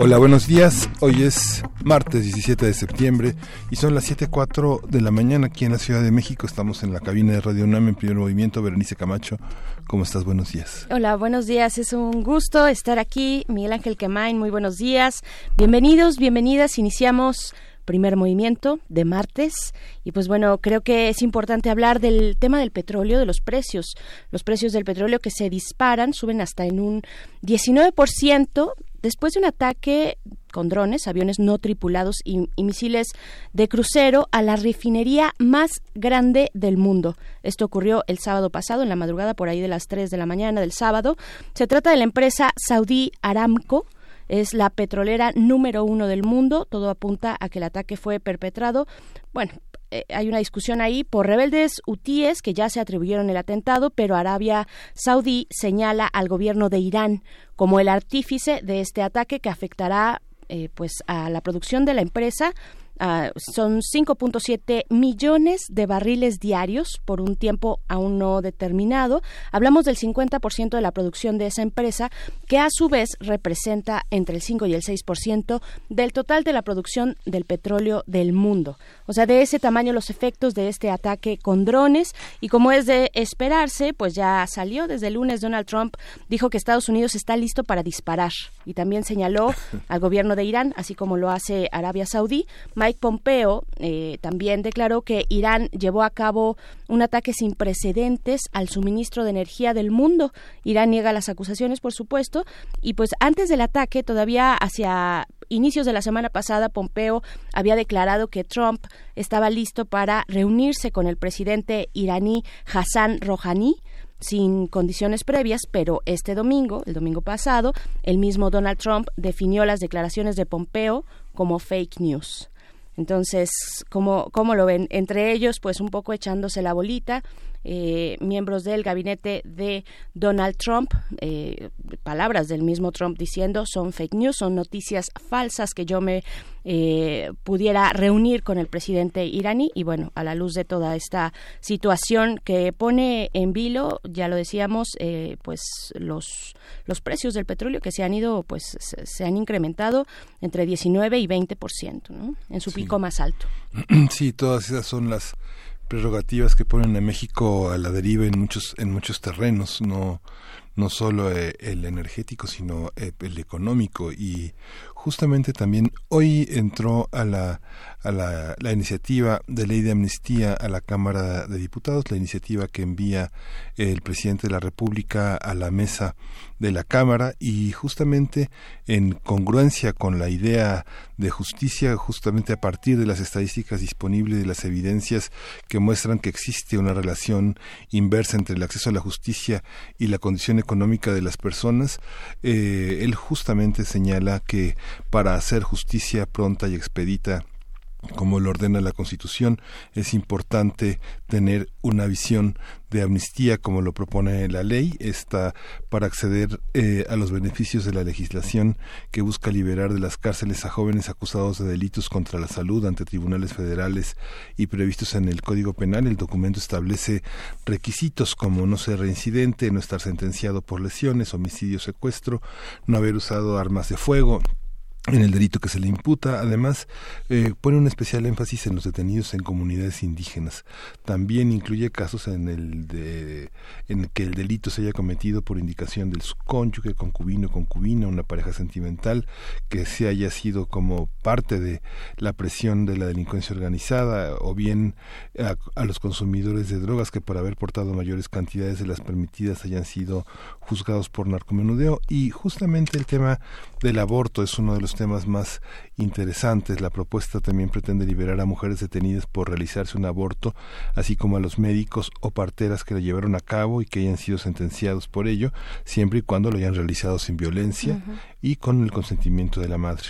Hola, buenos días. Hoy es martes 17 de septiembre y son las 7.04 de la mañana aquí en la Ciudad de México. Estamos en la cabina de Radio UNAM en primer movimiento. Berenice Camacho, ¿cómo estás? Buenos días. Hola, buenos días. Es un gusto estar aquí. Miguel Ángel Quemain, muy buenos días. Bienvenidos, bienvenidas. Iniciamos primer movimiento de martes. Y pues bueno, creo que es importante hablar del tema del petróleo, de los precios. Los precios del petróleo que se disparan, suben hasta en un 19% después de un ataque con drones, aviones no tripulados y, misiles de crucero a la refinería más grande del mundo. Esto ocurrió el sábado pasado, en la madrugada, por ahí de las 3 de la mañana del sábado. Se trata de la empresa Saudi Aramco, es la petrolera número uno del mundo. Todo apunta a que el ataque fue perpetrado, bueno, eh, hay una discusión ahí por rebeldes hutíes que ya se atribuyeron el atentado, pero Arabia Saudí señala al gobierno de Irán como el artífice de este ataque que afectará eh, pues a la producción de la empresa Ah, son 5.7 millones de barriles diarios por un tiempo aún no determinado. Hablamos del 50% de la producción de esa empresa, que a su vez representa entre el 5 y el 6% del total de la producción del petróleo del mundo. O sea, de ese tamaño los efectos de este ataque con drones y como es de esperarse, pues ya salió desde el lunes Donald Trump dijo que Estados Unidos está listo para disparar y también señaló al gobierno de Irán, así como lo hace Arabia Saudí. Mike Pompeo eh, también declaró que Irán llevó a cabo un ataque sin precedentes al suministro de energía del mundo. Irán niega las acusaciones, por supuesto, y pues antes del ataque, todavía hacia inicios de la semana pasada, Pompeo había declarado que Trump estaba listo para reunirse con el presidente iraní Hassan Rouhani sin condiciones previas, pero este domingo, el domingo pasado, el mismo Donald Trump definió las declaraciones de Pompeo como fake news. Entonces, ¿cómo, ¿cómo lo ven? Entre ellos, pues un poco echándose la bolita, eh, miembros del gabinete de Donald Trump, eh, palabras del mismo Trump diciendo son fake news, son noticias falsas que yo me eh, pudiera reunir con el presidente iraní y bueno, a la luz de toda esta situación que pone en vilo, ya lo decíamos, pues los los precios del petróleo que se han ido, pues se, han incrementado entre 19 y 20%, ¿no? En su pico más alto. Sí, todas esas son las prerrogativas que ponen a México a la deriva en muchos en muchos terrenos no no solo eh, el energético sino eh, el económico. Y justamente también hoy entró a la a la, iniciativa de ley de amnistía a la Cámara de Diputados, la iniciativa que envía el presidente de la República a la mesa de la Cámara y justamente en congruencia con la idea de justicia, justamente a partir de las estadísticas disponibles de las evidencias que muestran que existe una relación inversa entre el acceso a la justicia y la condición económica de las personas, eh, él justamente señala que para hacer justicia pronta y expedita como lo ordena la Constitución, es importante tener una visión de amnistía como lo propone la ley, está para acceder eh, a los beneficios de la legislación que busca liberar de las cárceles a jóvenes acusados de delitos contra la salud ante tribunales federales y previstos en el Código Penal. El documento establece requisitos como no ser reincidente, no estar sentenciado por lesiones, homicidio, secuestro, no haber usado armas de fuego, en el delito que se le imputa. Además, eh, pone un especial énfasis en los detenidos en comunidades indígenas. También incluye casos en el de en que el delito se haya cometido por indicación del cónyuge, concubino, concubina, una pareja sentimental, que se haya sido como parte de la presión de la delincuencia organizada, o bien a, a los consumidores de drogas que por haber portado mayores cantidades de las permitidas hayan sido juzgados por narcomenudeo. Y justamente el tema del aborto es uno de los temas más interesantes. La propuesta también pretende liberar a mujeres detenidas por realizarse un aborto, así como a los médicos o parteras que lo llevaron a cabo y que hayan sido sentenciados por ello, siempre y cuando lo hayan realizado sin violencia y con el consentimiento de la madre.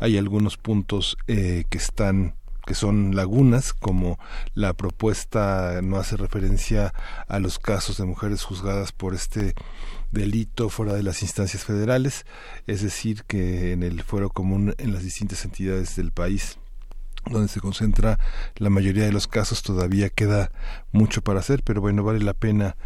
Hay algunos puntos eh, que están que son lagunas, como la propuesta no hace referencia a los casos de mujeres juzgadas por este delito fuera de las instancias federales, es decir, que en el fuero común en las distintas entidades del país donde se concentra la mayoría de los casos todavía queda mucho para hacer, pero bueno, vale la pena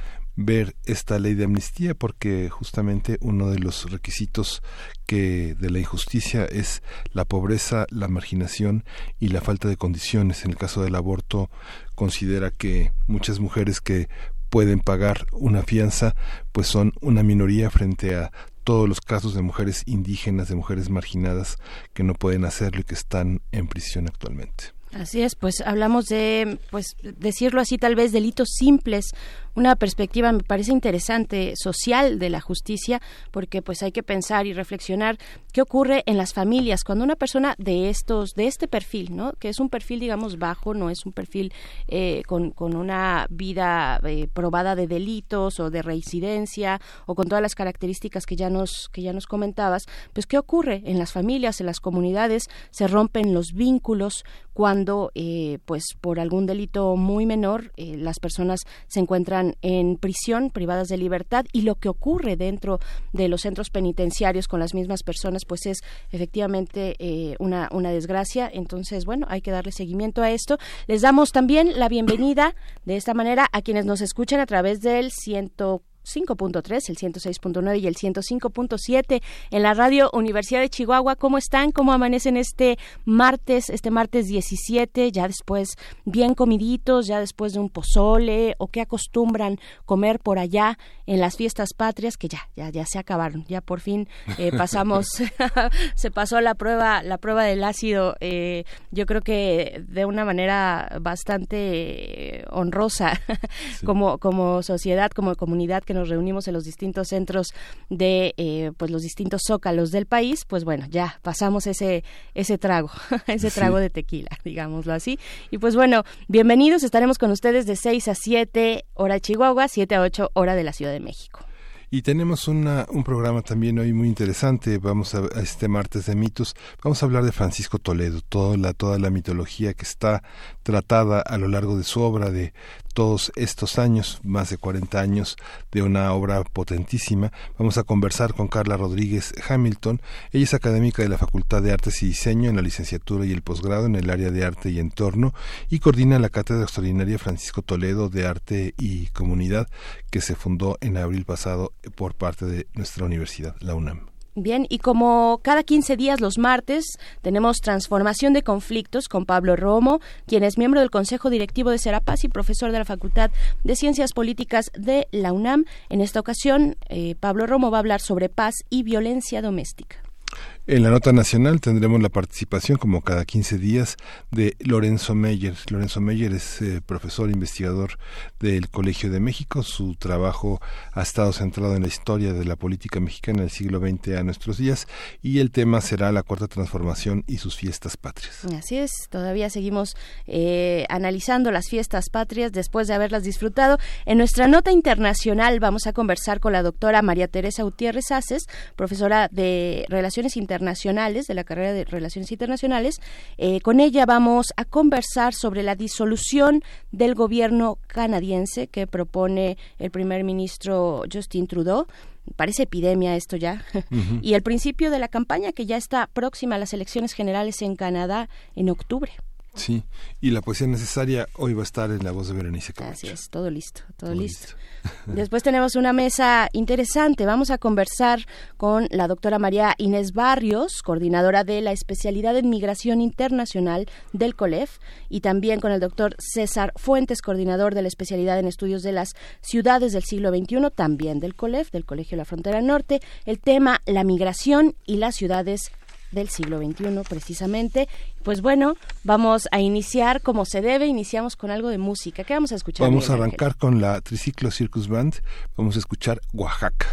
ver esta ley de amnistía porque justamente uno de los requisitos que de la injusticia es la pobreza, la marginación y la falta de condiciones. En el caso del aborto considera que muchas mujeres que pueden pagar una fianza pues son una minoría frente a todos los casos de mujeres indígenas, de mujeres marginadas que no pueden hacerlo y que están en prisión actualmente. Así es, pues hablamos de, pues decirlo así, tal vez delitos simples una perspectiva me parece interesante social de la justicia porque pues hay que pensar y reflexionar qué ocurre en las familias. Cuando una persona de estos de este perfil no que es un perfil digamos bajo no es un perfil eh, con, con, una vida eh, probada de delitos o de reincidencia o con todas las características que ya nos que ya nos comentabas pues qué ocurre en las familias en las comunidades se rompen los vínculos cuando eh, pues por algún delito muy menor las personas se encuentran en prisión, privadas de libertad, y lo que ocurre dentro de los centros penitenciarios con las mismas personas, pues es efectivamente eh, una, una desgracia. Entonces, bueno, hay que darle seguimiento a esto. Les damos también la bienvenida de esta manera a quienes nos escuchan a través del ciento 5.3, el 106.9 y el 105.7 en la radio Universidad de Chihuahua. ¿Cómo están? ¿Cómo amanecen este martes, este martes 17, ya después bien comiditos, ya después de un pozole o qué acostumbran comer por allá en las fiestas patrias que ya ya ya se acabaron, ya por fin eh, pasamos se pasó la prueba la prueba del ácido eh, yo creo que de una manera bastante honrosa como como sociedad, como comunidad que nos reunimos en los distintos centros de eh, pues los distintos zócalos del país, pues bueno, ya pasamos ese ese trago, ese trago de tequila, digámoslo así. Y pues bueno, bienvenidos, estaremos con ustedes de 6 a 7 hora Chihuahua, 7 a 8 hora de la Ciudad de México. Y tenemos una, un programa también hoy muy interesante. Vamos a, este martes de mitos. Vamos a hablar de Francisco Toledo, toda la, toda la mitología que está tratada a lo largo de su obra, de todos estos años, más de 40 años de una obra potentísima. Vamos a conversar con Carla Rodríguez Hamilton. Ella es académica de la Facultad de Artes y Diseño en la licenciatura y el posgrado en el área de arte y entorno y coordina la Cátedra Extraordinaria Francisco Toledo de Arte y Comunidad que se fundó en abril pasado por parte de nuestra universidad, la UNAM. Bien, y como cada 15 días los martes tenemos Transformación de Conflictos con Pablo Romo, quien es miembro del Consejo Directivo de Serapaz y profesor de la Facultad de Ciencias Políticas de la UNAM. En esta ocasión, eh, Pablo Romo va a hablar sobre paz y violencia doméstica. En la nota nacional tendremos la participación, como cada 15 días, de Lorenzo Meyer. Lorenzo Meyer es eh, profesor investigador del Colegio de México. Su trabajo ha estado centrado en la historia de la política mexicana del siglo XX a nuestros días y el tema será la Cuarta Transformación y sus fiestas patrias. Así es, todavía seguimos eh, analizando las fiestas patrias después de haberlas disfrutado. En nuestra nota internacional vamos a conversar con la doctora María Teresa Gutiérrez Aces, profesora de Relaciones Internacionales internacionales, de la carrera de Relaciones Internacionales. Eh, con ella vamos a conversar sobre la disolución del gobierno canadiense que propone el primer ministro Justin Trudeau parece epidemia esto ya, y el principio de la campaña que ya está próxima a las elecciones generales en Canadá en octubre. Sí, y la poesía necesaria hoy va a estar en la voz de Berenice Camacho. Así es, todo listo, todo, listo. Después tenemos una mesa interesante. Vamos a conversar con la doctora María Inés Barrios, coordinadora de la especialidad en migración internacional del COLEF, y también con el doctor César Fuentes, coordinador de la especialidad en estudios de las ciudades del siglo XXI, también del COLEF, del Colegio de la Frontera Norte. El tema, la migración y las ciudades del siglo XXI precisamente. Pues bueno, vamos a iniciar como se debe, iniciamos con algo de música. ¿Qué vamos a escuchar? Vamos a arrancar con la Triciclo Circus Band, vamos a escuchar Oaxaca.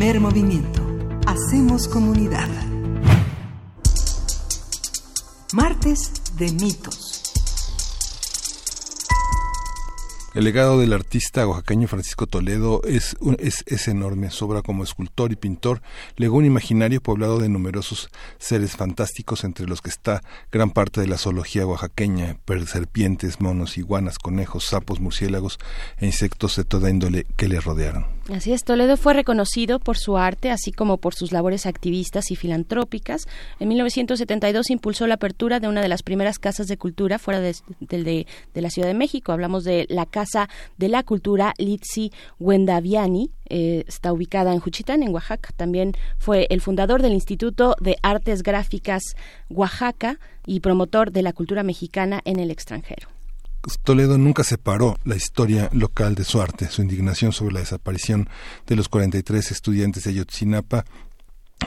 Primer movimiento. Hacemos comunidad. Martes de mitos. El legado del artista oaxaqueño Francisco Toledo es, es, es, enorme. Sobra como escultor y pintor. Legó un imaginario poblado de numerosos seres fantásticos, entre los que está gran parte de la zoología oaxaqueña, serpientes, monos, iguanas, conejos, sapos, murciélagos e insectos de toda índole que le rodearon. Así es, Toledo fue reconocido por su arte, así como por sus labores activistas y filantrópicas. En 1972 impulsó la apertura de una de las primeras casas de cultura fuera de, de, la Ciudad de México. Hablamos de la Casa de la Cultura Litsi Wendaviani, eh, está ubicada en Juchitán, en Oaxaca. También fue el fundador del Instituto de Artes Gráficas Oaxaca y promotor de la cultura mexicana en el extranjero. Toledo nunca separó la historia local de su arte. Su indignación sobre la desaparición de los 43 estudiantes de Ayotzinapa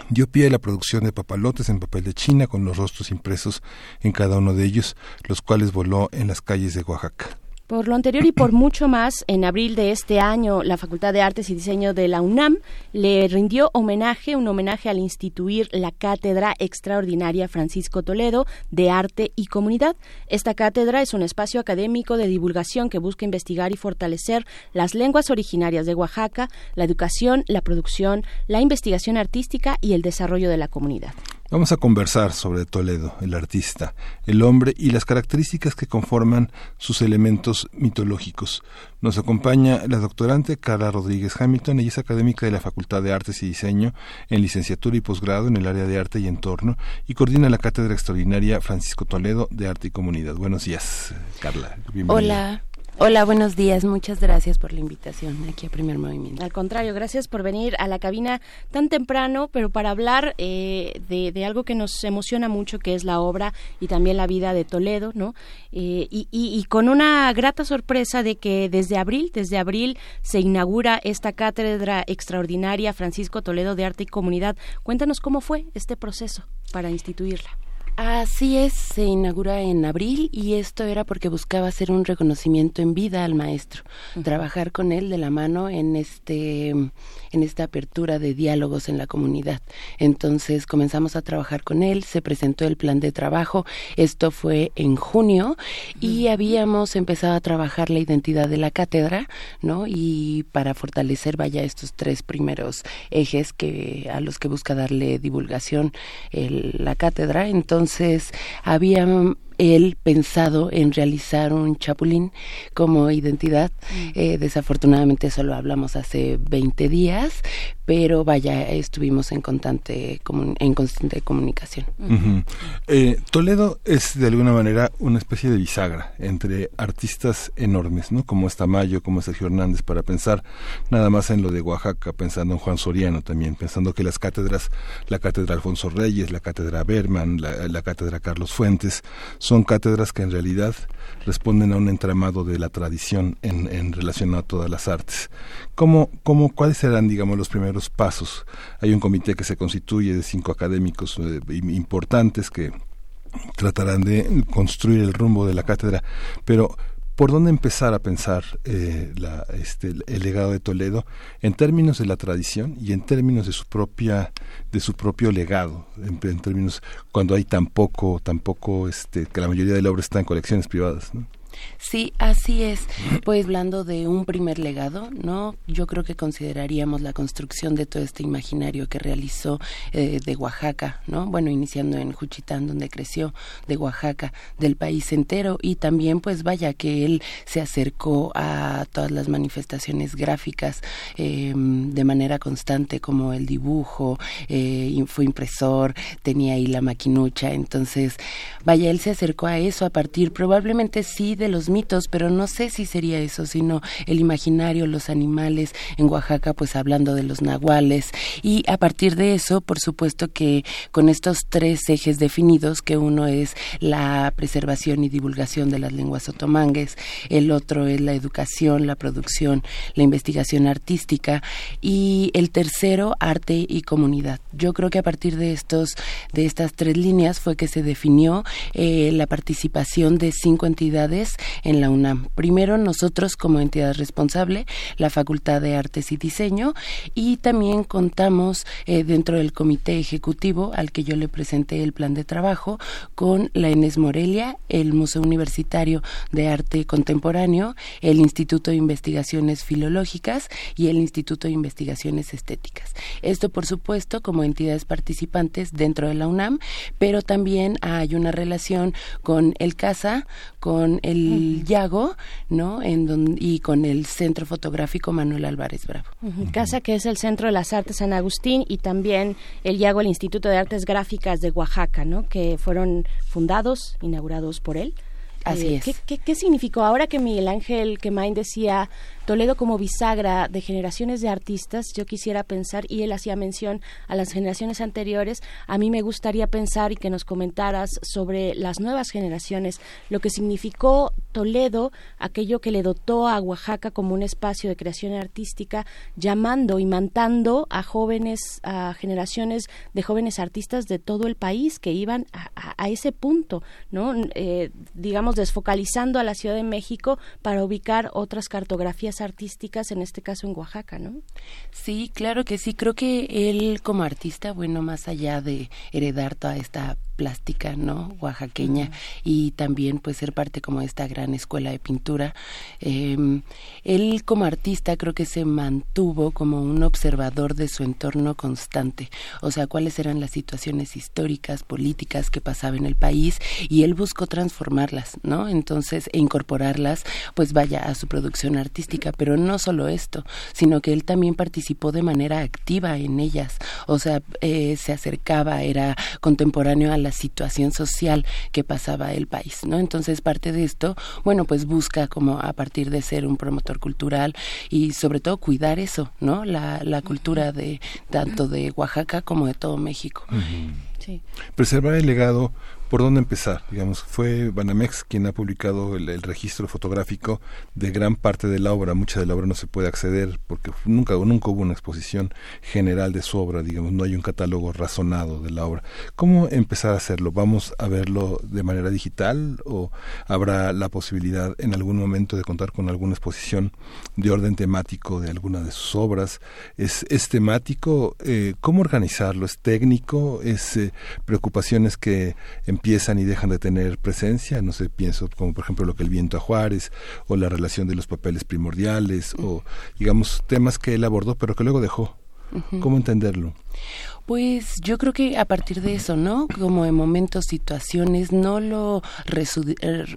dio pie a la producción de papalotes en papel de China con los rostros impresos en cada uno de ellos, los cuales voló en las calles de Oaxaca. Por lo anterior y por mucho más, en abril de este año, la Facultad de Artes y Diseño de la UNAM le rindió homenaje, un homenaje al instituir la Cátedra Extraordinaria Francisco Toledo de Arte y Comunidad. Esta cátedra es un espacio académico de divulgación que busca investigar y fortalecer las lenguas originarias de Oaxaca, la educación, la producción, la investigación artística y el desarrollo de la comunidad. Vamos a conversar sobre Toledo, el artista, el hombre y las características que conforman sus elementos mitológicos. Nos acompaña la doctorante Carla Rodríguez Hamilton, ella es académica de la Facultad de Artes y Diseño en licenciatura y posgrado en el área de arte y entorno y coordina la Cátedra Extraordinaria Francisco Toledo de Arte y Comunidad. Buenos días, Carla. Bienvenida. Hola. Hola, buenos días. Muchas gracias por la invitación aquí a Primer Movimiento. Al contrario, gracias por venir a la cabina tan temprano, pero para hablar eh, de, algo que nos emociona mucho, que es la obra y también la vida de Toledo, ¿no? Eh, y, y, con una grata sorpresa de que desde abril, desde abril se inaugura esta cátedra extraordinaria Francisco Toledo de Arte y Comunidad. Cuéntanos cómo fue este proceso para instituirla. Así es, se inaugura en abril y esto era porque buscaba hacer un reconocimiento en vida al maestro, trabajar con él de la mano en este en esta apertura de diálogos en la comunidad. Entonces comenzamos a trabajar con él, se presentó el plan de trabajo, esto fue en junio y habíamos empezado a trabajar la identidad de la cátedra, ¿no? Y para fortalecer vaya estos tres primeros ejes que a los que busca darle divulgación la cátedra. Entonces entonces había él pensado en realizar un chapulín como identidad. Mm. Eh, desafortunadamente solo hablamos hace 20 días, pero vaya, estuvimos en constante, en constante comunicación. Eh, Toledo es de alguna manera una especie de bisagra entre artistas enormes, ¿no? Como es Tamayo, como Sergio Hernández, para pensar nada más en lo de Oaxaca, pensando en Juan Soriano también, pensando que las cátedras, la cátedra Alfonso Reyes, la cátedra Berman, la, la cátedra Carlos Fuentes, son cátedras que en realidad responden a un entramado de la tradición en, relación a todas las artes. ¿Cómo, cómo, ¿Cuáles serán, digamos, los primeros pasos? Hay un comité que se constituye de cinco académicos eh, importantes que tratarán de construir el rumbo de la cátedra, pero por dónde empezar a pensar eh, la, este, el legado de Toledo en términos de la tradición y en términos de su propia de su propio legado en, términos cuando hay tan poco este que la mayoría de la obra está en colecciones privadas ¿no? Sí, así es. Pues hablando de un primer legado, ¿no? Yo creo que consideraríamos la construcción de todo este imaginario que realizó eh, de Oaxaca, ¿no? Bueno, iniciando en Juchitán, donde creció, de Oaxaca, del país entero y también, pues vaya, que él se acercó a todas las manifestaciones gráficas eh, de manera constante, como el dibujo, eh, fue impresor, tenía ahí la maquinucha, entonces, vaya, él se acercó a eso a partir probablemente sí de los mitos, pero no sé si sería eso, sino el imaginario, los animales, en Oaxaca pues hablando de los nahuales y a partir de eso, por supuesto que con estos tres ejes definidos, que uno es la preservación y divulgación de las lenguas otomangues, el otro es la educación, la producción, la investigación artística y el tercero arte y comunidad. Yo creo que a partir de estos de estas tres líneas fue que se definió eh, la participación de cinco entidades en la UNAM. Primero nosotros como entidad responsable, la Facultad de Artes y Diseño, y también contamos eh, dentro del comité ejecutivo al que yo le presenté el plan de trabajo con la Enes Morelia, el Museo Universitario de Arte Contemporáneo, el Instituto de Investigaciones Filológicas y el Instituto de Investigaciones Estéticas. Esto, por supuesto, como entidades participantes dentro de la UNAM, pero también hay una relación con el CASA, con el Yago, ¿no? En y con el Centro Fotográfico Manuel Álvarez Bravo. CASA, que es el Centro de las Artes San Agustín, y también el Yago, el Instituto de Artes Gráficas de Oaxaca, ¿no? Que fueron fundados, inaugurados por él. Así eh, es. ¿qué, qué, qué significó? Ahora que Miguel Ángel Quemain decía Toledo como bisagra de generaciones de artistas, yo quisiera pensar, y él hacía mención a las generaciones anteriores, a mí me gustaría pensar y que nos comentaras sobre las nuevas generaciones, lo que significó Toledo, aquello que le dotó a Oaxaca como un espacio de creación artística, llamando y mantando a jóvenes, a generaciones de jóvenes artistas de todo el país que iban a, ese punto, ¿no? Eh, digamos, desfocalizando a la Ciudad de México para ubicar otras cartografías artísticas, en este caso en Oaxaca, ¿no? Sí, claro que sí. Creo que él como artista, bueno, más allá de heredar toda esta plástica, ¿no? Oaxaqueña y también pues ser parte como de esta gran escuela de pintura. Eh, él como artista creo que se mantuvo como un observador de su entorno constante, o sea, cuáles eran las situaciones históricas, políticas que pasaban en el país y él buscó transformarlas, ¿no? Entonces, e incorporarlas, pues vaya a su producción artística, pero no solo esto, sino que él también participó de manera activa en ellas, o sea, eh, se acercaba, era contemporáneo a la situación social que pasaba el país, ¿no? Entonces, parte de esto, bueno, pues busca como a partir de ser un promotor cultural y sobre todo cuidar eso, ¿no? La, la cultura de tanto de Oaxaca como de todo México. Uh -huh. sí. Preservar el legado por dónde empezar. Digamos, fue Banamex quien ha publicado el, registro fotográfico de gran parte de la obra. Mucha de la obra no se puede acceder porque nunca, nunca hubo una exposición general de su obra. Digamos, no hay un catálogo razonado de la obra. ¿Cómo empezar a hacerlo? ¿Vamos a verlo de manera digital o habrá la posibilidad en algún momento de contar con alguna exposición de orden temático de alguna de sus obras? ¿Es, temático? Eh, ¿Cómo organizarlo? ¿Es técnico? ¿Es eh, preocupaciones que empiezan y dejan de tener presencia, no sé, pienso como por ejemplo lo que el viento a Juárez o la relación de los papeles primordiales o digamos temas que él abordó pero que luego dejó. ¿Cómo entenderlo? Pues yo creo que a partir de eso, ¿no? Como en momentos, situaciones, no lo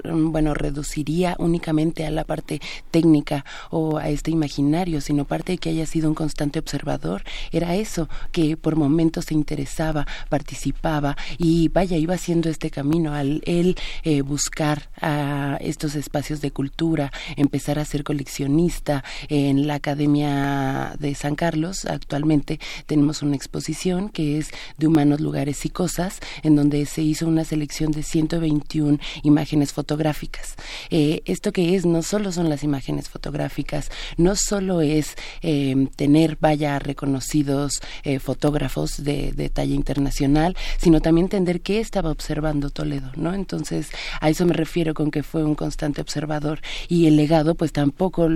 bueno reduciría únicamente a la parte técnica o a este imaginario, sino parte de que haya sido un constante observador. Era eso, que por momentos se interesaba, participaba y vaya, iba haciendo este camino al él eh, buscar a estos espacios de cultura, empezar a ser coleccionista en la Academia de San Carlos. Actualmente tenemos una exposición que es de humanos, lugares y cosas, en donde se hizo una selección de 121 imágenes fotográficas. Eh, esto que es no solo son las imágenes fotográficas, no solo es eh, tener, vaya, reconocidos eh, fotógrafos de, de, talla internacional, sino también entender qué estaba observando Toledo, ¿no? Entonces, a eso me refiero con que fue un constante observador y el legado, pues tampoco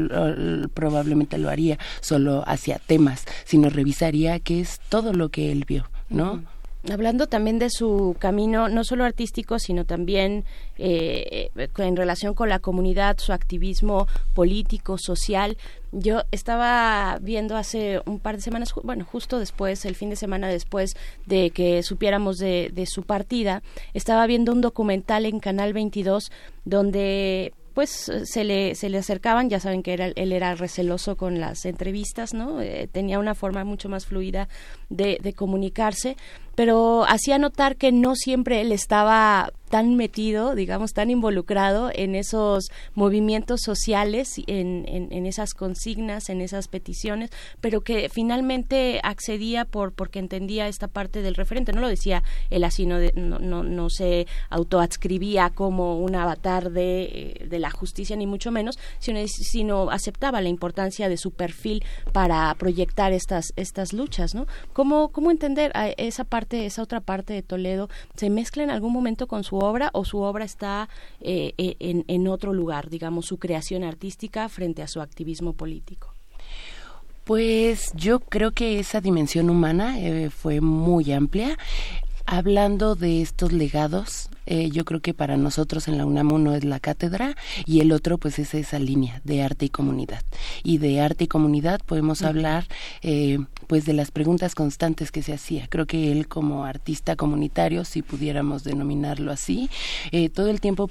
probablemente lo haría solo hacia temas, sino revisaría qué es todo lo que él vio, ¿no? Hablando también de su camino, no solo artístico, sino también eh, en relación con la comunidad, su activismo político, social. Yo estaba viendo hace un par de semanas, bueno, justo después, el fin de semana después de que supiéramos de su partida, estaba viendo un documental en Canal 22 donde pues se le, se le acercaban, ya saben que era, él era receloso con las entrevistas, ¿no? Eh, tenía una forma mucho más fluida de comunicarse, pero hacía notar que no siempre él estaba tan metido, digamos, tan involucrado en esos movimientos sociales, en, en, esas consignas, en esas peticiones, pero que finalmente accedía por porque entendía esta parte del referente. No lo decía él así, no, no, no, no se autoadscribía como un avatar de, de, la justicia, ni mucho menos, sino, sino aceptaba la importancia de su perfil para proyectar estas, estas luchas, ¿no? ¿Cómo, cómo entender esa parte parte, esa otra parte de Toledo, se mezcla en algún momento con su obra o su obra está eh, eh, en, en otro lugar, digamos, su creación artística frente a su activismo político? Pues yo creo que esa dimensión humana eh, fue muy amplia. Hablando de estos legados, eh, yo creo que para nosotros en la UNAM uno es la cátedra y el otro pues es esa línea de arte y comunidad. Y de arte y comunidad podemos hablar eh, pues de las preguntas constantes que se hacía. Creo que él como artista comunitario, si pudiéramos denominarlo así, eh, todo el tiempo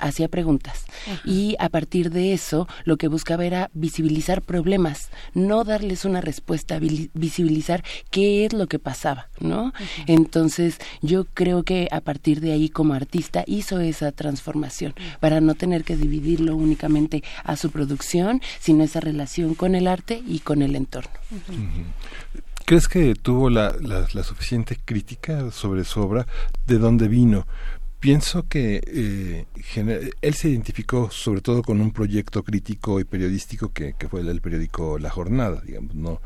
hacía preguntas y a partir de eso lo que buscaba era visibilizar problemas, no darles una respuesta, visibilizar qué es lo que pasaba, ¿no? Entonces yo creo que a partir de ahí como artista hizo esa transformación para no tener que dividirlo únicamente a su producción, sino esa relación con el arte y con el entorno. ¿Crees que tuvo la, la, suficiente crítica sobre su obra? ¿De dónde vino? Pienso que eh, él se identificó sobre todo con un proyecto crítico y periodístico que, fue el periódico La Jornada, digamos, no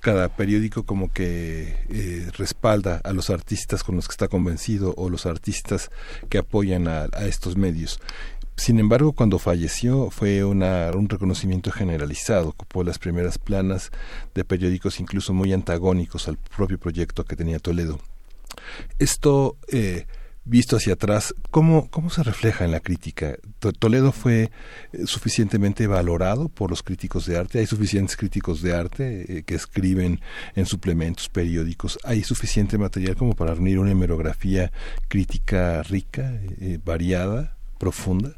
cada periódico como que eh, respalda a los artistas con los que está convencido o los artistas que apoyan a, estos medios. Sin embargo, cuando falleció fue una, un reconocimiento generalizado, ocupó las primeras planas de periódicos incluso muy antagónicos al propio proyecto que tenía Toledo. Esto eh, visto hacia atrás, ¿cómo, cómo se refleja en la crítica? ¿Toledo fue eh, suficientemente valorado por los críticos de arte? ¿Hay suficientes críticos de arte eh, que escriben en suplementos periódicos? ¿Hay suficiente material como para reunir una hemerografía crítica rica, eh, variada, profunda?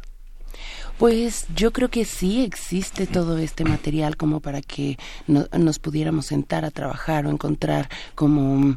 Pues yo creo que sí existe todo este material como para que nos pudiéramos sentar a trabajar o encontrar como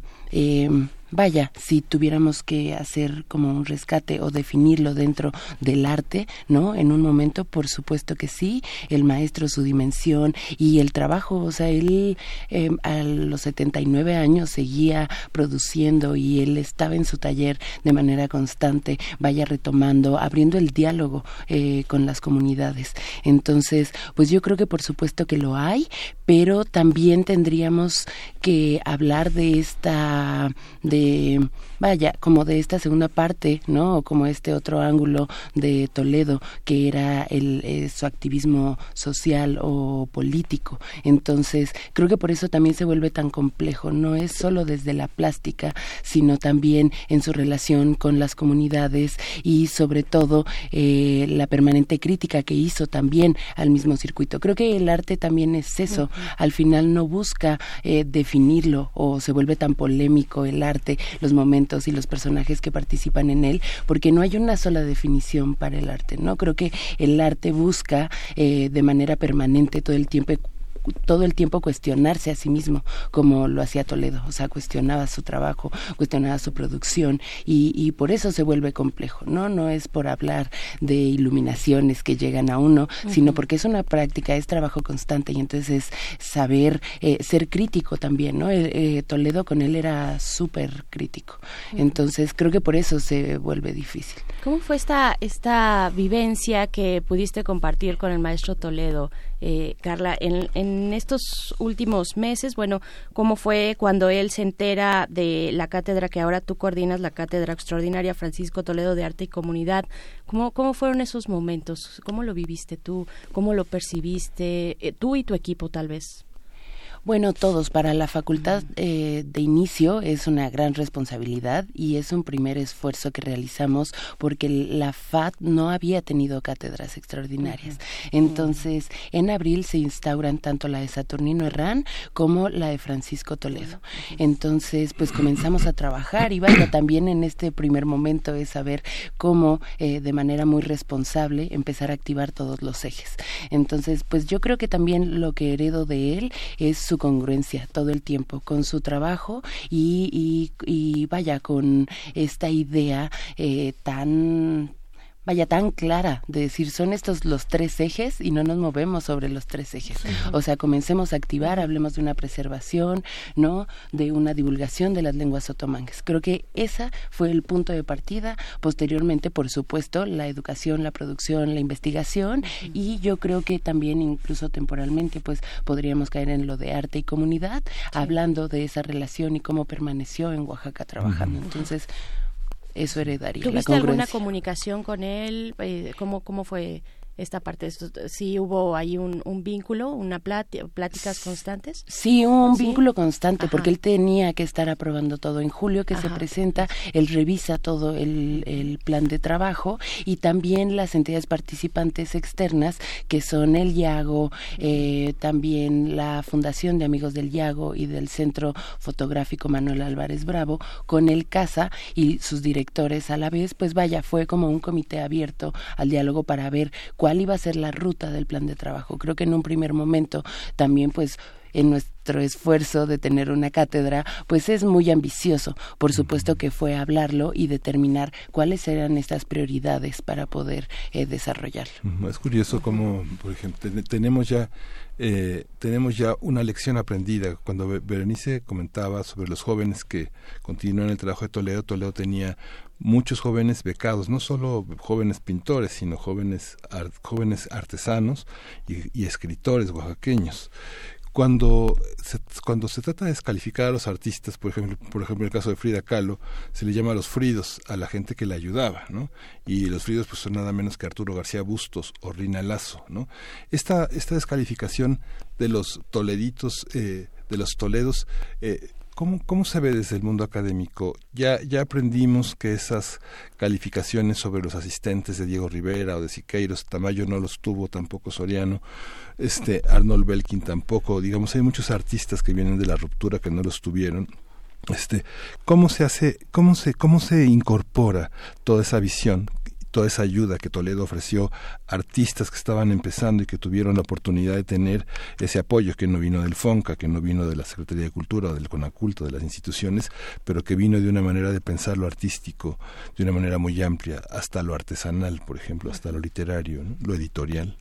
vaya, si tuviéramos que hacer como un rescate o definirlo dentro del arte, ¿no? En un momento, por supuesto que sí, el maestro, su dimensión y el trabajo, o sea, él eh, a los 79 años seguía produciendo y él estaba en su taller de manera constante, vaya retomando, abriendo el diálogo eh, con las comunidades. Entonces, pues yo creo que por supuesto que lo hay, pero también tendríamos que hablar de esta de e vaya como de esta segunda parte no o como este otro ángulo de Toledo que era el eh, su activismo social o político. Entonces creo que por eso también se vuelve tan complejo. No es solo desde la plástica sino también en su relación con las comunidades y sobre todo eh, la permanente crítica que hizo también al mismo circuito. Creo que el arte también es eso. Al final no busca eh, definirlo o se vuelve tan polémico el arte los momentos y los personajes que participan en él, porque no hay una sola definición para el arte, ¿no? Creo que el arte busca eh, de manera permanente todo el tiempo todo el tiempo cuestionarse a sí mismo, como lo hacía Toledo, o sea, cuestionaba su trabajo, cuestionaba su producción y, y por eso se vuelve complejo, ¿no? No es por hablar de iluminaciones que llegan a uno, sino porque es una práctica, es trabajo constante y entonces es saber eh, ser crítico también, ¿no? Eh, Toledo con él era súper crítico, entonces creo que por eso se vuelve difícil. ¿Cómo fue esta, esta vivencia que pudiste compartir con el maestro Toledo? Eh, Carla, en, estos últimos meses, bueno, ¿cómo fue cuando él se entera de la cátedra que ahora tú coordinas, la cátedra extraordinaria Francisco Toledo de Arte y Comunidad? ¿Cómo, cómo fueron esos momentos? ¿Cómo lo viviste tú? ¿Cómo lo percibiste eh, tú y tu equipo tal vez? Bueno, todos. Para la facultad eh, de inicio es una gran responsabilidad y es un primer esfuerzo que realizamos porque la FAD no había tenido cátedras extraordinarias. Entonces, en abril se instauran tanto la de Saturnino Herrán como la de Francisco Toledo. Entonces, pues comenzamos a trabajar y vaya, también en este primer momento es saber cómo eh, de manera muy responsable empezar a activar todos los ejes. Entonces, pues yo creo que también lo que heredo de él es su congruencia todo el tiempo con su trabajo y, y, vaya con esta idea eh, tan vaya tan clara de decir son estos los tres ejes y no nos movemos sobre los tres ejes. O sea, comencemos a activar, hablemos de una preservación, ¿no? De una divulgación de las lenguas otomangues. Creo que esa fue el punto de partida. Posteriormente, por supuesto, la educación, la producción, la investigación y yo creo que también incluso temporalmente pues podríamos caer en lo de arte y comunidad, hablando de esa relación y cómo permaneció en Oaxaca trabajando. Entonces, eso heredaría. ¿Tuviste alguna comunicación con él? Eh, ¿Cómo, cómo fue esta parte? ¿Sí hubo ahí un, vínculo, una pláticas constantes? Sí, un vínculo constante, porque él tenía que estar aprobando todo. En julio que se presenta, él revisa todo el, el, plan de trabajo y también las entidades participantes externas, que son el Yago, eh, también la Fundación de Amigos del Yago y del Centro Fotográfico Manuel Álvarez Bravo, con el CASA y sus directores a la vez, pues vaya, fue como un comité abierto al diálogo para ver cuál iba a ser la ruta del plan de trabajo. Creo que en un primer momento también pues en nuestro esfuerzo de tener una cátedra, pues es muy ambicioso. Por supuesto que fue hablarlo y determinar cuáles eran estas prioridades para poder eh, desarrollarlo. Es curioso cómo, por ejemplo, tenemos ya eh, tenemos ya una lección aprendida. Cuando Berenice comentaba sobre los jóvenes que continúan el trabajo de Toledo, Toledo tenía muchos jóvenes becados, no solo jóvenes pintores, sino jóvenes, jóvenes artesanos y, escritores oaxaqueños cuando se, cuando se trata de descalificar a los artistas, por ejemplo, por ejemplo en el caso de Frida Kahlo, se le llama a los fridos a la gente que le ayudaba, ¿no? Y los fridos pues son nada menos que Arturo García Bustos o Rina Lazo, ¿no? Esta, esta descalificación de los toleditos, eh, de los toledos, eh, ¿Cómo, ¿Cómo se ve desde el mundo académico? Ya, ya aprendimos que esas calificaciones sobre los asistentes de Diego Rivera o de Siqueiros, Tamayo no los tuvo tampoco Soriano, este Arnold Belkin tampoco, digamos, hay muchos artistas que vienen de la ruptura que no los tuvieron. Este, ¿cómo se hace, cómo se, cómo se incorpora toda esa visión toda esa ayuda que Toledo ofreció a artistas que estaban empezando y que tuvieron la oportunidad de tener ese apoyo que no vino del FONCA, que no vino de la Secretaría de Cultura del CONACULTO, de las instituciones, pero que vino de una manera de pensar lo artístico, de una manera muy amplia, hasta lo artesanal, por ejemplo, hasta lo literario, lo editorial.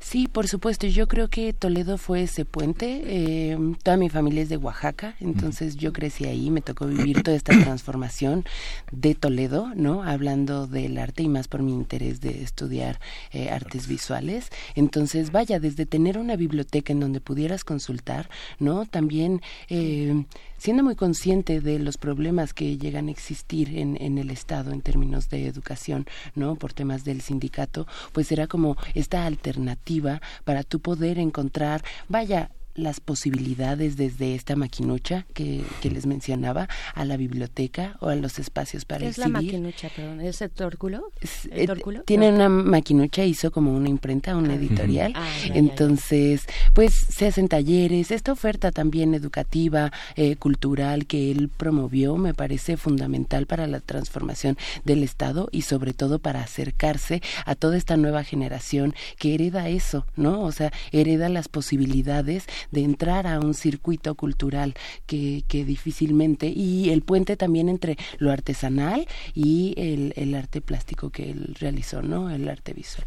Sí, por supuesto. Yo creo que Toledo fue ese puente. Eh, toda mi familia es de Oaxaca, entonces yo crecí ahí, me tocó vivir toda esta transformación de Toledo, ¿no? Hablando del arte y más por mi interés de estudiar eh, artes visuales. Entonces, vaya, desde tener una biblioteca en donde pudieras consultar, ¿no? También eh, siendo muy consciente de los problemas que llegan a existir en, en el Estado en términos de educación, ¿no? Por temas del sindicato, pues era como esta alternativa para tú poder encontrar, vaya, las posibilidades desde esta maquinucha que, que, les mencionaba a la biblioteca o a los espacios para ¿Qué es la maquinucha, perdón? ¿Es el tórculo? Eh, tiene una maquinucha, hizo como una imprenta, una ah. editorial. Ah, Entonces, pues se hacen talleres. Esta oferta también educativa, eh, cultural que él promovió me parece fundamental para la transformación del Estado y sobre todo para acercarse a toda esta nueva generación que hereda eso, ¿no? O sea, hereda las posibilidades de entrar a un circuito cultural que, que difícilmente, y el puente también entre lo artesanal y el, el arte plástico que él realizó, ¿no? El arte visual.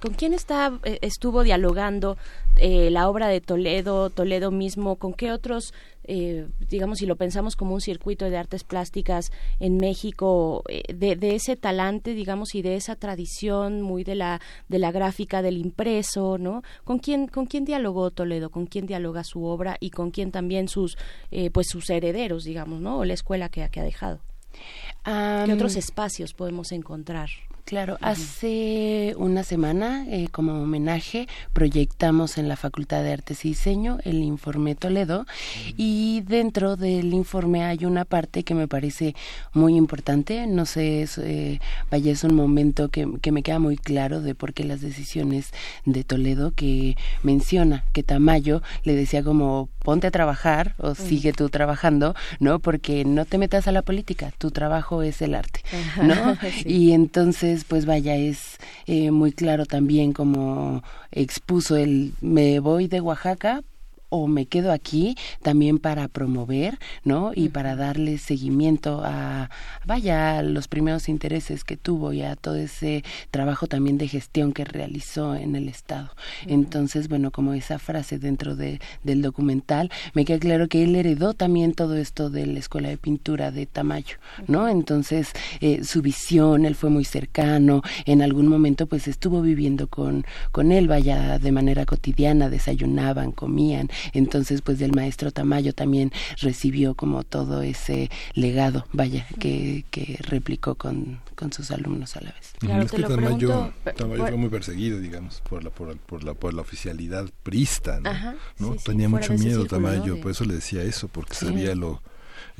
¿Con quién está, eh, estuvo dialogando eh, la obra de Toledo, Toledo mismo? ¿Con qué otros, eh, digamos, si lo pensamos como un circuito de artes plásticas en México, de, de, ese talante, digamos, y de esa tradición muy de la, de la gráfica, del impreso, ¿no? ¿Con quién, con quién dialogó Toledo? ¿Con quién dialoga su obra? Y con quién también sus, pues sus herederos, digamos, ¿no? O la escuela que, que ha dejado. ¿Qué otros espacios podemos encontrar? Claro, hace una semana, eh, como homenaje, proyectamos en la Facultad de Artes y Diseño el informe Toledo y dentro del informe hay una parte que me parece muy importante. No sé, es, eh, vaya, es un momento que, que, me queda muy claro de por qué las decisiones de Toledo que menciona que Tamayo le decía como ponte a trabajar o sigue tú trabajando, ¿no? Porque no te metas a la política, tu trabajo es el arte, ¿no? Y entonces, pues vaya, es eh, muy claro también como expuso el me voy de Oaxaca o me quedo aquí también para promover, ¿no? Y para darle seguimiento a, vaya, los primeros intereses que tuvo y a todo ese trabajo también de gestión que realizó en el Estado. Entonces, bueno, como esa frase dentro de, del documental, me queda claro que él heredó también todo esto de la Escuela de Pintura de Tamayo, ¿no? Entonces, eh, su visión, él fue muy cercano, en algún momento pues estuvo viviendo con, con él, vaya, de manera cotidiana, desayunaban, comían, entonces pues del maestro Tamayo también recibió como todo ese legado, vaya, que, que replicó con, con sus alumnos a la vez. Claro, es que Tamayo, Tamayo fue muy perseguido, digamos, por la, por, por la, por la oficialidad prista, ¿no? Tenía mucho miedo Tamayo, por eso le decía eso, porque sabía lo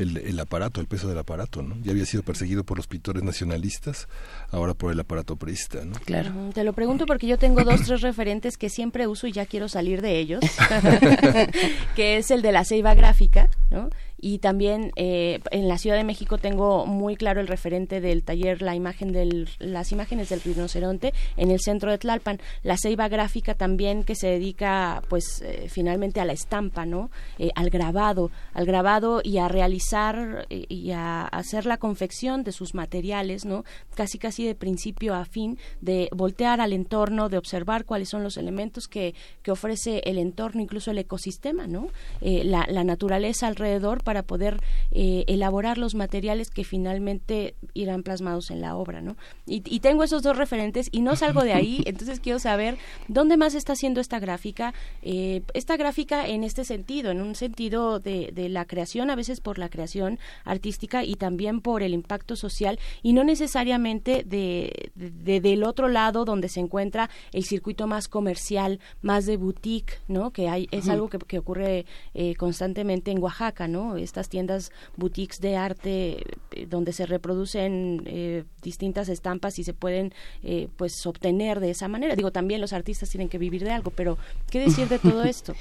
el, el, aparato, el peso del aparato, ¿no? Ya había sido perseguido por los pintores nacionalistas, ahora por el aparato priista, ¿no? Claro. Te lo pregunto porque yo tengo dos, tres referentes que siempre uso y ya quiero salir de ellos, que es el de la ceiba gráfica, ¿no? Y también eh, en la Ciudad de México tengo muy claro el referente del taller la imagen del las imágenes del rinoceronte en el centro de Tlalpan. La ceiba gráfica también que se dedica pues eh, finalmente a la estampa no eh, al grabado al grabado y a realizar y a hacer la confección de sus materiales no casi casi de principio a fin de voltear al entorno de observar cuáles son los elementos que, que ofrece el entorno incluso el ecosistema no la, naturaleza alrededor poder eh, elaborar los materiales que finalmente irán plasmados en la obra, ¿no? Y, tengo esos dos referentes y no salgo de ahí, entonces quiero saber dónde más está haciendo esta gráfica, eh, esta gráfica en este sentido, en un sentido de, la creación, a veces por la creación artística y también por el impacto social y no necesariamente de, del otro lado donde se encuentra el circuito más comercial, más de boutique, ¿no? Que hay, es algo que, que ocurre eh, constantemente en Oaxaca, ¿no? Estas tiendas boutiques de arte eh, donde se reproducen eh, distintas estampas y se pueden eh, pues obtener de esa manera. Digo, también los artistas tienen que vivir de algo, pero ¿qué decir de todo esto?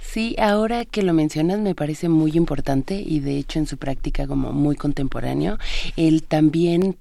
Sí, ahora que lo mencionas me parece muy importante y de hecho en su práctica como muy contemporáneo, el también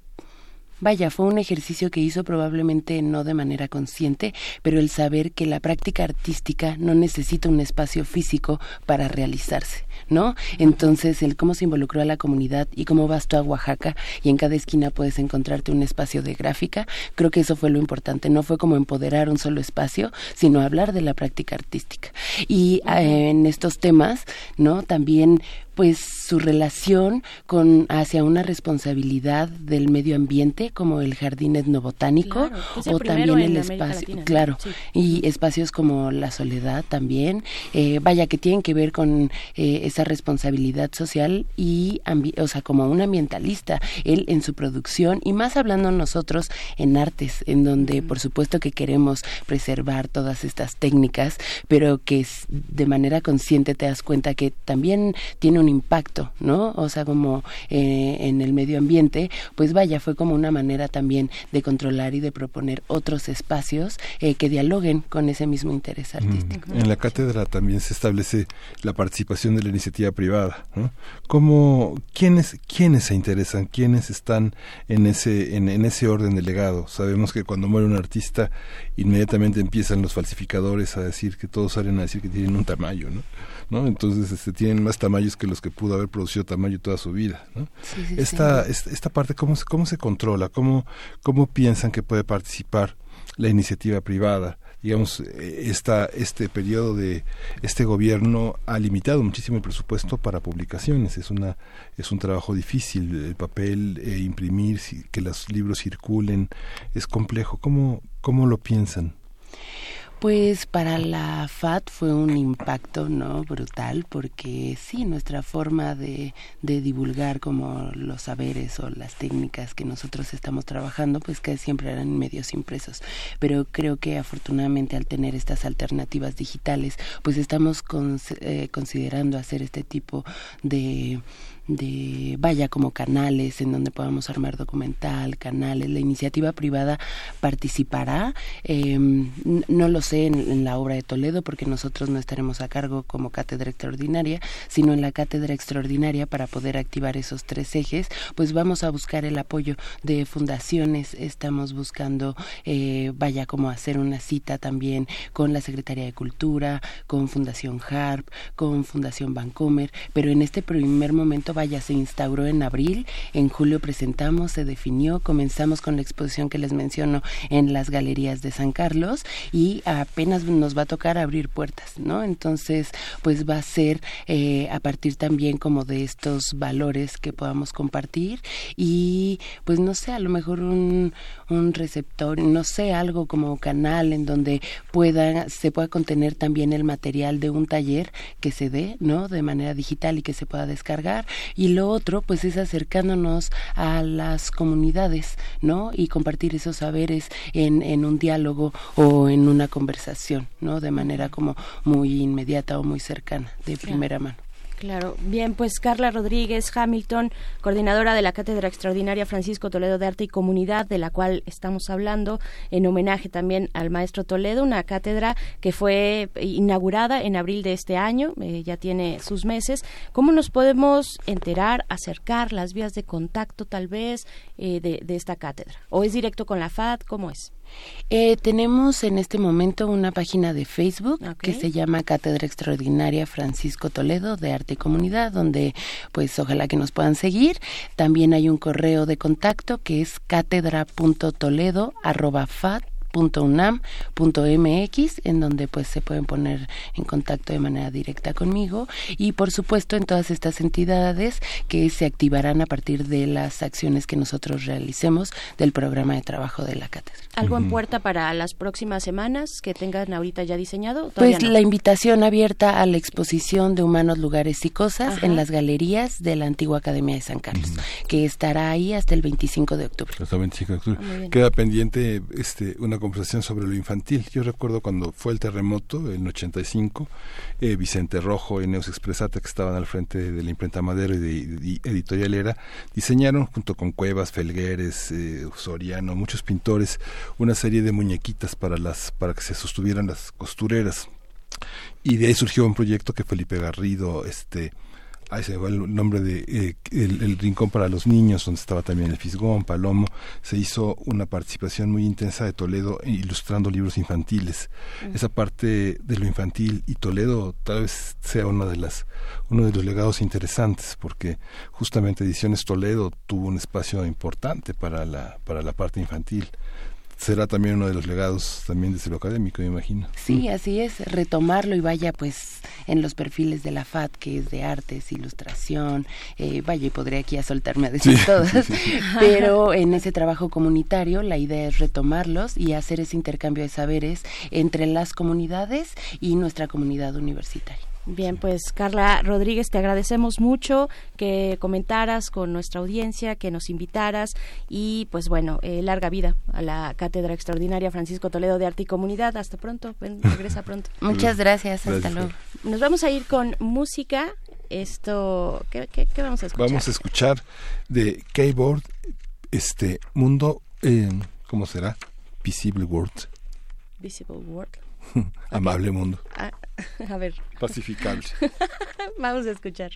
Vaya, fue un ejercicio que hizo probablemente no de manera consciente, pero el saber que la práctica artística no necesita un espacio físico para realizarse. ¿No? Entonces, el cómo se involucró a la comunidad y cómo vas tú a Oaxaca y en cada esquina puedes encontrarte un espacio de gráfica, creo que eso fue lo importante. No fue como empoderar un solo espacio, sino hablar de la práctica artística. Y eh, en estos temas, ¿no? También pues su relación con hacia una responsabilidad del medio ambiente como el jardín etnobotánico o también el espacio claro y espacios como la soledad también eh, vaya que tienen que ver con eh, esa responsabilidad social y o sea como un ambientalista él en su producción y más hablando nosotros en artes en donde por supuesto que queremos preservar todas estas técnicas pero que de manera consciente te das cuenta que también tiene un impacto, ¿no? O sea, como eh, en el medio ambiente, pues vaya, fue como una manera también de controlar y de proponer otros espacios eh, que dialoguen con ese mismo interés artístico. En la cátedra también se establece la participación de la iniciativa privada, ¿no? ¿Cómo, quiénes, quiénes se interesan, quiénes están en ese, en, en ese orden de legado? Sabemos que cuando muere un artista, inmediatamente empiezan los falsificadores a decir que todos salen a decir que tienen un tamaño, ¿no? ¿no? Entonces este, tienen más tamaños que los que pudo haber producido tamaño toda su vida, ¿no? esta, esta parte, ¿cómo, ¿cómo se controla? ¿Cómo, ¿Cómo piensan que puede participar la iniciativa privada? Digamos, esta, este periodo de este gobierno ha limitado muchísimo el presupuesto para publicaciones. Es una es un trabajo difícil, el papel, eh, imprimir, que los libros circulen, es complejo. ¿Cómo, cómo lo piensan? Pues para la FAT fue un impacto no brutal porque sí, nuestra forma de, de, divulgar como los saberes o las técnicas que nosotros estamos trabajando, pues que siempre eran medios impresos. Pero creo que afortunadamente al tener estas alternativas digitales, pues estamos eh, considerando hacer este tipo de de, vaya, como canales en donde podamos armar documental, canales. La iniciativa privada participará, em, no lo sé en, la obra de Toledo porque nosotros no estaremos a cargo como cátedra extraordinaria, sino en la cátedra extraordinaria para poder activar esos tres ejes, pues vamos a buscar el apoyo de fundaciones, estamos buscando, eh, vaya, como hacer una cita también con la Secretaría de Cultura, con Fundación HARP, con Fundación Vancomer, pero en este primer momento, vaya, se instauró en abril, en julio presentamos, se definió, comenzamos con la exposición que les menciono en las galerías de San Carlos y apenas nos va a tocar abrir puertas, ¿no? Entonces, pues va a ser eh, a partir también como de estos valores que podamos compartir y pues no sé, a lo mejor un, un receptor, no sé, algo como canal en donde pueda, se pueda contener también el material de un taller que se dé, ¿no? De manera digital y que se pueda descargar. Y lo otro, pues es acercándonos a las comunidades, ¿no? Y compartir esos saberes en, en un diálogo o en una conversación, ¿no? De manera como muy inmediata o muy cercana, de primera mano. Claro, bien, pues Carla Rodríguez Hamilton, coordinadora de la Cátedra Extraordinaria Francisco Toledo de Arte y Comunidad, de la cual estamos hablando, en homenaje también al maestro Toledo, una cátedra que fue inaugurada en abril de este año, eh, ya tiene sus meses. ¿Cómo nos podemos enterar, acercar las vías de contacto tal vez eh, de, de esta cátedra? ¿O es directo con la FAD? ¿Cómo es? Eh, tenemos en este momento una página de Facebook que se llama Cátedra Extraordinaria Francisco Toledo de Arte y Comunidad, donde pues ojalá que nos puedan seguir. También hay un correo de contacto que es cátedra.toledo.fat .unam.mx en donde pues se pueden poner en contacto de manera directa conmigo y por supuesto en todas estas entidades que se activarán a partir de las acciones que nosotros realicemos del programa de trabajo de la cátedra. ¿Algo en puerta para las próximas semanas que tengan ahorita ya diseñado? Pues la invitación abierta a la exposición de humanos, lugares y cosas en las galerías de la antigua Academia de San Carlos, que estará ahí hasta el 25 de octubre. Hasta el 25 de octubre. Queda pendiente este una conversación sobre lo infantil. Yo recuerdo cuando fue el terremoto, en 85, eh, Vicente Rojo y Neus Expresata, que estaban al frente de la imprenta Madero y de, Editorial Era, diseñaron junto con Cuevas, Felgueres, eh, Soriano, muchos pintores, una serie de muñequitas para, las, para que se sostuvieran las costureras. Y de ahí surgió un proyecto que Felipe Garrido, este, ahí se va el nombre de eh, el, Rincón para los Niños, donde estaba también el Fisgón, Palomo, se hizo una participación muy intensa de Toledo ilustrando libros infantiles. Mm. Esa parte de lo infantil y Toledo tal vez sea una de las, uno de los legados interesantes, porque justamente Ediciones Toledo tuvo un espacio importante para la, para la parte infantil será también uno de los legados también desde lo académico, me imagino. Sí, así es, retomarlo y vaya pues en los perfiles de la FAT, que es de artes, ilustración, eh, vaya, y podría aquí a soltarme a decir todas, pero en ese trabajo comunitario la idea es retomarlos y hacer ese intercambio de saberes entre las comunidades y nuestra comunidad universitaria. Bien, pues Carla Rodríguez, te agradecemos mucho que comentaras con nuestra audiencia, que nos invitaras y pues bueno, eh, larga vida a la Cátedra Extraordinaria Francisco Toledo de Arte y Comunidad. Hasta pronto, regresa pronto. Muchas gracias, hasta luego. Nos vamos a ir con música. Esto, ¿qué, vamos a escuchar? Vamos a escuchar de Keyboard, este mundo, eh, ¿cómo será? Visible World. Visible World. Amable mundo. Ah, a ver. Pacificable. Vamos a escuchar.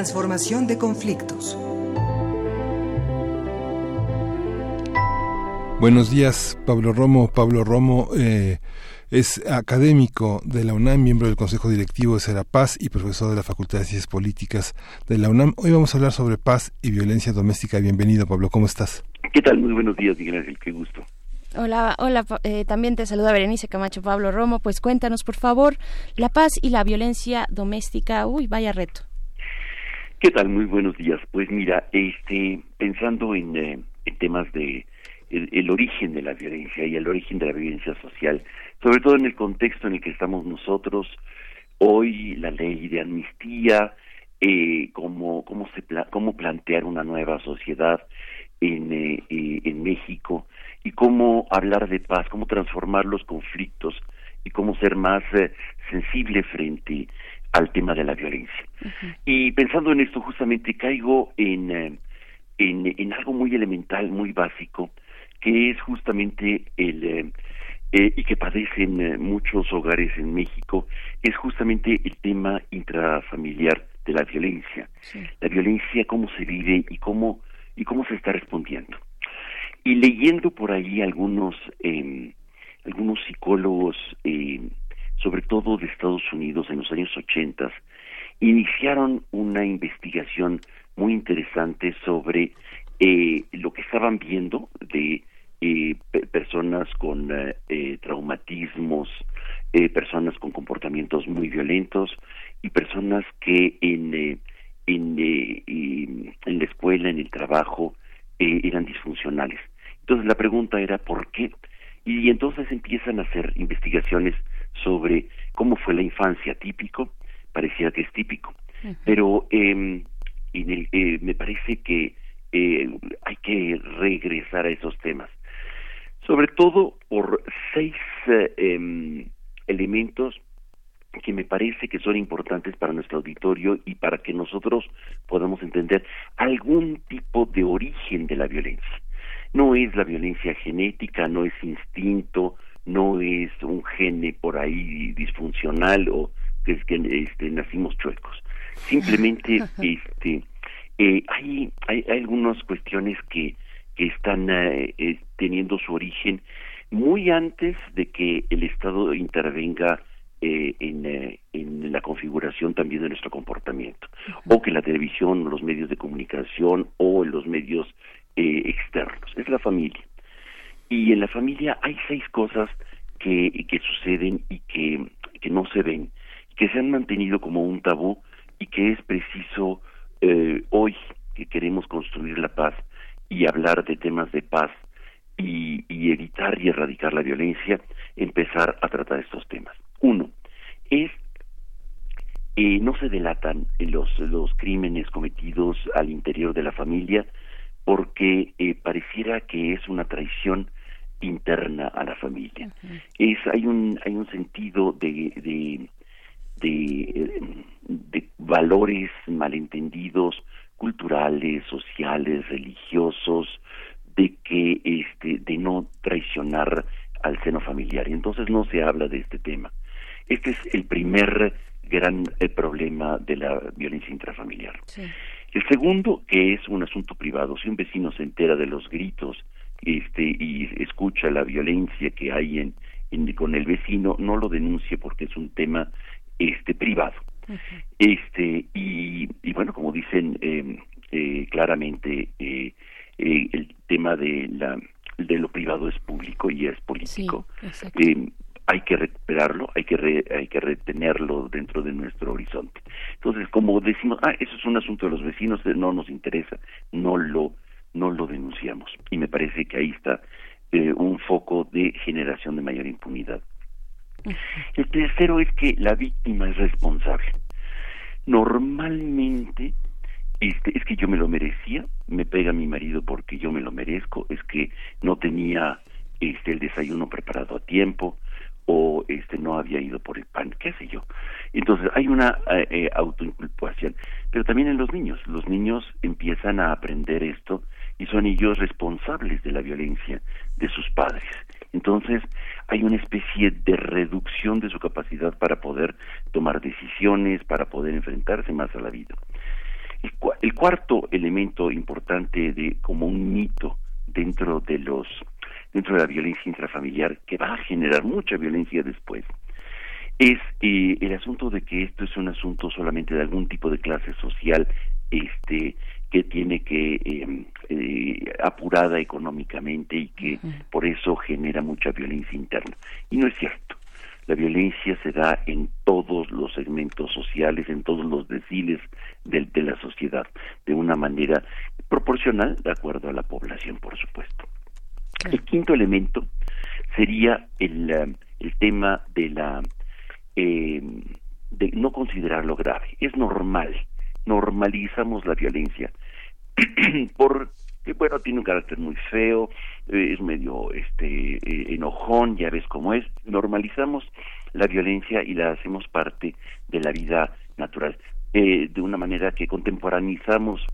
Transformación de conflictos. Buenos días, Pablo Romo. Pablo Romo eh, es académico de la UNAM, miembro del Consejo Directivo de Serapaz y profesor de la Facultad de Ciencias Políticas de la UNAM. Hoy vamos a hablar sobre paz y violencia doméstica. Bienvenido, Pablo. ¿Cómo estás? ¿Qué tal? Muy buenos días, Miguel Qué gusto. Hola, hola, eh, también te saluda Berenice Camacho Pablo Romo. Pues cuéntanos, por favor, la paz y la violencia doméstica. Uy, vaya reto. ¿Qué tal? Muy buenos días. Pues mira, este, pensando en, eh, temas de el, origen de la violencia y el origen de la violencia social, sobre todo en el contexto en el que estamos nosotros, hoy la ley de amnistía, eh, cómo, cómo, se cómo plantear una nueva sociedad en, eh, en México, y cómo hablar de paz, cómo transformar los conflictos y cómo ser más eh, sensible frente al tema de la violencia. Y pensando en esto, justamente caigo en, eh, en, en, algo muy elemental, muy básico, que es justamente el, eh, y que padecen muchos hogares en México, es justamente el tema intrafamiliar de la violencia. La violencia, cómo se vive y cómo, y cómo se está respondiendo. Y leyendo por ahí algunos, eh, algunos psicólogos, eh, sobre todo de Estados Unidos en los años 80, iniciaron una investigación muy interesante sobre eh, lo que estaban viendo de eh, personas con eh, traumatismos, eh, personas con comportamientos muy violentos y personas que en, en, en la escuela, en el trabajo, eran disfuncionales. Entonces la pregunta era ¿por qué? Y, entonces empiezan a hacer investigaciones sobre cómo fue la infancia típico, parecía que es típico, pero eh, en el, eh, me parece que eh, hay que regresar a esos temas, sobre todo por seis eh, em, elementos que me parece que son importantes para nuestro auditorio y para que nosotros podamos entender algún tipo de origen de la violencia. No es la violencia genética, no es instinto, no es un gene por ahí disfuncional o que es que este, nacimos chuecos. Simplemente este, eh, hay, hay, algunas cuestiones que, que están eh, eh, teniendo su origen muy antes de que el Estado intervenga eh, en, eh, en, la configuración también de nuestro comportamiento, o que la televisión, los medios de comunicación o los medios eh, externos. Es la familia. Y en la familia hay seis cosas que, que suceden y que, que no se ven, que se han mantenido como un tabú y que es preciso hoy que queremos construir la paz y hablar de temas de paz y, y, evitar y erradicar la violencia, empezar a tratar estos temas. Uno, es eh, no se delatan los, los crímenes cometidos al interior de la familia porque eh, pareciera que es una traición interna a la familia. Es hay un hay un sentido de de, de, de valores malentendidos culturales, sociales, religiosos, de que este de no traicionar al seno familiar. Y entonces no se habla de este tema. Este es el primer gran eh, problema de la violencia intrafamiliar. El segundo, que es un asunto privado, si un vecino se entera de los gritos este, y escucha la violencia que hay en, con el vecino, no lo denuncie porque es un tema este privado. Este y, y, bueno, como dicen em, eh, claramente, eh, eh, el tema de la de lo privado es público y es político. Sí, hay que recuperarlo, hay que hay que retenerlo dentro de nuestro horizonte. Entonces, como decimos, ah, eso es un asunto de los vecinos, no nos interesa, no lo no lo denunciamos. Y me parece que ahí está eh, un foco de generación de mayor impunidad. El tercero es que la víctima es responsable. Normalmente este, es que yo me lo merecía, me pega mi marido porque yo me lo merezco, es que no tenía este el desayuno preparado a tiempo, o este no había ido por el pan, qué sé yo. Entonces hay una eh, eh, autoinculpación, pero también en los niños, los niños empiezan a aprender esto y son ellos responsables de la violencia de sus padres. Entonces hay una especie de reducción de su capacidad para poder tomar decisiones, para poder enfrentarse más a la vida. El, cuarto elemento importante de como un mito dentro de los dentro de la violencia intrafamiliar, que va a generar mucha violencia después, es eh, el asunto de que esto es un asunto solamente de algún tipo de clase social este que tiene que eh, eh, apurada económicamente y que por eso genera mucha violencia interna y no es cierto la violencia se da en todos los segmentos sociales, en todos los deciles de, de la sociedad, de una manera proporcional de acuerdo a la población, por supuesto. El quinto elemento sería el, eh, el tema de la eh, de no considerarlo grave. Es normal, normalizamos la violencia. Porque bueno tiene un carácter muy feo, eh, es medio este enojón, ya ves cómo es. Normalizamos la violencia y la hacemos parte de la vida natural. De una manera que contemporanizamos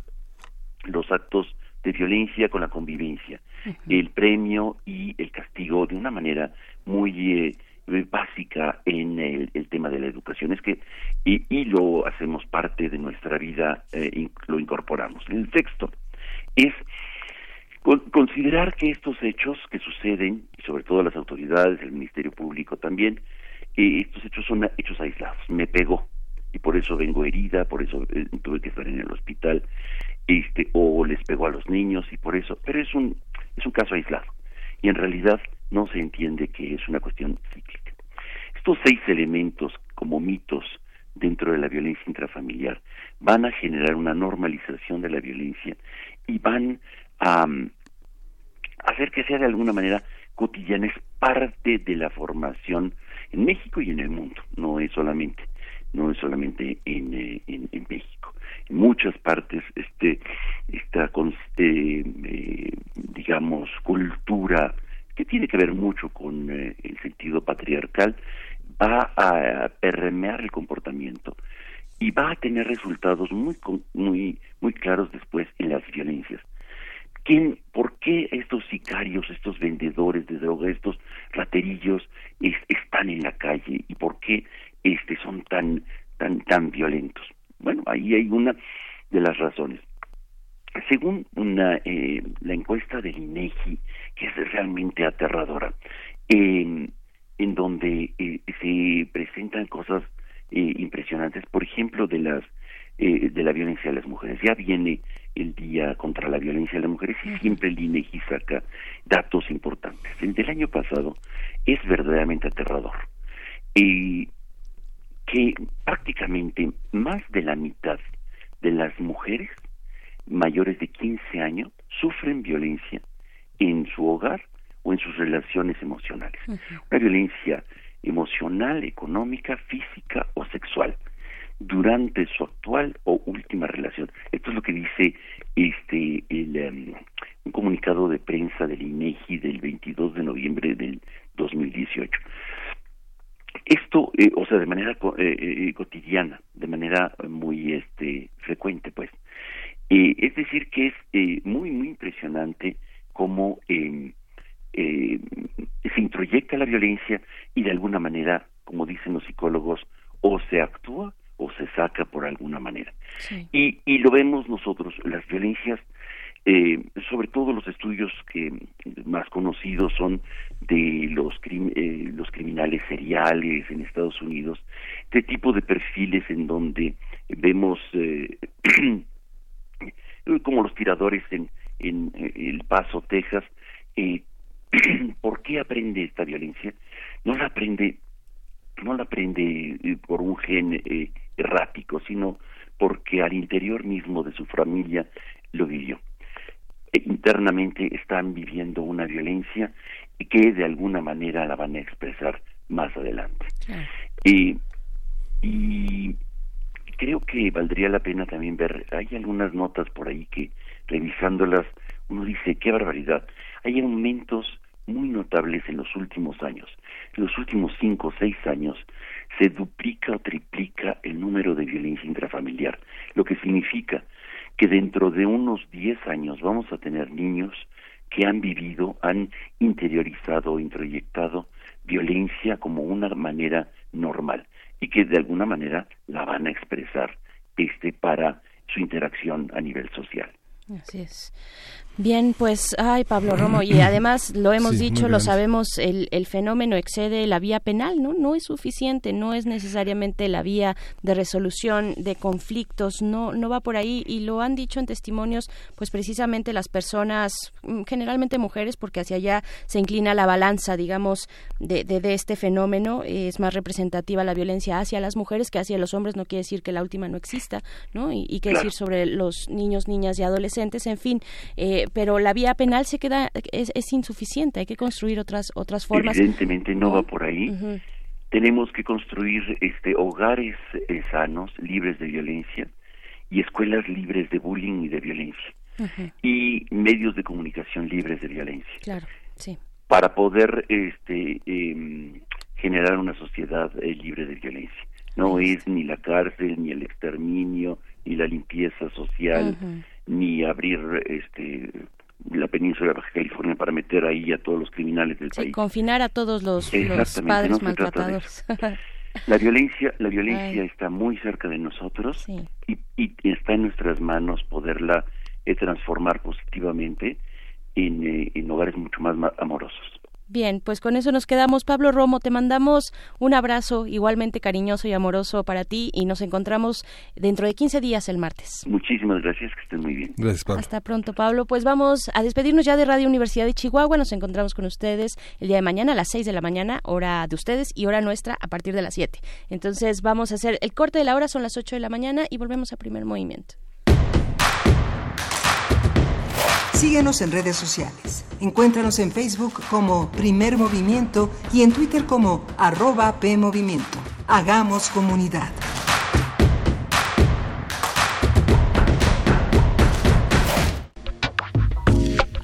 los actos de violencia con la convivencia, el premio y el castigo de una manera muy eh, básica en el, tema de la educación. Es que, y, lo hacemos parte de nuestra vida, eh, lo incorporamos. El sexto es considerar que estos hechos que suceden, y sobre todo las autoridades, el Ministerio Público también, eh, estos hechos son hechos aislados. Me pegó y por eso vengo herida, por eso tuve que estar en el hospital este o les pegó a los niños y por eso pero es un es un caso aislado y en realidad no se entiende que es una cuestión cíclica estos seis elementos como mitos dentro de la violencia intrafamiliar van a generar una normalización de la violencia y van a, hacer que sea de alguna manera cotidiana es parte de la formación en México y en el mundo, no es solamente no es solamente en, eh, en, México. En muchas partes este esta eh, eh, digamos cultura que tiene que ver mucho con eh, el sentido patriarcal va a permear el comportamiento y va a tener resultados muy muy muy claros después en las violencias. ¿Quién, ¿Por qué estos sicarios, estos vendedores de droga, estos raterillos están en la calle y por qué este son tan tan tan violentos? Bueno, ahí hay una de las razones. Según una eh, la encuesta del INEGI, que es realmente aterradora, en donde eh, se presentan cosas eh, impresionantes, por ejemplo, de las eh, de la violencia de las mujeres. Ya viene el día contra la violencia de las mujeres y siempre el INEGI saca datos importantes. El del año pasado es verdaderamente aterrador. y que prácticamente más de la mitad de las mujeres mayores de 15 años sufren violencia en su hogar o en sus relaciones emocionales. Una violencia emocional, económica, física o sexual durante su actual o última relación. Esto es lo que dice este el, em, un comunicado de prensa del INEGI del 22 de noviembre del 2018. Esto, eh, o sea, de manera eh, eh, cotidiana, de manera muy este frecuente, pues. Es decir, que es muy, muy impresionante cómo em, eh, se introyecta la violencia y de alguna manera, como dicen los psicólogos, o se actúa o se saca por alguna manera. Y, y lo vemos nosotros, las violencias, eh, sobre todo los estudios que más conocidos son de los, eh, los criminales seriales en Estados Unidos, este tipo de perfiles en donde vemos eh, como los tiradores en, en, El Paso, Texas, eh, ¿Por qué aprende esta violencia? No la aprende, no la aprende eh, por un gen eh, errático, sino porque al interior mismo de su familia lo vivió. E internamente están viviendo una violencia que de alguna manera la van a expresar más adelante. y creo que valdría la pena también ver, hay algunas notas por ahí que revisándolas uno dice, qué barbaridad. Hay aumentos muy notables en los últimos años. En los últimos cinco o seis años se duplica o triplica el número de violencia intrafamiliar, lo que significa que dentro de unos diez años vamos a tener niños que han vivido, han interiorizado o introyectado violencia como una manera normal y que de alguna manera la van a expresar este para su interacción a nivel social. Así es. Bien, pues, ay, Pablo Romo, y además lo hemos dicho, lo sabemos, el, el, fenómeno excede la vía penal, ¿no? No es suficiente, no es necesariamente la vía de resolución de conflictos, no, no va por ahí, y lo han dicho en testimonios, pues precisamente las personas, mm, generalmente mujeres, porque hacia allá se inclina la balanza, digamos, de, de, este fenómeno, es más representativa la violencia hacia las mujeres que hacia los hombres, no quiere decir que la última no exista, ¿no? Y, y qué decir sobre los niños, niñas y adolescentes, en fin, eh, pero la vía penal se queda es, es, insuficiente hay que construir otras otras formas. Evidentemente no, va por ahí. Tenemos que construir este hogares eh, sanos libres de violencia y escuelas libres de bullying y de violencia y medios de comunicación libres de violencia. Claro sí. Para poder este em, generar una sociedad eh, libre de violencia. No es ni la cárcel ni el exterminio ni la limpieza social ni abrir este la península de Baja California para meter ahí a todos los criminales del país. confinar a todos los, padres maltratadores. La violencia, la violencia está muy cerca de nosotros y, y, está en nuestras manos poderla eh, transformar positivamente en, eh, en hogares mucho más amorosos. Bien, pues con eso nos quedamos. Pablo Romo, te mandamos un abrazo igualmente cariñoso y amoroso para ti y nos encontramos dentro de 15 días el martes. Muchísimas gracias, que estén muy bien. Gracias, Pablo. Hasta pronto, Pablo. Pues vamos a despedirnos ya de Radio Universidad de Chihuahua. Nos encontramos con ustedes el día de mañana a las 6 de la mañana, hora de ustedes y hora nuestra a partir de las 7. Entonces vamos a hacer el corte de la hora, son las 8 de la mañana y volvemos a primer movimiento. Síguenos en redes sociales. Encuéntranos en Facebook como Primer Movimiento y en Twitter como arroba PMovimiento. Hagamos comunidad.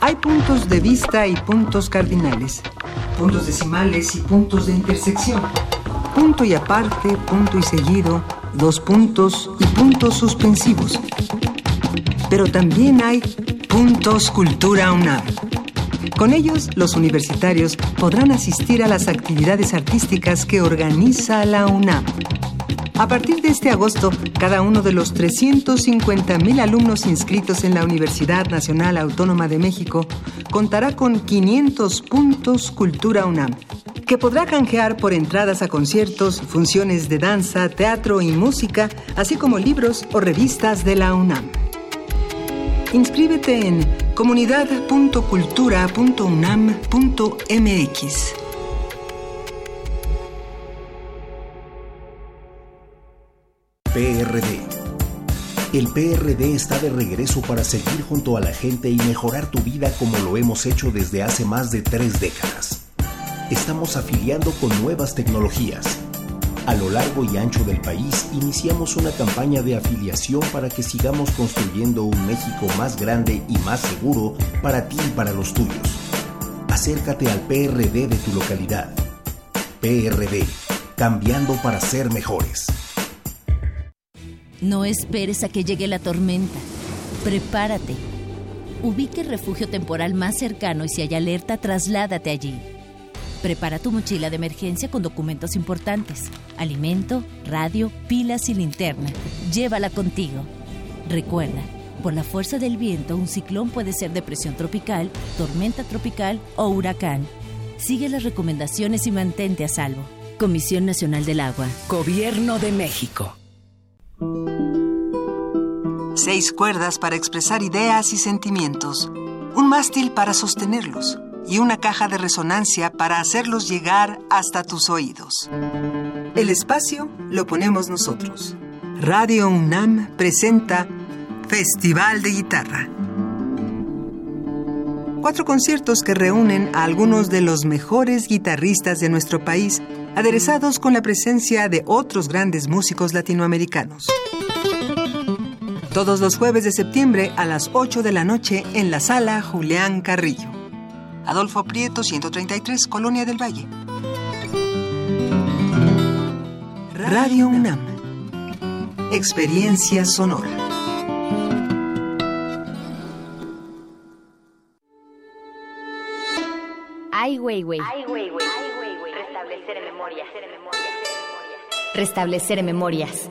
Hay puntos de vista y puntos cardinales, puntos decimales y puntos de intersección, punto y aparte, punto y seguido, dos puntos y puntos suspensivos. Pero también hay puntos Cultura UNAM. Con ellos, los universitarios podrán asistir a las actividades artísticas que organiza la UNAM. A partir de este agosto, cada uno de los 350.000 alumnos inscritos en la Universidad Nacional Autónoma de México contará con 500 puntos Cultura UNAM, que podrá canjear por entradas a conciertos, funciones de danza, teatro y música, así como libros o revistas de la UNAM. Inscríbete en comunidad.cultura.unam.mx. PRD. El PRD está de regreso para seguir junto a la gente y mejorar tu vida como lo hemos hecho desde hace más de tres décadas. Estamos afiliando con nuevas tecnologías. A lo largo y ancho del país iniciamos una campaña de afiliación para que sigamos construyendo un México más grande y más seguro para ti y para los tuyos. Acércate al PRD de tu localidad. PRD, cambiando para ser mejores. No esperes a que llegue la tormenta. Prepárate. Ubique el refugio temporal más cercano y si hay alerta, trasládate allí. Prepara tu mochila de emergencia con documentos importantes, alimento, radio, pilas y linterna. Llévala contigo. Recuerda, por la fuerza del viento, un ciclón puede ser depresión tropical, tormenta tropical o huracán. Sigue las recomendaciones y mantente a salvo. Comisión Nacional del Agua. Gobierno de México. Seis cuerdas para expresar ideas y sentimientos. Un mástil para sostenerlos. Y una caja de resonancia para hacerlos llegar hasta tus oídos. El espacio lo ponemos nosotros. Radio UNAM presenta Festival de Guitarra. Cuatro conciertos que reúnen a algunos de los mejores guitarristas de nuestro país, aderezados con la presencia de otros grandes músicos latinoamericanos. Todos los jueves de septiembre a las 8 de la noche en la sala Julián Carrillo. Adolfo Prieto, 133, Colonia del Valle. Radio UNAM. Experiencia sonora. Ai Weiwei. Restablecer memorias. Restablecer memorias.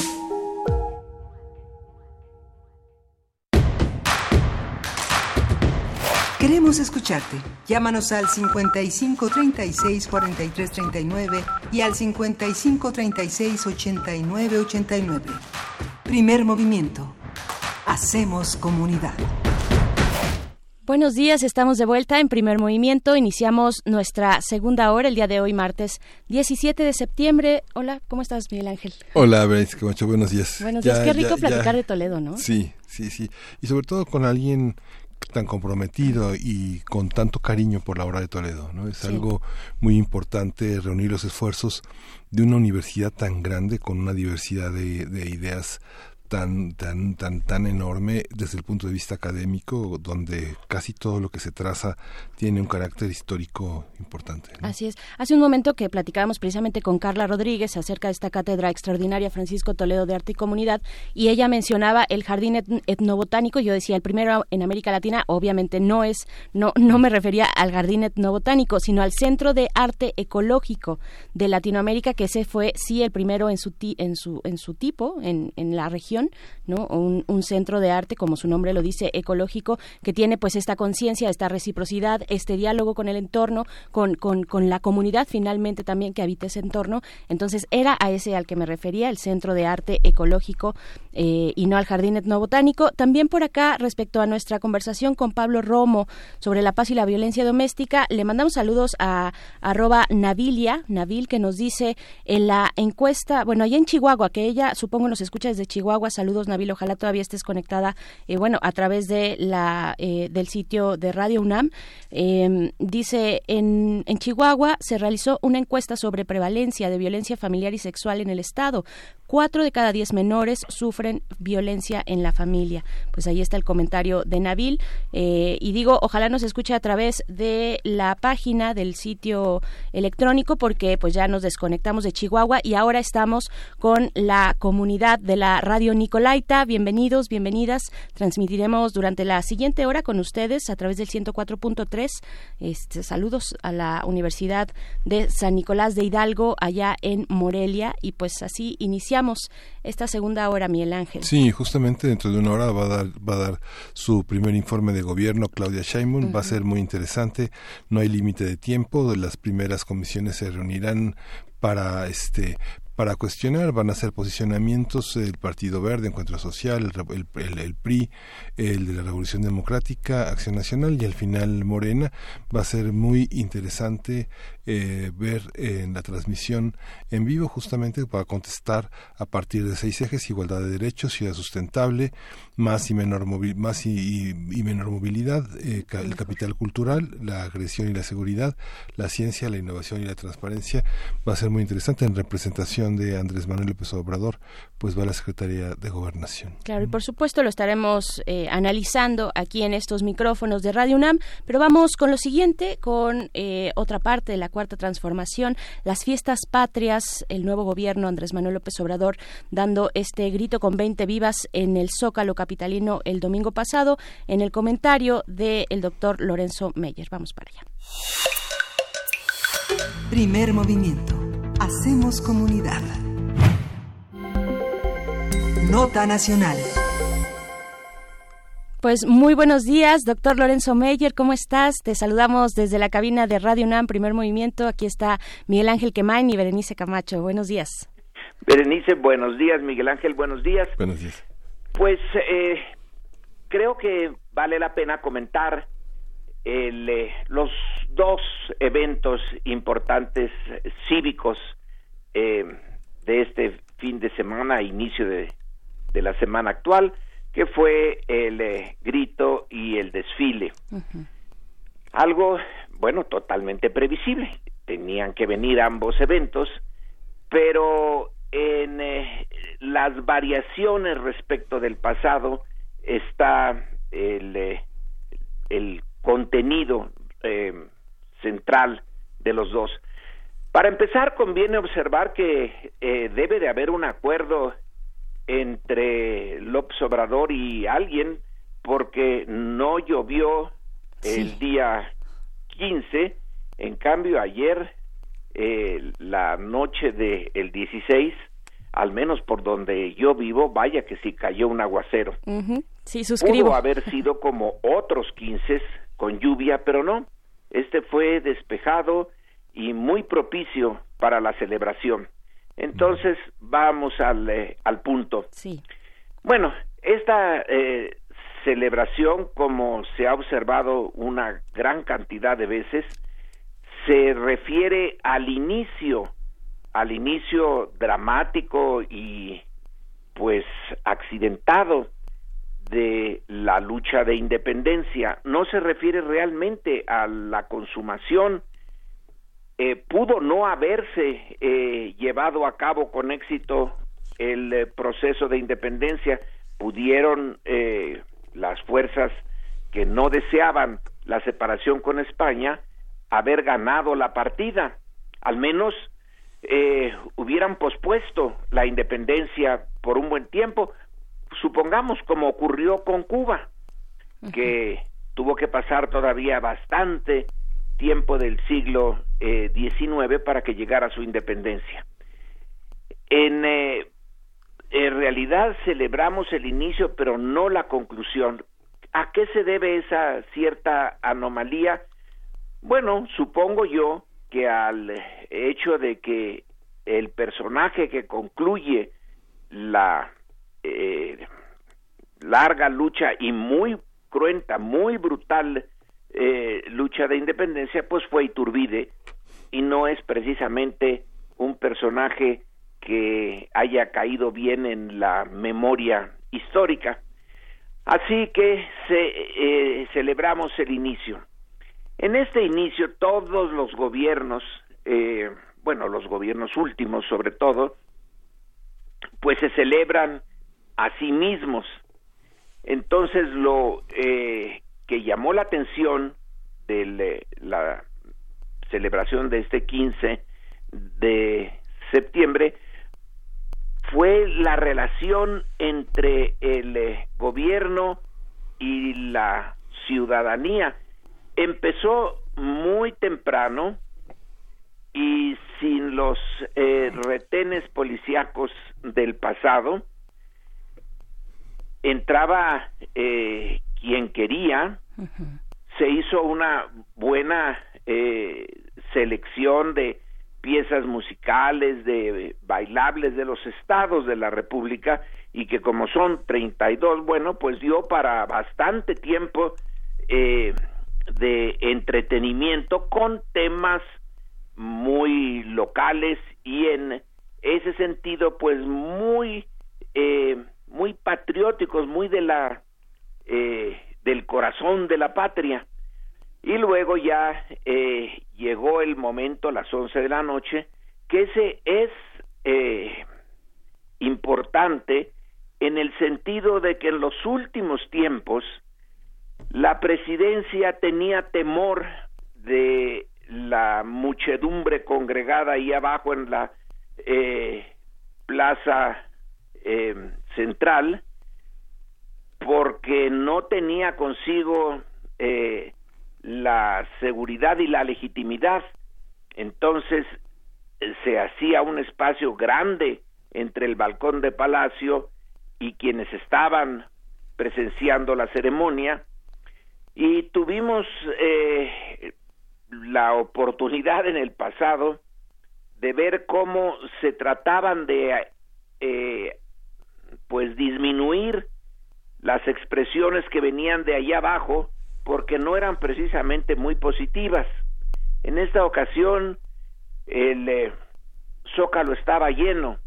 Queremos escucharte. Llámanos al 55 36 43 39 y al 55 36 89 89. Primer movimiento. Hacemos comunidad. Buenos días, estamos de vuelta en primer movimiento. Iniciamos nuestra segunda hora el día de hoy, martes 17 de septiembre. Hola, ¿cómo estás, Miguel Ángel? Hola, Berenice Camacho, buenos días. Buenos días, qué rico platicar de Toledo, ¿no? Sí, sí, sí. Y sobre todo con alguien tan comprometido y con tanto cariño por la obra de Toledo, ¿no? Es Sí. algo muy importante reunir los esfuerzos de una universidad tan grande con una diversidad de, de ideas tan tan tan tan enorme desde el punto de vista académico donde casi todo lo que se traza tiene un carácter histórico importante. Así es. Hace un momento que platicábamos precisamente con Carla Rodríguez acerca de esta cátedra extraordinaria Francisco Toledo de Arte y Comunidad y ella mencionaba el jardín etn- etnobotánico. Yo decía el primero en América Latina. Obviamente no es, no, no me refería al jardín etnobotánico, sino al Centro de Arte Ecológico de Latinoamérica, que ese fue sí el primero en su ti- en su en su tipo en, en la región ¿no? Un, un, centro de arte, como su nombre lo dice, ecológico, que tiene pues esta conciencia, esta reciprocidad, este diálogo con el entorno, con, con, con, la comunidad finalmente también que habita ese entorno. Entonces era a ese al que me refería, el centro de arte ecológico eh, y no al jardín etnobotánico. También por acá, respecto a nuestra conversación con Pablo Romo sobre la paz y la violencia doméstica, le mandamos saludos a, arroba Navilia, Navil, que nos dice en la encuesta, bueno, allá en Chihuahua, que ella supongo nos escucha desde Chihuahua, saludos Nabil, ojalá todavía estés conectada, eh, bueno, a través de la, eh, del sitio de Radio UNAM. Em, dice, en, en Chihuahua se realizó una encuesta sobre prevalencia de violencia familiar y sexual en el Estado. Cuatro de cada diez menores sufren violencia en la familia. Pues ahí está el comentario de Nabil. Eh, y digo, ojalá nos escuche a través de la página del sitio electrónico, porque pues ya nos desconectamos de Chihuahua y ahora estamos con la comunidad de la Radio Nicolaita. Bienvenidos, bienvenidas. Transmitiremos durante la siguiente hora con ustedes a través del 104.3. Este, saludos a la Universidad de San Nicolás de Hidalgo, allá en Morelia. Y pues así iniciamos esta segunda hora, Miguel Ángel. Sí, justamente dentro de una hora va a dar, va a dar su primer informe de gobierno Claudia Sheinbaum. Va a ser muy interesante. No hay límite de tiempo. Las primeras comisiones se reunirán para este para cuestionar, van a ser posicionamientos el Partido Verde, Encuentro Social, el, el, PRI, el de la Revolución Democrática, Acción Nacional y al final Morena. Va a ser muy interesante eh, ver en la transmisión en vivo justamente para contestar a partir de seis ejes, igualdad de derechos, ciudad sustentable, más y menor, más y, menor movilidad, eh, el capital cultural, la agresión y la seguridad, la ciencia, la innovación y la transparencia. Va a ser muy interesante en representación de Andrés Manuel López Obrador, pues va a la Secretaría de Gobernación. Claro, y por supuesto lo estaremos eh, analizando aquí en estos micrófonos de Radio UNAM, pero vamos con lo siguiente, con otra parte de la cuarta transformación, las fiestas patrias, el nuevo gobierno Andrés Manuel López Obrador dando este grito con 20 vivas en el Zócalo capitalino el domingo pasado, en el comentario del doctor Lorenzo Meyer. Vamos para allá. Primer movimiento. Hacemos comunidad. Nota Nacional. Pues muy buenos días, doctor Lorenzo Meyer, ¿cómo estás? Te saludamos desde la cabina de Radio UNAM, primer movimiento. Aquí está Miguel Ángel Quemain y Berenice Camacho. Buenos días. Berenice, buenos días. Miguel Ángel, buenos días. Buenos días. Pues eh, creo que vale la pena comentar el, eh, los dos eventos importantes cívicos eh, de este fin de semana, inicio de, de la semana actual que fue el eh, grito y el desfile. Algo, bueno, totalmente previsible. Tenían que venir ambos eventos, pero en eh, las variaciones respecto del pasado está el, eh, el contenido central de los dos. Para empezar, conviene observar que debe de haber un acuerdo entre López Obrador y alguien porque no llovió el día 15, en cambio ayer, eh, la noche del el 16, al menos por donde yo vivo, vaya que sí cayó un aguacero. Sí, suscribo. Pudo haber sido como otros 15 con lluvia, pero no. Este fue despejado y muy propicio para la celebración. Entonces, vamos al, eh, al punto. Sí. Bueno, esta eh, celebración, como se ha observado una gran cantidad de veces, se refiere al inicio, al inicio dramático y pues accidentado de la lucha de independencia. No se refiere realmente a la consumación eh, pudo no haberse eh, llevado a cabo con éxito el eh, proceso de independencia, pudieron las fuerzas que no deseaban la separación con España haber ganado la partida, al menos hubieran pospuesto la independencia por un buen tiempo, supongamos como ocurrió con Cuba, que tuvo que pasar todavía bastante tiempo del siglo XIX eh, para que llegara su independencia. En, eh, en realidad celebramos el inicio, pero no la conclusión. ¿A qué se debe esa cierta anomalía? Bueno, supongo yo que al hecho de que el personaje que concluye la eh, larga lucha y muy cruenta, muy brutal eh, lucha de independencia, pues fue Iturbide y no es precisamente un personaje que haya caído bien en la memoria histórica. Así que eh, celebramos el inicio. En este inicio todos los gobiernos, eh, bueno, los gobiernos últimos sobre todo, pues se celebran a sí mismos. Entonces lo eh, que llamó la atención de la celebración de este 15 de septiembre fue la relación entre el eh, gobierno y la ciudadanía. Empezó muy temprano y sin los eh, retenes policíacos del pasado, entraba eh, quien quería, se hizo una buena selección de piezas musicales, de bailables de los estados de la República y que como son 32, bueno, pues dio para bastante tiempo eh, de entretenimiento con temas muy locales y en ese sentido pues muy eh, muy patrióticos, muy de la eh, del corazón de la patria. Y luego ya eh, llegó el momento a las 11 de la noche, que ese es eh, importante en el sentido de que en los últimos tiempos la presidencia tenía temor de la muchedumbre congregada ahí abajo en la eh, plaza central porque no tenía consigo eh, la seguridad y la legitimidad. Entonces eh, se hacía un espacio grande entre el balcón de palacio y quienes estaban presenciando la ceremonia y tuvimos eh, la oportunidad en el pasado de ver cómo se trataban de eh, pues disminuir las expresiones que venían de allá abajo porque no eran precisamente muy positivas. En esta ocasión el eh, zócalo estaba lleno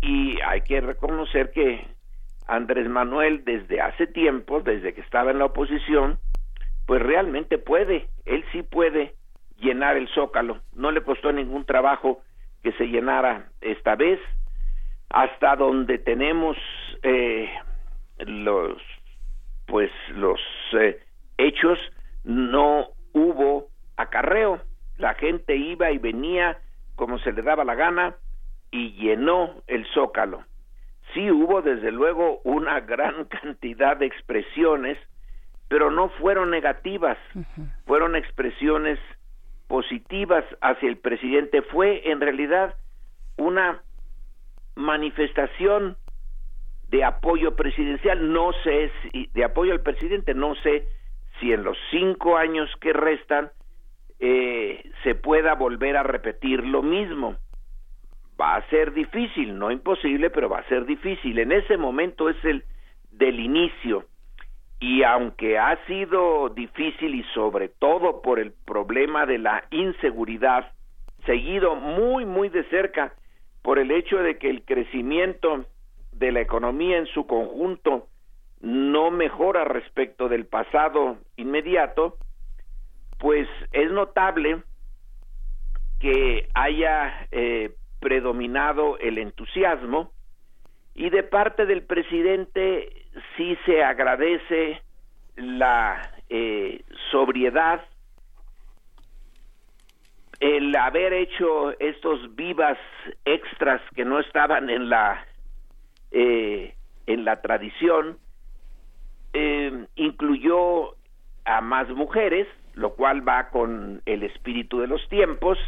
y hay que reconocer que Andrés Manuel desde hace tiempo, desde que estaba en la oposición, pues realmente puede, él sí puede llenar el zócalo. No le costó ningún trabajo que se llenara esta vez, hasta donde tenemos eh, los pues los eh, hechos no hubo acarreo, la gente iba y venía como se le daba la gana y llenó el zócalo. Sí hubo desde luego una gran cantidad de expresiones, pero no fueron negativas, fueron expresiones positivas hacia el presidente. Fue en realidad una manifestación de apoyo presidencial. No sé si, de apoyo al presidente, no sé si en los cinco años que restan eh, se pueda volver a repetir lo mismo. Va a ser difícil, no imposible, pero va a ser difícil. En ese momento es el del inicio. Y aunque ha sido difícil y sobre todo por el problema de la inseguridad, seguido muy, muy de cerca por el hecho de que el crecimiento de la economía en su conjunto no mejora respecto del pasado inmediato, pues es notable que haya eh, predominado el entusiasmo y de parte del presidente sí se agradece la eh, sobriedad, el haber hecho estos vivas extras que no estaban en la eh, en la tradición eh, incluyó a más mujeres, lo cual va con el espíritu de los tiempos,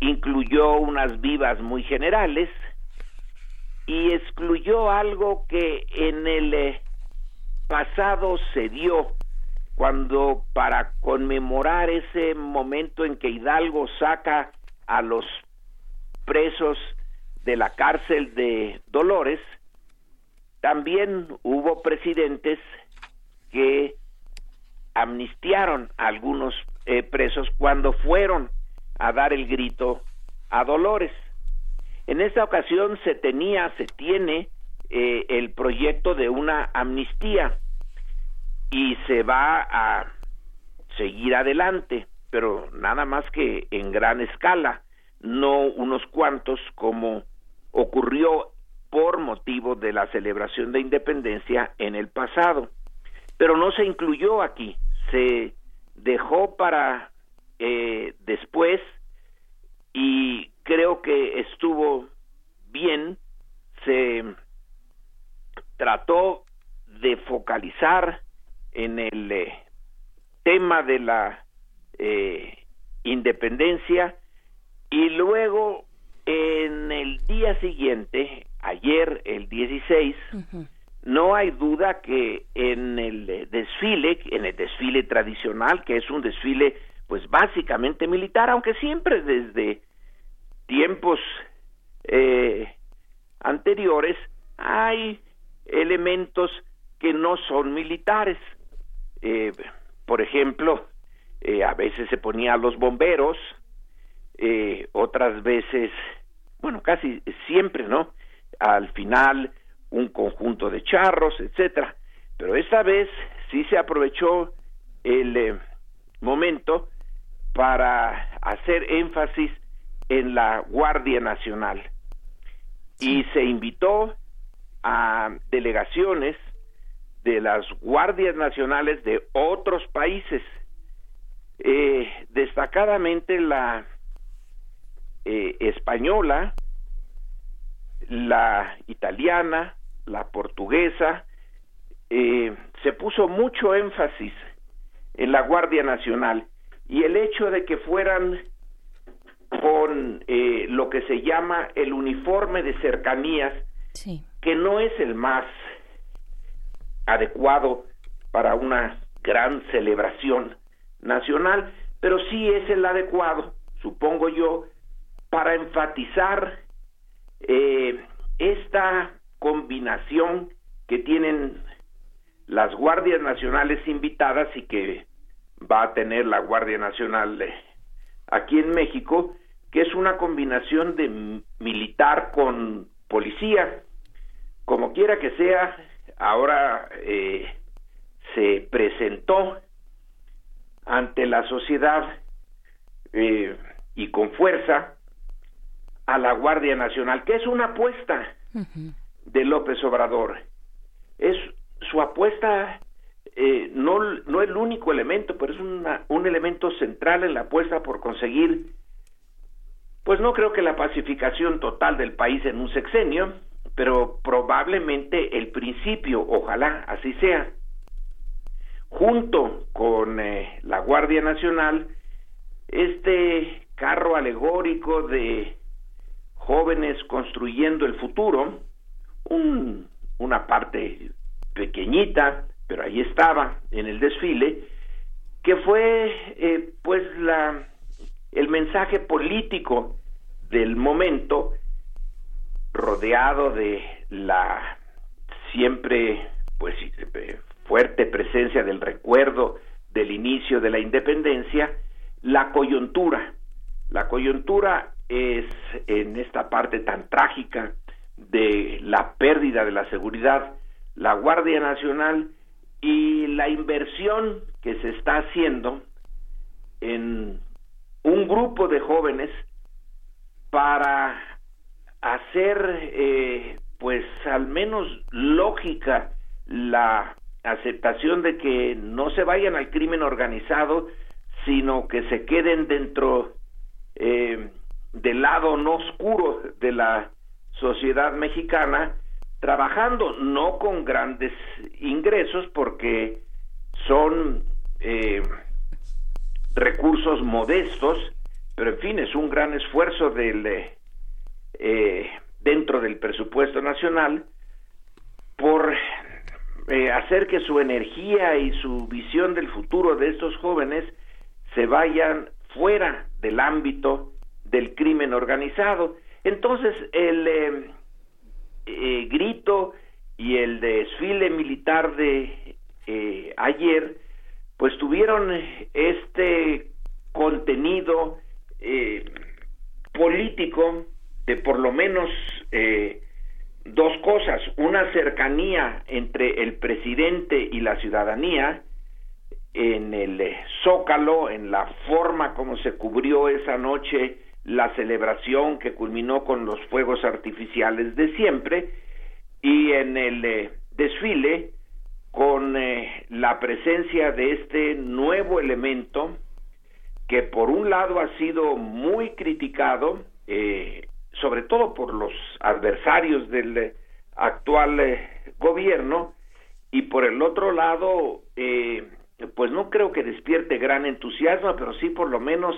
incluyó unas vivas muy generales y excluyó algo que en el eh, pasado se dio cuando para conmemorar ese momento en que Hidalgo saca a los presos de la cárcel de Dolores, también hubo presidentes que amnistiaron a algunos eh, presos cuando fueron a dar el grito a Dolores. En esta ocasión se tenía, se tiene eh, el proyecto de una amnistía y se va a seguir adelante, pero nada más que en gran escala, no unos cuantos como ocurrió por motivo de la celebración de independencia en el pasado. Pero no se incluyó aquí, se dejó para eh, después y creo que estuvo bien, se trató de focalizar en el eh, tema de la eh, independencia y luego en el día siguiente, ayer el 16, no hay duda que en el desfile, en el desfile tradicional, que es un desfile pues básicamente militar, aunque siempre desde tiempos eh, anteriores hay elementos que no son militares. Eh, por ejemplo, eh, a veces se ponía a los bomberos, eh, otras veces, bueno, casi siempre, ¿no? Al final un conjunto de charros, etcétera. Pero esta vez sí se aprovechó el eh, momento para hacer énfasis en la Guardia Nacional y se invitó a delegaciones de las guardias nacionales de otros países, eh, destacadamente la eh, española, la italiana, la portuguesa, eh, se puso mucho énfasis en la Guardia Nacional y el hecho de que fueran con eh, lo que se llama el uniforme de cercanías, que no es el más adecuado para una gran celebración nacional, pero sí es el adecuado, supongo yo, para enfatizar eh, esta combinación que tienen las guardias nacionales invitadas y que va a tener la Guardia Nacional eh, aquí en México, que es una combinación de militar con policía. Como quiera que sea, ahora eh, se presentó ante la sociedad eh, y con fuerza a la Guardia Nacional, que es una apuesta de López Obrador. Es su apuesta eh, no, no el único elemento, pero es un elemento central en la apuesta por conseguir, pues no creo que la pacificación total del país en un sexenio, pero probablemente el principio, ojalá así sea. Junto con eh, la Guardia Nacional, este carro alegórico de jóvenes construyendo el futuro, una parte pequeñita, pero ahí estaba en el desfile, que fue eh, pues la el mensaje político del momento rodeado de la siempre pues fuerte presencia del recuerdo del inicio de la independencia, la coyuntura. La coyuntura es en esta parte tan trágica de la pérdida de la seguridad, la Guardia Nacional y la inversión que se está haciendo en un grupo de jóvenes para hacer eh, pues al menos lógica la aceptación de que no se vayan al crimen organizado sino que se queden dentro eh, del lado no oscuro de la sociedad mexicana, trabajando no con grandes ingresos porque son eh, recursos modestos, pero en fin, es un gran esfuerzo del eh, dentro del presupuesto nacional por eh, hacer que su energía y su visión del futuro de estos jóvenes se vayan fuera del ámbito del crimen organizado. Entonces, el eh, eh, grito y el desfile militar de ayer, pues tuvieron este contenido político de por lo menos dos cosas, una cercanía entre el presidente y la ciudadanía en el eh, zócalo, en la forma como se cubrió esa noche la celebración que culminó con los fuegos artificiales de siempre y en el eh, desfile con eh, la presencia de este nuevo elemento que por un lado ha sido muy criticado sobre todo por los adversarios del eh, actual eh, gobierno y por el otro lado eh, pues no creo que despierte gran entusiasmo pero sí por lo menos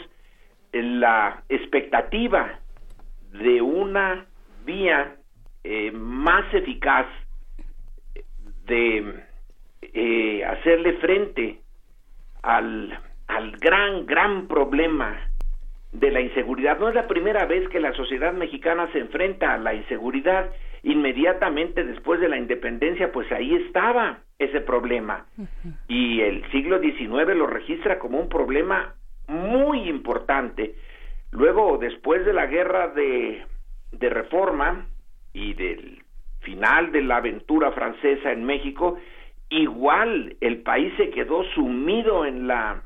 la expectativa de una vía más eficaz de hacerle frente al, al gran gran problema de la inseguridad. No es la primera vez que la sociedad mexicana se enfrenta a la inseguridad. Inmediatamente después de la independencia, pues ahí estaba ese problema. Y el siglo XIX lo registra como un problema muy importante. Luego, después de la guerra de, de reforma y del final de la aventura francesa en México, igual el país se quedó sumido en la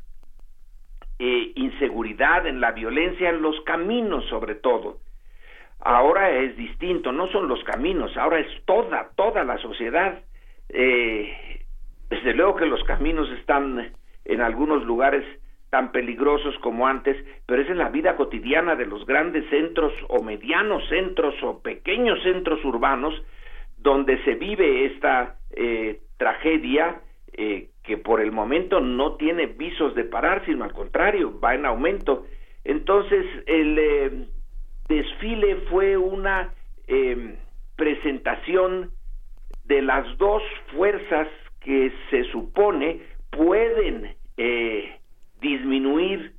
eh, inseguridad, en la violencia, en los caminos sobre todo. Ahora es distinto, no son los caminos, ahora es toda, toda la sociedad. Eh, desde luego que los caminos están en algunos lugares tan peligrosos como antes, pero es en la vida cotidiana de los grandes centros o medianos centros o pequeños centros urbanos donde se vive esta eh, tragedia eh, que por el momento no tiene visos de parar, sino al contrario, va en aumento. Entonces, el eh, desfile fue una em, presentación de las dos fuerzas que se supone pueden eh, disminuir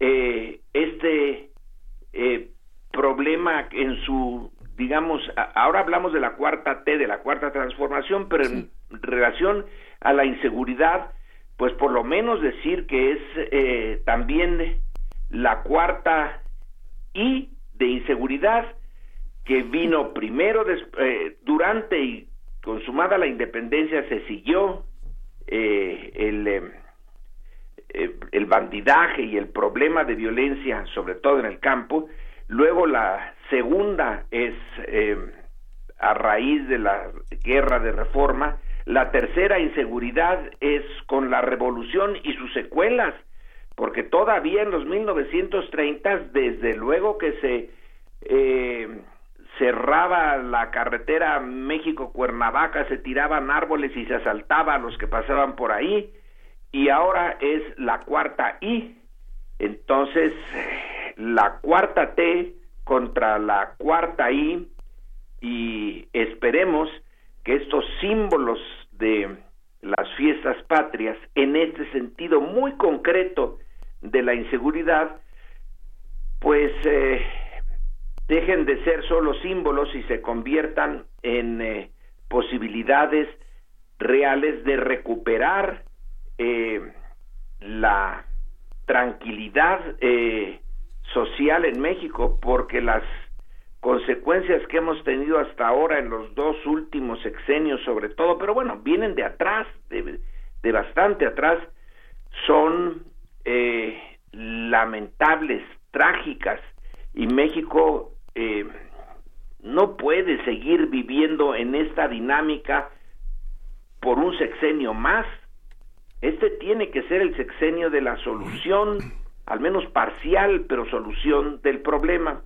eh, este problema en su, digamos, ahora hablamos de la cuarta T, de la cuarta transformación, pero en relación a la inseguridad, pues por lo menos decir que es eh, también la cuarta I de inseguridad que vino primero eh, durante y consumada la independencia se siguió eh, el el bandidaje y el problema de violencia sobre todo en el campo. Luego la segunda es a raíz de la guerra de reforma la tercera inseguridad es con la revolución y sus secuelas, porque todavía en los 1930, desde luego que se eh, cerraba la carretera México-Cuernavaca, se tiraban árboles y se asaltaba a los que pasaban por ahí, y ahora es la cuarta I. Entonces, la cuarta T contra la cuarta I, y esperemos que estos símbolos de las fiestas patrias, en este sentido muy concreto de la inseguridad, pues eh, dejen de ser solo símbolos y se conviertan en eh, posibilidades reales de recuperar eh, la tranquilidad social en México, porque las consecuencias que hemos tenido hasta ahora en los dos últimos sexenios sobre todo, pero bueno, vienen de atrás, de, bastante atrás, son eh, lamentables, trágicas, y México eh, no puede seguir viviendo en esta dinámica por un sexenio más. Este tiene que ser el sexenio de la solución, al menos parcial, pero solución del problema.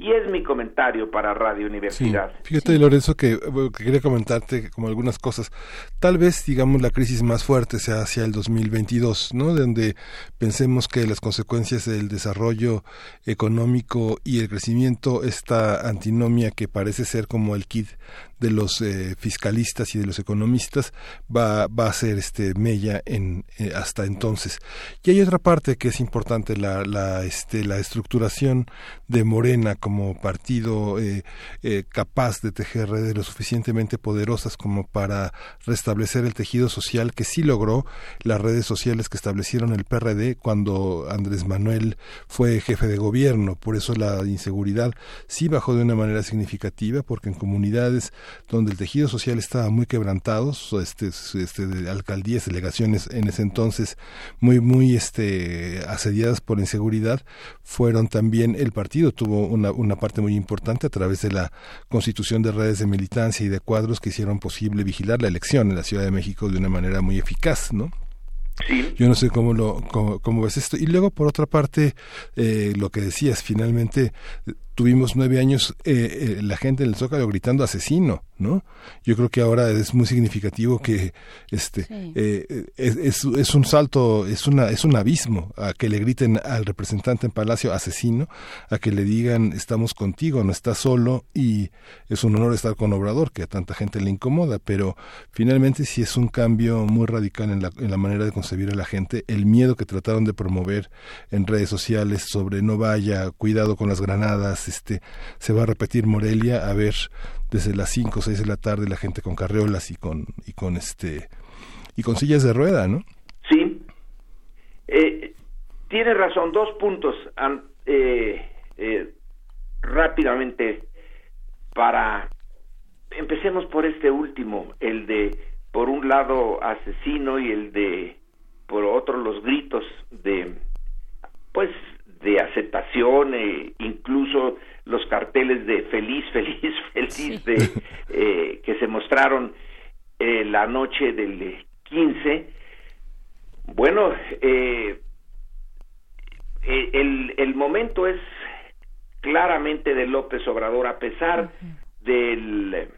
Y es mi comentario para Radio Universidad. Fíjate, Lorenzo, que, quería comentarte como algunas cosas. Tal vez, digamos, la crisis más fuerte sea hacia el 2022, ¿no? Donde pensemos que las consecuencias del desarrollo económico y el crecimiento, esta antinomia que parece ser como el kit de los eh, fiscalistas y de los economistas va, va a ser este mella en eh, hasta entonces. Y hay otra parte que es importante la, la este la estructuración de Morena como partido eh, capaz de tejer redes lo suficientemente poderosas como para restablecer el tejido social que sí logró las redes sociales que establecieron el PRD cuando Andrés Manuel fue jefe de gobierno. Por eso la inseguridad sí bajó de una manera significativa porque en comunidades donde el tejido social estaba muy quebrantado, este, este, de alcaldías, delegaciones en ese entonces muy, muy este, asediadas por inseguridad, fueron también, el partido tuvo una, una parte muy importante a través de la constitución de redes de militancia y de cuadros que hicieron posible vigilar la elección en la Ciudad de México de una manera muy eficaz, ¿no? Yo no sé cómo lo cómo, ves esto. Y luego, por otra parte, eh, lo que decías, finalmente tuvimos nueve años eh, eh, la gente en el Zócalo gritando asesino, ¿no? Yo creo que ahora es muy significativo que este eh, es, es, un salto, es una es un abismo a que le griten al representante en Palacio asesino, a que le digan estamos contigo, no estás solo y es un honor estar con Obrador que a tanta gente le incomoda, pero finalmente sí es un cambio muy radical en la, en la manera de concebir a la gente, el miedo que trataron de promover en redes sociales sobre no vaya, cuidado con las granadas, este se va a repetir Morelia a ver desde las 5 o 6 de la tarde la gente con carreolas y con y con este y con sillas de rueda, ¿no? Sí. Eh, tiene razón, dos puntos eh, eh, rápidamente para empecemos por este último, el de por un lado asesino y el de por otro los gritos de pues de aceptación, e incluso los carteles de feliz, feliz, feliz de, eh, que se mostraron eh, la noche del 15. Bueno, eh, el, el momento es claramente de López Obrador, a pesar de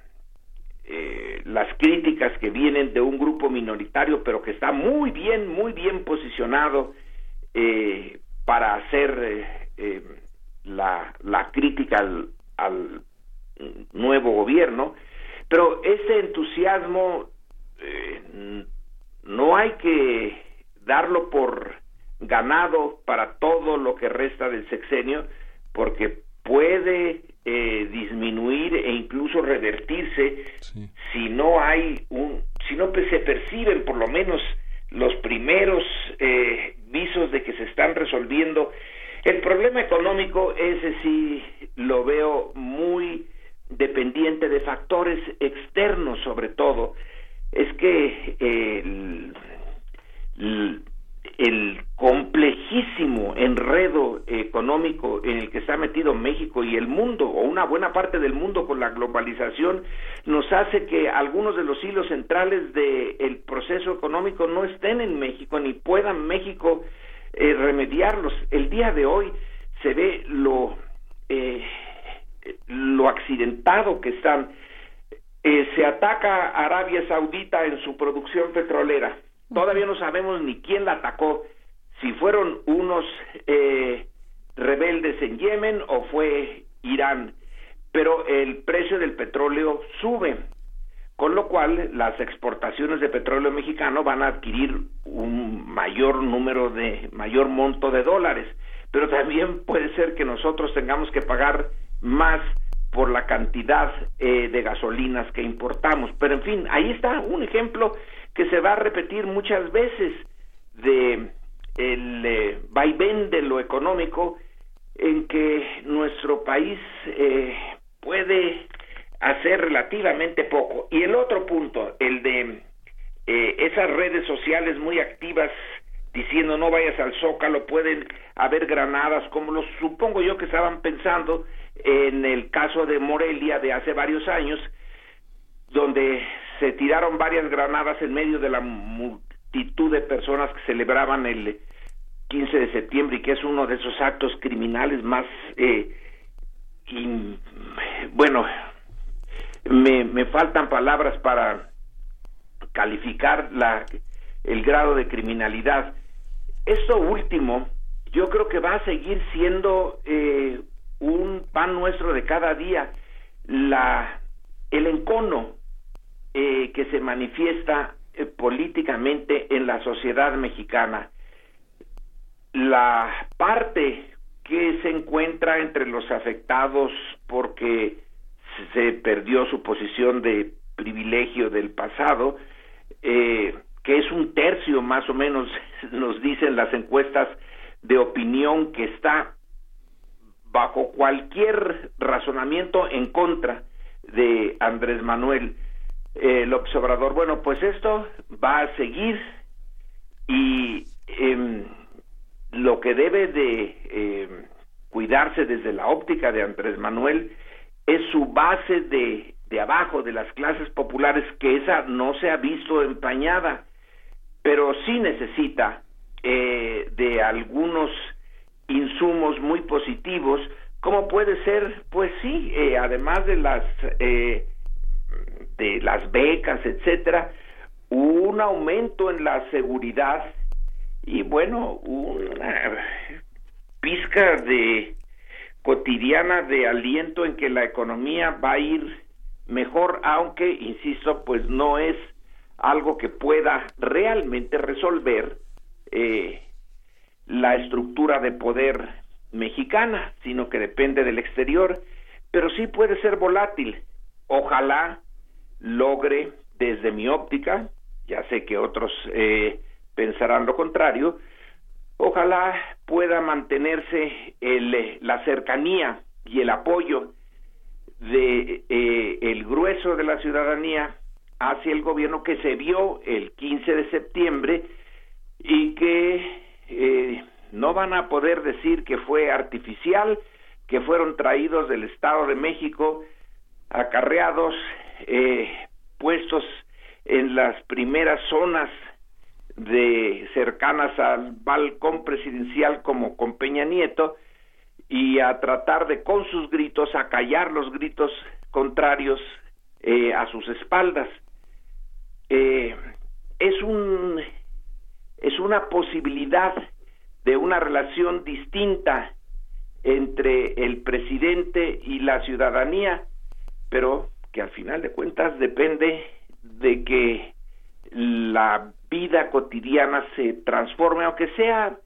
las críticas que vienen de un grupo minoritario, pero que está muy bien, muy bien posicionado eh, para hacer eh, eh, la, la, crítica al, nuevo gobierno, pero ese entusiasmo eh, no hay que darlo por ganado para todo lo que resta del sexenio, porque puede disminuir e incluso revertirse si no hay un, si no se perciben por lo menos los primeros eh, visos de que se están resolviendo. El problema económico, ese sí lo veo muy dependiente de factores externos sobre todo. Es que el, el complejísimo enredo económico en el que está metido México y el mundo, o una buena parte del mundo con la globalización, nos hace que algunos de los hilos centrales del proceso económico no estén en México, ni puedan México eh, remediarlos. El día de hoy se ve lo, eh, lo accidentado que están. Eh, se ataca a Arabia Saudita en su producción petrolera Todavía no sabemos ni quién la atacó, si fueron unos eh, rebeldes en Yemen o fue Irán, pero el precio del petróleo sube, con lo cual las exportaciones de petróleo mexicano van a adquirir un mayor número de, mayor monto de dólares, pero también puede ser que nosotros tengamos que pagar más por la cantidad eh, de gasolinas que importamos. Pero en fin, ahí está un ejemplo que se va a repetir muchas veces de el eh, vaivén de lo económico en que nuestro país eh, puede hacer relativamente poco. Y el otro punto, el de eh, esas redes sociales muy activas diciendo no vayas al zócalo, pueden haber granadas, como lo supongo yo que estaban pensando en el caso de Morelia de hace varios años, donde se tiraron varias granadas en medio de la multitud de personas que celebraban el 15 de septiembre y que es uno de esos actos criminales más eh, bueno, me, me faltan palabras para calificar la, el grado de criminalidad. Esto último, yo creo que va a seguir siendo eh, un pan nuestro de cada día. La, el encono eh, que se manifiesta eh, políticamente en la sociedad mexicana, la parte que se encuentra entre los afectados porque se perdió su posición de privilegio del pasado, eh, que es un tercio más o menos, nos dicen las encuestas de opinión que está bajo cualquier razonamiento en contra de Andrés Manuel eh, López Obrador. Bueno, pues esto va a seguir y em, lo que debe de em, cuidarse desde la óptica de Andrés Manuel es su base de, de abajo, de las clases populares, que esa no se ha visto empañada, pero sí necesita eh, de algunos insumos muy positivos, como puede ser, pues sí, eh, además de las eh, de las becas, etcétera, un aumento en la seguridad y bueno, una pizca de cotidiana de aliento en que la economía va a ir mejor, aunque, insisto, pues no es algo que pueda realmente resolver eh, la estructura de poder mexicana, sino que depende del exterior, pero sí puede ser volátil. Ojalá logre, desde mi óptica, ya sé que otros eh, pensarán lo contrario, ojalá pueda mantenerse el, eh, la cercanía y el apoyo de eh, el grueso de la ciudadanía hacia el gobierno que se vio el 15 de septiembre y que no van a poder decir que fue artificial, que fueron traídos del Estado de México, acarreados, eh, puestos en las primeras zonas de cercanas al balcón presidencial como con Peña Nieto y a tratar de con sus gritos acallar los gritos contrarios eh, a sus espaldas. Eh, es un es una posibilidad de una relación distinta entre el presidente y la ciudadanía pero que al final de cuentas depende de que la vida cotidiana se transforme, aunque sea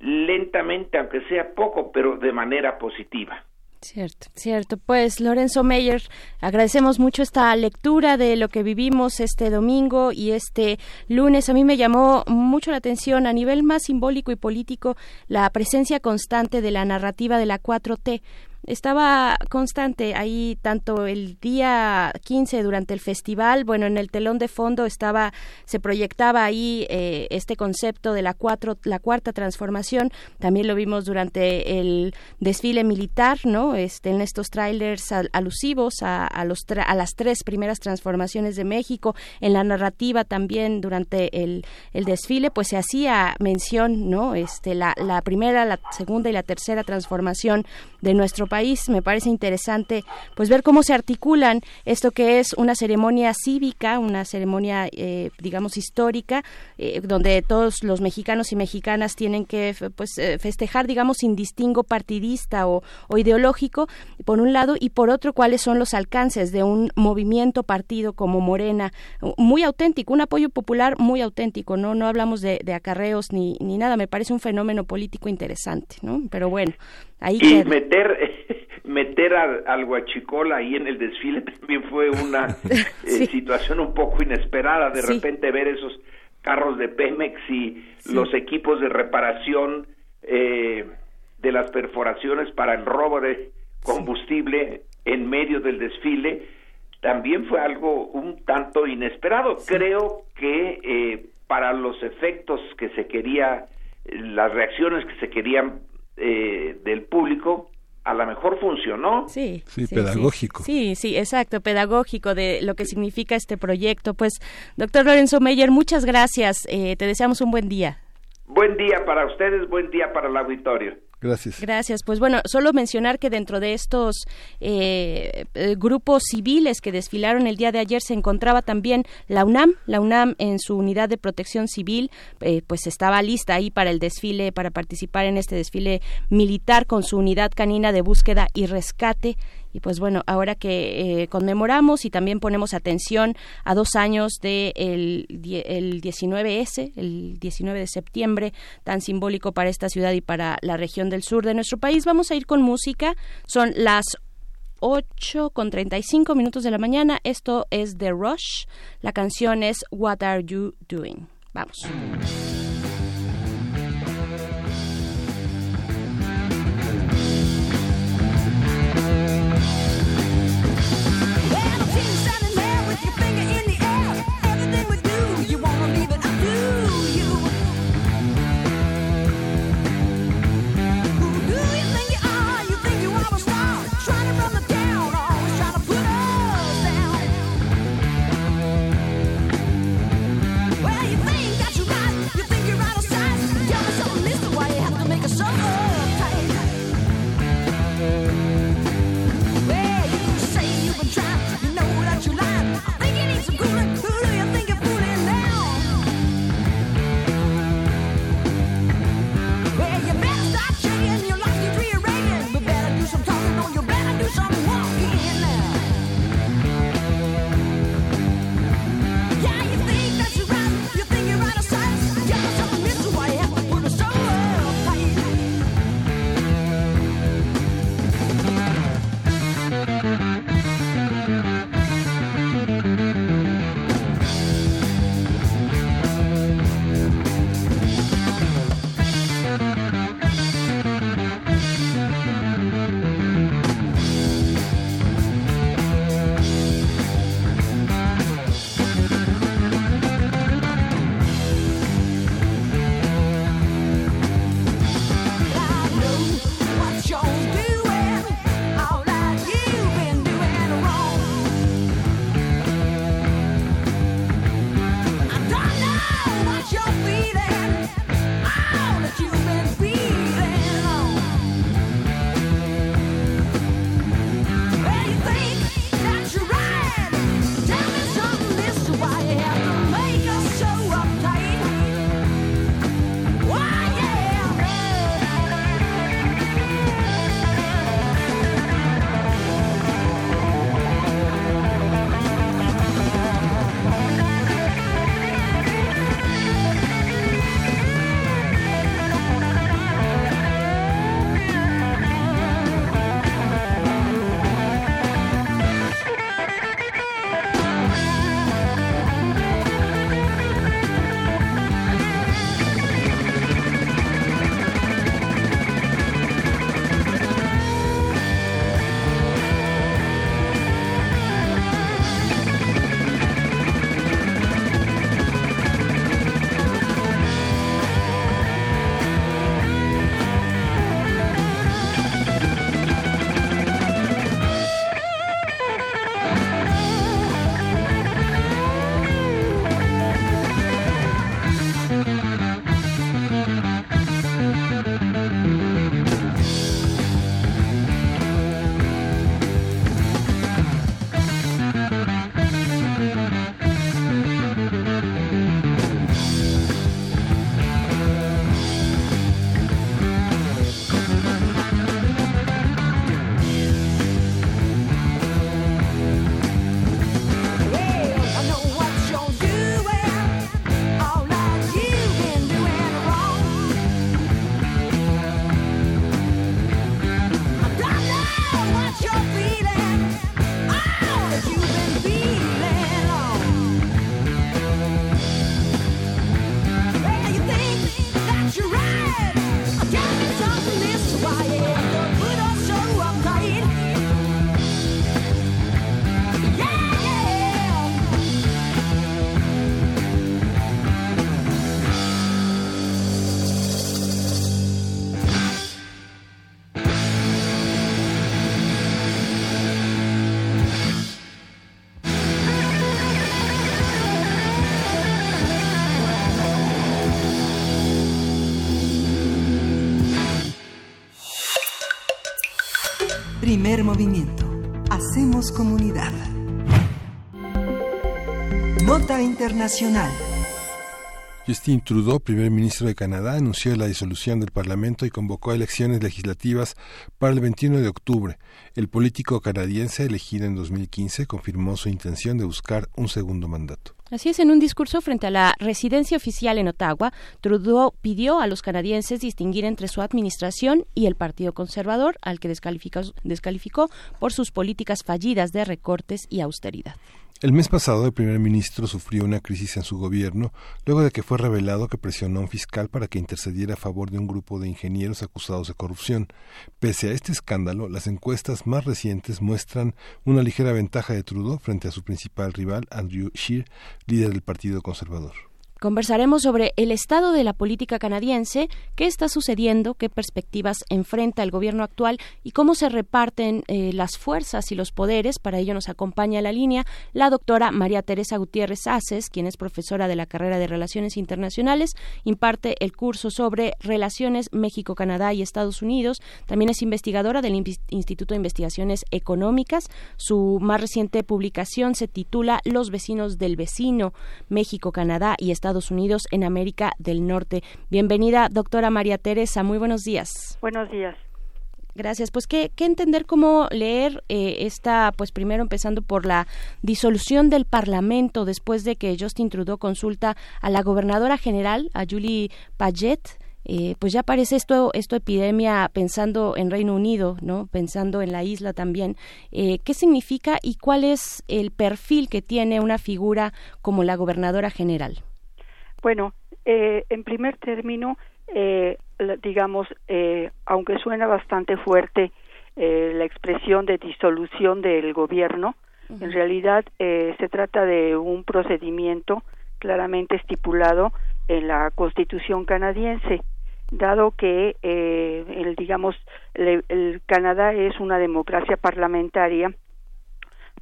lentamente, aunque sea poco, pero de manera positiva. Cierto, cierto. Pues Lorenzo Meyer, agradecemos mucho esta lectura de lo que vivimos este domingo y este lunes. A mí me llamó mucho la atención a nivel más simbólico y político la presencia constante de la narrativa de la 4T estaba constante ahí tanto el día 15 durante el festival, bueno, en el telón de fondo estaba, se proyectaba ahí eh, este concepto de la, cuatro, la cuarta transformación, también lo vimos durante el desfile militar, ¿no? Este, en estos trailers alusivos a, los a las tres primeras transformaciones de México, en la narrativa también durante el, el desfile, pues se hacía mención, ¿no? Este, la, la primera, la segunda y la tercera transformación de nuestro país. Me parece interesante pues ver cómo se articulan esto que es una ceremonia cívica, una ceremonia eh, digamos histórica, eh, donde todos los mexicanos y mexicanas tienen que pues eh, festejar digamos sin distingo partidista o, o ideológico por un lado y por otro cuáles son los alcances de un movimiento partido como Morena muy auténtico, un apoyo popular muy auténtico, no no hablamos de, de acarreos ni, ni nada, me parece un fenómeno político interesante, ¿no? Pero bueno, y meter meter al Guachicol ahí en el desfile también fue una eh, situación un poco inesperada. De repente ver esos carros de Pemex y los equipos de reparación eh, de las perforaciones para el robo de combustible en medio del desfile también fue algo un tanto inesperado. Creo que eh, para los efectos que se quería las reacciones que se querían eh, del público a lo mejor funcionó. Sí, sí, pedagógico. Sí. sí, exacto, pedagógico de lo que significa este proyecto. Pues, doctor Lorenzo Meyer, muchas gracias. Eh, te deseamos un buen día. Buen día para ustedes, buen día para el auditorio. Gracias. Gracias. Pues bueno, solo mencionar que dentro de estos eh, eh, grupos civiles que desfilaron el día de ayer se encontraba también la UNAM. La UNAM en su unidad de protección civil, eh, pues estaba lista ahí para el desfile, para participar en este desfile militar con su unidad canina de búsqueda y rescate y pues bueno, ahora que eh, conmemoramos y también ponemos atención a dos años del de el 19S, el 19 de septiembre, tan simbólico para esta ciudad y para la región del sur de nuestro país, vamos a ir con música. Son las 8 con 35 minutos de la mañana. Esto es The Rush. La canción es What Are You Doing? Vamos. back. Hacemos comunidad. Nota Internacional. Justin Trudeau, primer ministro de Canadá, anunció la disolución del Parlamento y convocó elecciones legislativas para el 21 de octubre. El político canadiense elegido en 2015 confirmó su intención de buscar un segundo mandato. Así es, en un discurso frente a la residencia oficial en Ottawa, Trudeau pidió a los canadienses distinguir entre su administración y el Partido Conservador, al que descalificó, descalificó por sus políticas fallidas de recortes y austeridad. El mes pasado el primer ministro sufrió una crisis en su gobierno luego de que fue revelado que presionó a un fiscal para que intercediera a favor de un grupo de ingenieros acusados de corrupción. Pese a este escándalo, las encuestas más recientes muestran una ligera ventaja de Trudeau frente a su principal rival, Andrew Scheer, líder del Partido Conservador. Conversaremos sobre el estado de la política canadiense, qué está sucediendo, qué perspectivas enfrenta el gobierno actual y cómo se reparten eh, las fuerzas y los poderes. Para ello nos acompaña a la línea la doctora María Teresa Gutiérrez Aces, quien es profesora de la carrera de Relaciones Internacionales, imparte el curso sobre Relaciones México-Canadá y Estados Unidos. También es investigadora del Instituto de Investigaciones Económicas. Su más reciente publicación se titula Los vecinos del vecino, México-Canadá y Estados Estados Unidos en América del Norte. Bienvenida, doctora María Teresa. Muy buenos días. Buenos días. Gracias. Pues qué, qué entender cómo leer eh, esta, pues primero empezando por la disolución del Parlamento después de que Justin Trudeau consulta a la gobernadora general, a Julie Paget, eh, pues ya parece esto, esto epidemia pensando en Reino Unido, ¿no? Pensando en la isla también. Eh, ¿Qué significa y cuál es el perfil que tiene una figura como la gobernadora general? Bueno, eh, en primer término, eh, digamos, eh, aunque suena bastante fuerte eh, la expresión de disolución del gobierno, en realidad eh, se trata de un procedimiento claramente estipulado en la Constitución canadiense, dado que, eh, el, digamos, el Canadá es una democracia parlamentaria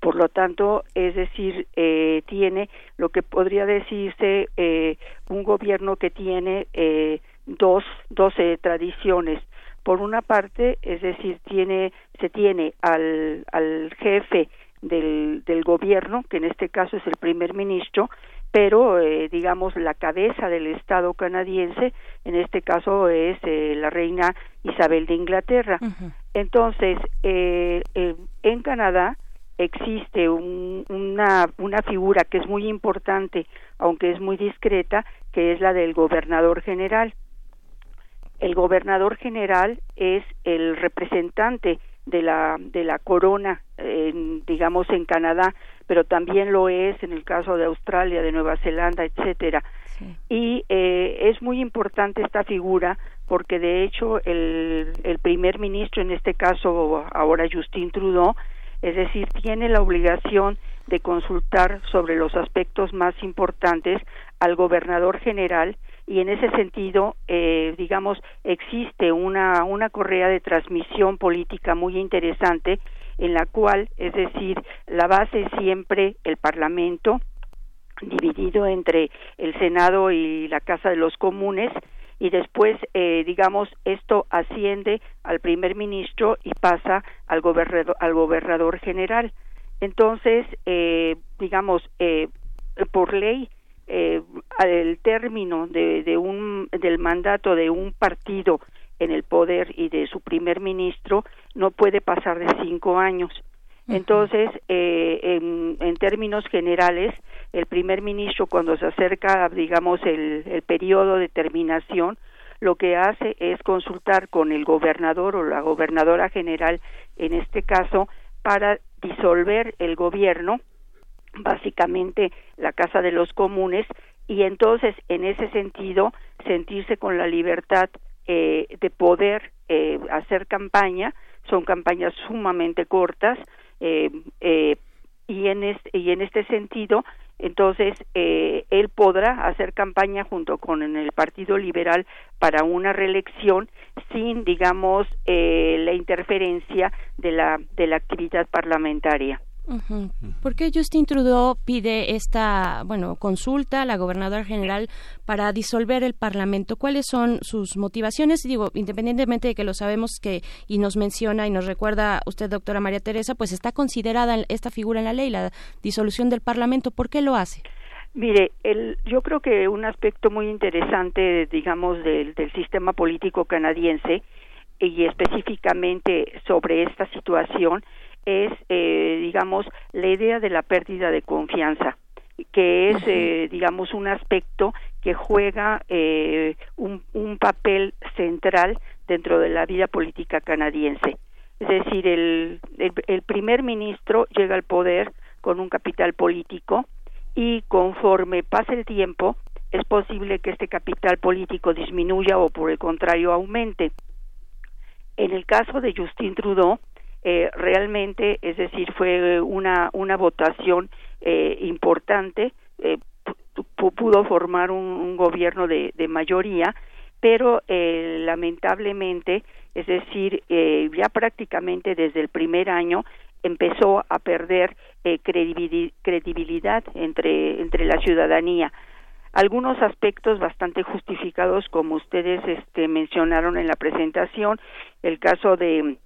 por lo tanto, es decir, eh, tiene lo que podría decirse eh, un gobierno que tiene eh, dos, doce tradiciones. Por una parte, es decir, tiene, se tiene al, al jefe del, del gobierno, que en este caso es el primer ministro, pero eh, digamos la cabeza del Estado canadiense, en este caso es eh, la reina Isabel de Inglaterra. Entonces, eh, en Canadá existe una, una figura que es muy importante, aunque es muy discreta, que es la del gobernador general. El gobernador general es el representante de la de la corona digamos en Canadá pero también lo es en el caso de Australia de Nueva Zelanda etcétera y eh, es muy importante esta figura porque de hecho el, el primer ministro en este caso ahora Justin Trudeau es decir, tiene la obligación de consultar sobre los aspectos más importantes al gobernador general y en ese sentido, eh, digamos, existe una, una correa de transmisión política muy interesante en la cual, es decir, la base es siempre el Parlamento, dividido entre el Senado y la Casa de los Comunes, y después, eh, digamos, esto asciende al primer ministro y pasa al gobernador, al gobernador general. Entonces, eh, digamos, eh, por ley, eh, el término de, de un, del mandato de un partido en el poder y de su primer ministro no puede pasar de cinco años. Entonces, eh, en, términos generales, el primer ministro cuando se acerca, digamos, el, el periodo de terminación, lo que hace es consultar con el gobernador o la gobernadora general, en este caso, para disolver el gobierno, básicamente la Casa de los Comunes, y entonces, en ese sentido, sentirse con la libertad eh, de poder eh, hacer campaña, son campañas sumamente cortas, eh, eh, y, en este, y en este sentido, entonces, eh, él podrá hacer campaña junto con el Partido Liberal para una reelección sin, digamos, eh, la interferencia de la, de la actividad parlamentaria. ¿Por qué Justin Trudeau pide esta, bueno, consulta a la gobernadora general para disolver el Parlamento? ¿Cuáles son sus motivaciones? Digo, independientemente de que lo sabemos que y nos menciona y nos recuerda usted, doctora María Teresa, pues está considerada esta figura en la ley, la disolución del Parlamento. ¿Por qué lo hace? Mire, el, yo creo que un aspecto muy interesante, digamos, del, del sistema político canadiense y específicamente sobre esta situación es, eh, digamos, la idea de la pérdida de confianza que es, eh, digamos, un aspecto que juega eh, un, un, papel central dentro de la vida política canadiense. Es decir, el, el, primer ministro llega al poder con un capital político y conforme pase el tiempo es posible que este capital político disminuya o por el contrario aumente. En el caso de Justin Trudeau, eh, realmente, es decir, fue una, una votación eh, importante, eh, pudo formar un, gobierno de, de, mayoría, pero eh, lamentablemente, es decir, eh, ya prácticamente desde el primer año empezó a perder eh, credibilidad entre, entre la ciudadanía. Algunos aspectos bastante justificados como ustedes este, mencionaron en la presentación el caso de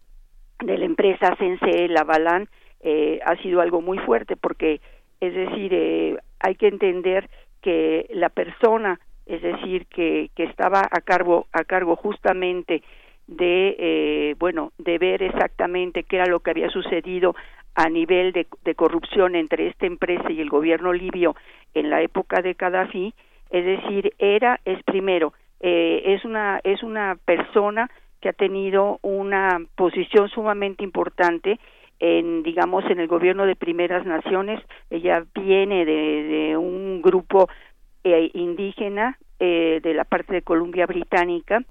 de la empresa Sense Lavalán eh, ha sido algo muy fuerte porque es decir eh, hay que entender que la persona es decir que, que estaba a cargo a cargo justamente de eh, bueno de ver exactamente qué era lo que había sucedido a nivel de, de corrupción entre esta empresa y el gobierno libio en la época de Gaddafi es decir era es primero eh, es una es una persona que ha tenido una posición sumamente importante en digamos en el gobierno de primeras naciones. Ella viene de, un grupo eh, indígena eh, de la parte de Columbia Británica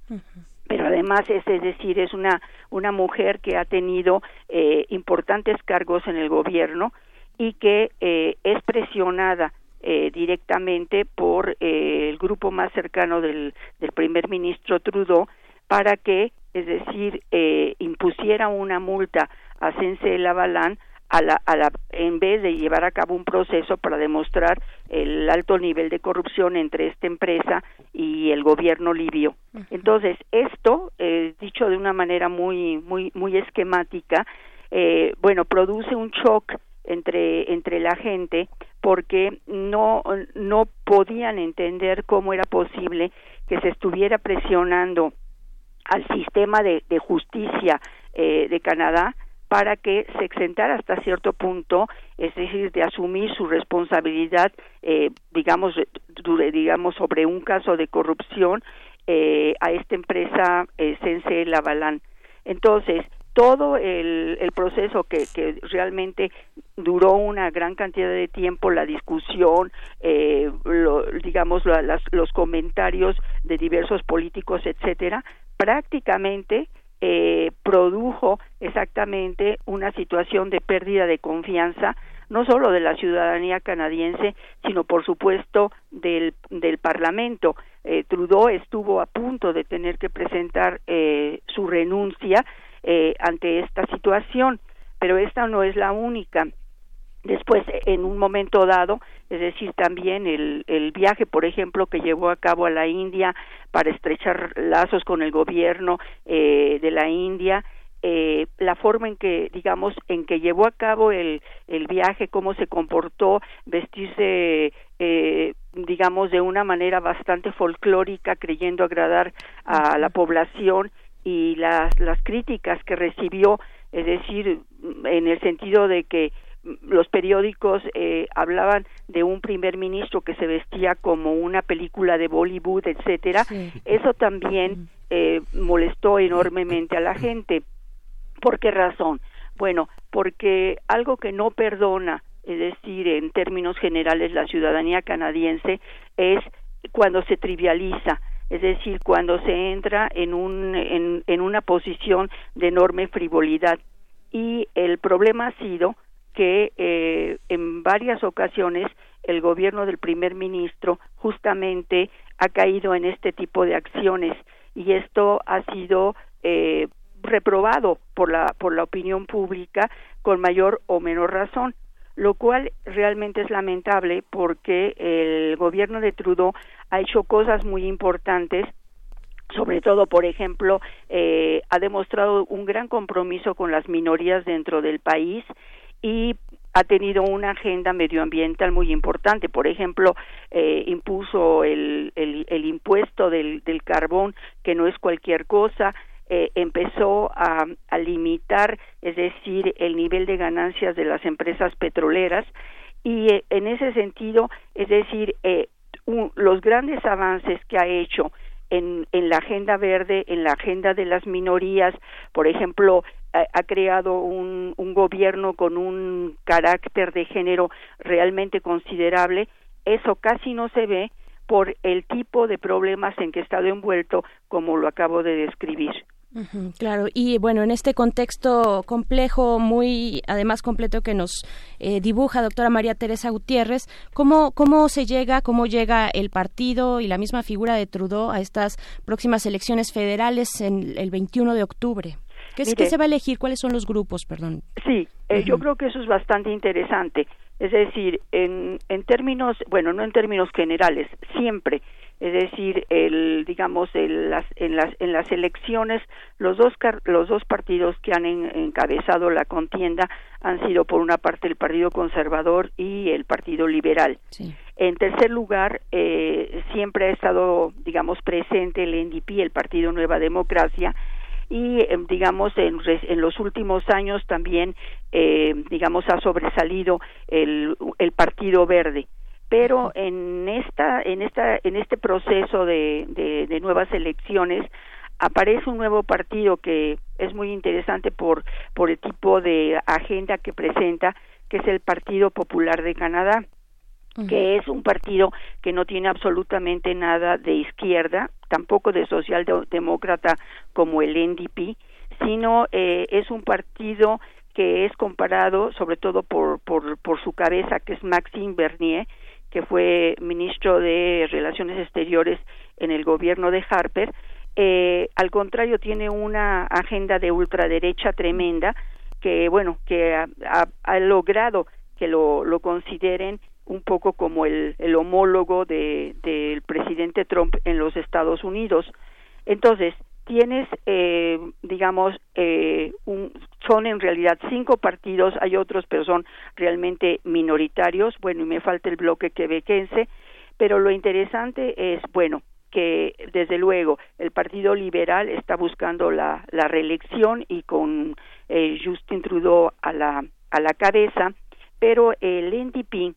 pero además es, es decir es una una mujer que ha tenido eh, importantes cargos en el gobierno y que es presionada directamente por el grupo más cercano del, del primer ministro Trudeau para que, es decir, eh, impusiera una multa a Sense Lavalán a la, a la, en vez de llevar a cabo un proceso para demostrar el alto nivel de corrupción entre esta empresa y el gobierno libio. Entonces, esto, eh, dicho de una manera muy, muy, muy esquemática, eh, bueno, produce un shock entre, entre la gente porque no, no podían entender cómo era posible que se estuviera presionando al sistema de, justicia eh, de Canadá para que se exentara hasta cierto punto, es decir, de asumir su responsabilidad, eh, digamos, digamos, sobre un caso de corrupción eh, a esta empresa eh, Sense Lavalán. Entonces, todo el, el proceso que, que, realmente duró una gran cantidad de tiempo, la discusión, eh, digamos, los comentarios de diversos políticos, etcétera, prácticamente eh, produjo exactamente una situación de pérdida de confianza no solo de la ciudadanía canadiense, sino por supuesto del, del Parlamento. Eh, Trudeau estuvo a punto de tener que presentar eh, su renuncia eh, ante esta situación, pero esta no es la única. Después, en un momento dado, es decir, también el, el viaje, por ejemplo, que llevó a cabo a la India para estrechar lazos con el gobierno eh, de la India, eh, la forma en que, digamos, en que llevó a cabo el, el viaje, cómo se comportó, vestirse, eh, digamos, de una manera bastante folclórica, creyendo agradar a la población y las, las críticas que recibió, es decir, en el sentido de que los periódicos eh, hablaban de un primer ministro que se vestía como una película de Bollywood, etcétera. Eso también eh, molestó enormemente a la gente. ¿Por qué razón? Bueno, porque algo que no perdona, es decir, en términos generales, la ciudadanía canadiense es cuando se trivializa, es decir, cuando se entra en, un, en, una posición de enorme frivolidad. Y el problema ha sido que eh, en varias ocasiones el gobierno del primer ministro justamente ha caído en este tipo de acciones y esto ha sido eh, reprobado por la por la opinión pública con mayor o menor razón lo cual realmente es lamentable porque el gobierno de Trudeau ha hecho cosas muy importantes sobre todo, por ejemplo, eh, ha demostrado un gran compromiso con las minorías dentro del país y ha tenido una agenda medioambiental muy importante. Por ejemplo, eh, impuso el, el, impuesto del, del, carbón, que no es cualquier cosa. Eh, empezó a, limitar, es decir, el nivel de ganancias de las empresas petroleras. Y eh, en ese sentido, es decir, eh, los grandes avances que ha hecho en, en, la agenda verde, en la agenda de las minorías, por ejemplo, ha, creado un, un, gobierno con un carácter de género realmente considerable, eso casi no se ve por el tipo de problemas en que ha estado envuelto, como lo acabo de describir claro, y bueno, en este contexto complejo, muy además completo que nos eh, dibuja doctora María Teresa Gutiérrez, ¿cómo, ¿cómo se llega, cómo llega el partido y la misma figura de Trudeau a estas próximas elecciones federales en el 21 de octubre? ¿Qué, se va a elegir? ¿Cuáles son los grupos? Perdón. Sí, eh, yo creo que eso es bastante interesante. Es decir, en, en términos, bueno, no en términos generales, siempre es decir, el, digamos, el, las, en, las, en las elecciones, los dos, los dos partidos que han encabezado la contienda han sido, por una parte, el Partido Conservador y el Partido Liberal. En tercer lugar, eh, siempre ha estado, digamos, presente el NDP, el Partido Nueva Democracia, y eh, digamos en, en, los últimos años también eh, digamos ha sobresalido el, el Partido Verde. Pero en esta en esta en este proceso de, de, nuevas elecciones aparece un nuevo partido que es muy interesante por por el tipo de agenda que presenta que es el Partido Popular de Canadá que es un partido que no tiene absolutamente nada de izquierda, tampoco de socialdemócrata como el NDP, sino eh, es un partido que es comparado sobre todo por, por, por su cabeza, que es Maxime Bernier, que fue ministro de Relaciones Exteriores en el gobierno de Harper, eh, al contrario tiene una agenda de ultraderecha tremenda que bueno que ha, logrado que lo, lo, consideren un poco como el, el homólogo de, del presidente Trump en los Estados Unidos. Entonces, tienes, eh, digamos, eh, un, son en realidad cinco partidos, hay otros, pero son realmente minoritarios. Bueno, y me falta el bloque quebequense, pero lo interesante es, bueno, que desde luego el Partido Liberal está buscando la, la reelección y con eh, Justin Trudeau a la, a la cabeza, pero el NDP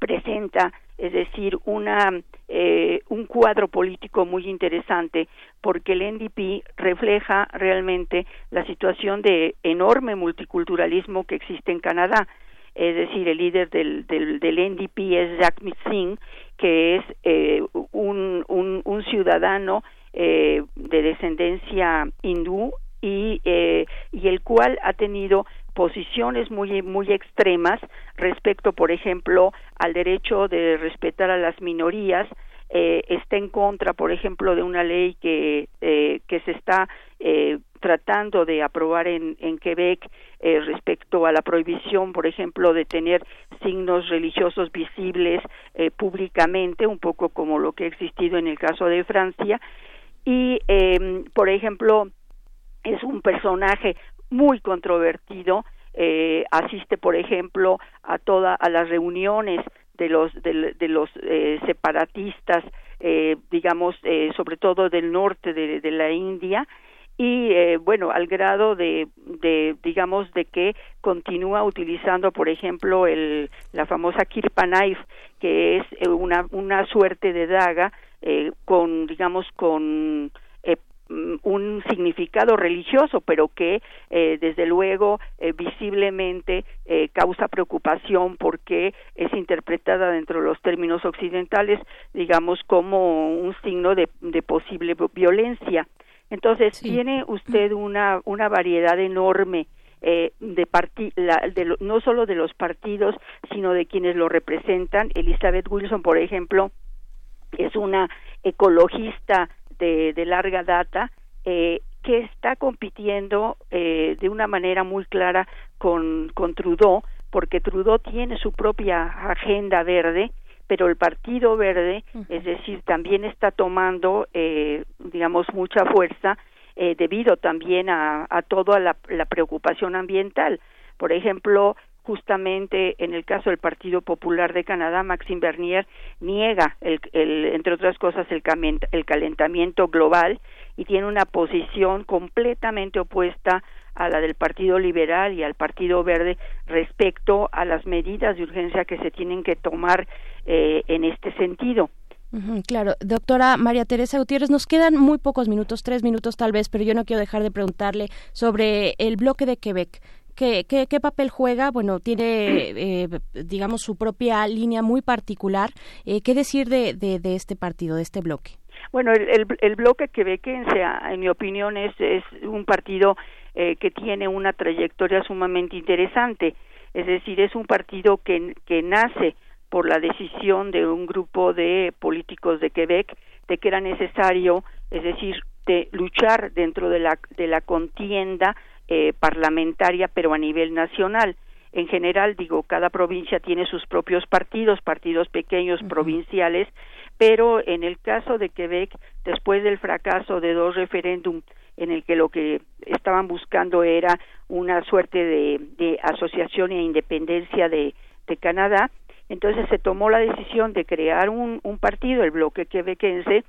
presenta, es decir, una eh, un cuadro político muy interesante porque el NDP refleja realmente la situación de enorme multiculturalismo que existe en Canadá. Es decir, el líder del, del, NDP es Jack Singh, que es eh, un, un, un, ciudadano eh, de descendencia hindú y, eh, y el cual ha tenido posiciones muy muy extremas respecto por ejemplo al derecho de respetar a las minorías eh, está en contra por ejemplo de una ley que eh, que se está eh, tratando de aprobar en, en Quebec respecto a la prohibición, por ejemplo, de tener signos religiosos visibles públicamente, un poco como lo que ha existido en el caso de Francia. Y, eh, por ejemplo, es un personaje muy controvertido, eh, asiste, por ejemplo, a todas a las reuniones de los de, los eh, separatistas, eh, digamos, eh, sobre todo del norte de, de la India, y bueno al grado de, de digamos de que continúa utilizando por ejemplo el la famosa kirpa knife que es una una suerte de daga con digamos con un significado religioso, pero que eh, desde luego eh, visiblemente eh, causa preocupación porque es interpretada dentro de los términos occidentales, digamos, como un signo de, de posible violencia. Entonces, tiene usted una, una variedad enorme eh, de, de no solo de los partidos, sino de quienes lo representan. Elizabeth Wilson, por ejemplo, es una ecologista de, larga data, eh, que está compitiendo eh, de una manera muy clara con, con Trudeau, porque Trudeau tiene su propia agenda verde, pero el Partido Verde, es decir, también está tomando, eh, digamos, mucha fuerza eh, debido también a, a toda la, la, preocupación ambiental. Por ejemplo, justamente en el caso del Partido Popular de Canadá, Maxime Bernier niega, el, el, entre otras cosas, el, el calentamiento global y tiene una posición completamente opuesta a la del Partido Liberal y al Partido Verde respecto a las medidas de urgencia que se tienen que tomar eh, en este sentido. claro, doctora María Teresa Gutiérrez, nos quedan muy pocos minutos, tres minutos tal vez, pero yo no quiero dejar de preguntarle sobre el bloque de Quebec. ¿Qué, qué, papel juega? Bueno, tiene, eh, digamos, su propia línea muy particular. Eh, ¿Qué decir de, de, este partido, de este bloque? Bueno, el bloque quebequense, en mi opinión, es, es un partido eh, que tiene una trayectoria sumamente interesante. Es decir, es un partido que, que nace por la decisión de un grupo de políticos de Quebec de que era necesario, es decir, de luchar dentro de la, de la contienda eh, parlamentaria, pero a nivel nacional. En general, digo, cada provincia tiene sus propios partidos, partidos pequeños, provinciales, pero en el caso de Quebec, después del fracaso de dos referéndums en el que lo que estaban buscando era una suerte de, asociación e independencia de, Canadá. Entonces se tomó la decisión de crear un, partido, el bloque quebequense,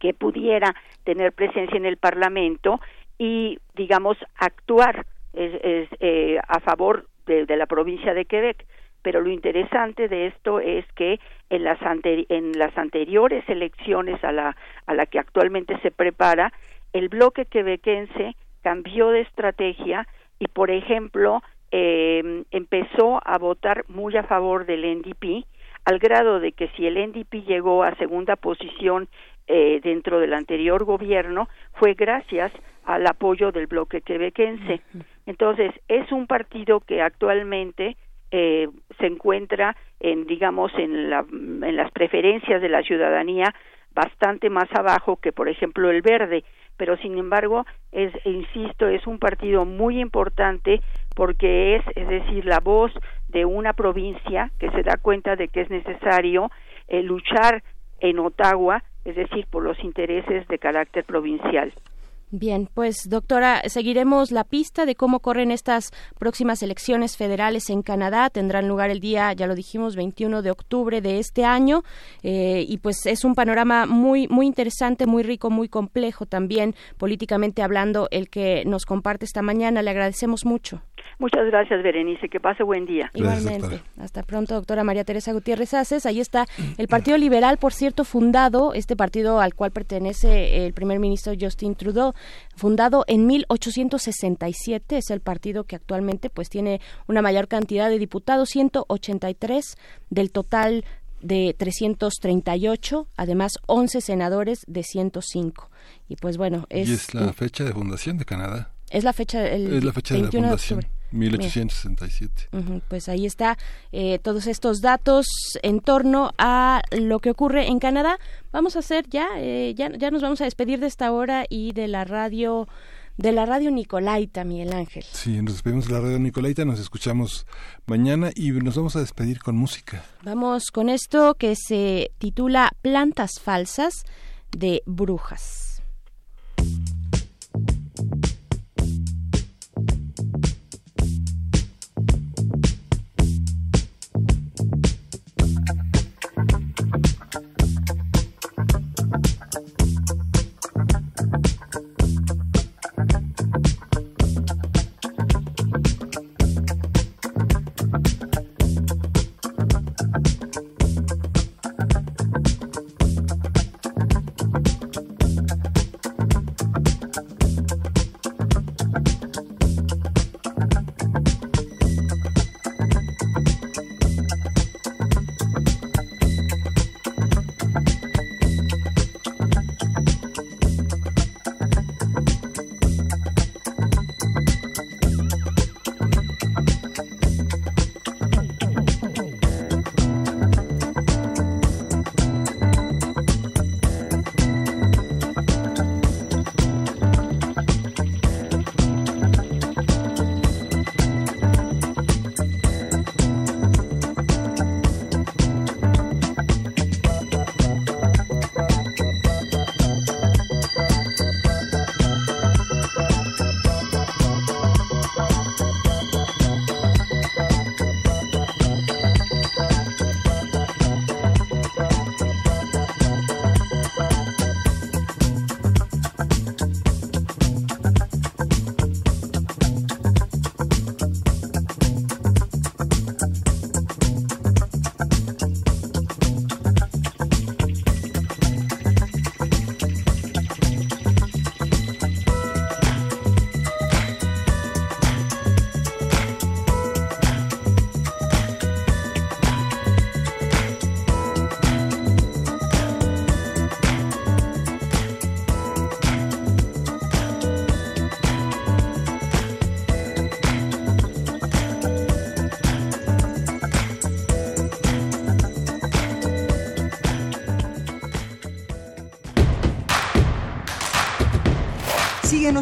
que pudiera tener presencia en el Parlamento y, digamos, actuar eh, a favor de, la provincia de Quebec. Pero lo interesante de esto es que en las, en las anteriores elecciones a la, a la que actualmente se prepara, el bloque quebequense cambió de estrategia y, por ejemplo, eh, empezó a votar muy a favor del NDP, al grado de que si el NDP llegó a segunda posición eh, dentro del anterior gobierno, fue gracias al apoyo del bloque quebequense. Entonces, es un partido que actualmente eh, se encuentra en, digamos, en, la, en las preferencias de la ciudadanía bastante más abajo que, por ejemplo, el verde pero sin embargo es insisto es un partido muy importante porque es es decir la voz de una provincia que se da cuenta de que es necesario eh, luchar en Ottawa es decir por los intereses de carácter provincial Bien, pues doctora, seguiremos la pista de cómo corren estas próximas elecciones federales en Canadá. Tendrán lugar el día, ya lo dijimos, 21 de octubre de este año. Eh, y pues es un panorama muy, muy interesante, muy rico, muy complejo también, políticamente hablando, el que nos comparte esta mañana. Le agradecemos mucho. Muchas gracias, Berenice. Que pase buen día. Igualmente. Hasta pronto, doctora María Teresa Gutiérrez Aces. Ahí está el Partido Liberal, por cierto, fundado, este partido al cual pertenece el primer ministro Justin Trudeau, fundado en 1867. Es el partido que actualmente pues tiene una mayor cantidad de diputados, 183 del total de 338, además 11 senadores de 105. Y pues bueno, es... Y es la fecha de fundación de Canadá. Es la fecha, el es la fecha de la fundación. 1867. pues ahí está eh, todos estos datos en torno a lo que ocurre en Canadá. Vamos a hacer ya, eh, ya, ya nos vamos a despedir de esta hora y de la radio de la radio Nicolaita, Miguel Ángel. Sí, nos despedimos de la radio Nicolaita, nos escuchamos mañana y nos vamos a despedir con música. Vamos con esto que se titula Plantas Falsas de Brujas.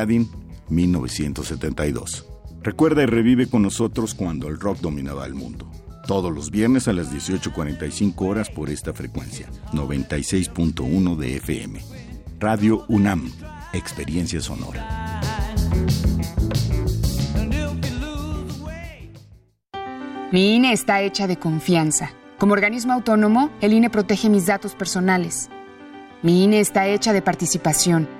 Paladin, 1972. Recuerda y revive con nosotros cuando el rock dominaba el mundo. Todos los viernes a las 18.45 horas por esta frecuencia, 96.1 de FM. Radio UNAM, Experiencia Sonora. Mi INE está hecha de confianza. Como organismo autónomo, el INE protege mis datos personales. Mi INE está hecha de participación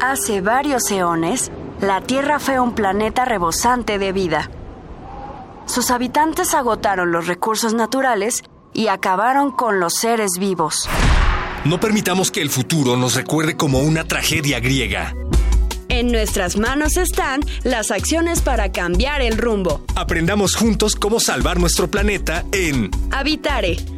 Hace varios eones, la Tierra fue un planeta rebosante de vida. Sus habitantes agotaron los recursos naturales y acabaron con los seres vivos. No permitamos que el futuro nos recuerde como una tragedia griega. En nuestras manos están las acciones para cambiar el rumbo. Aprendamos juntos cómo salvar nuestro planeta en Habitare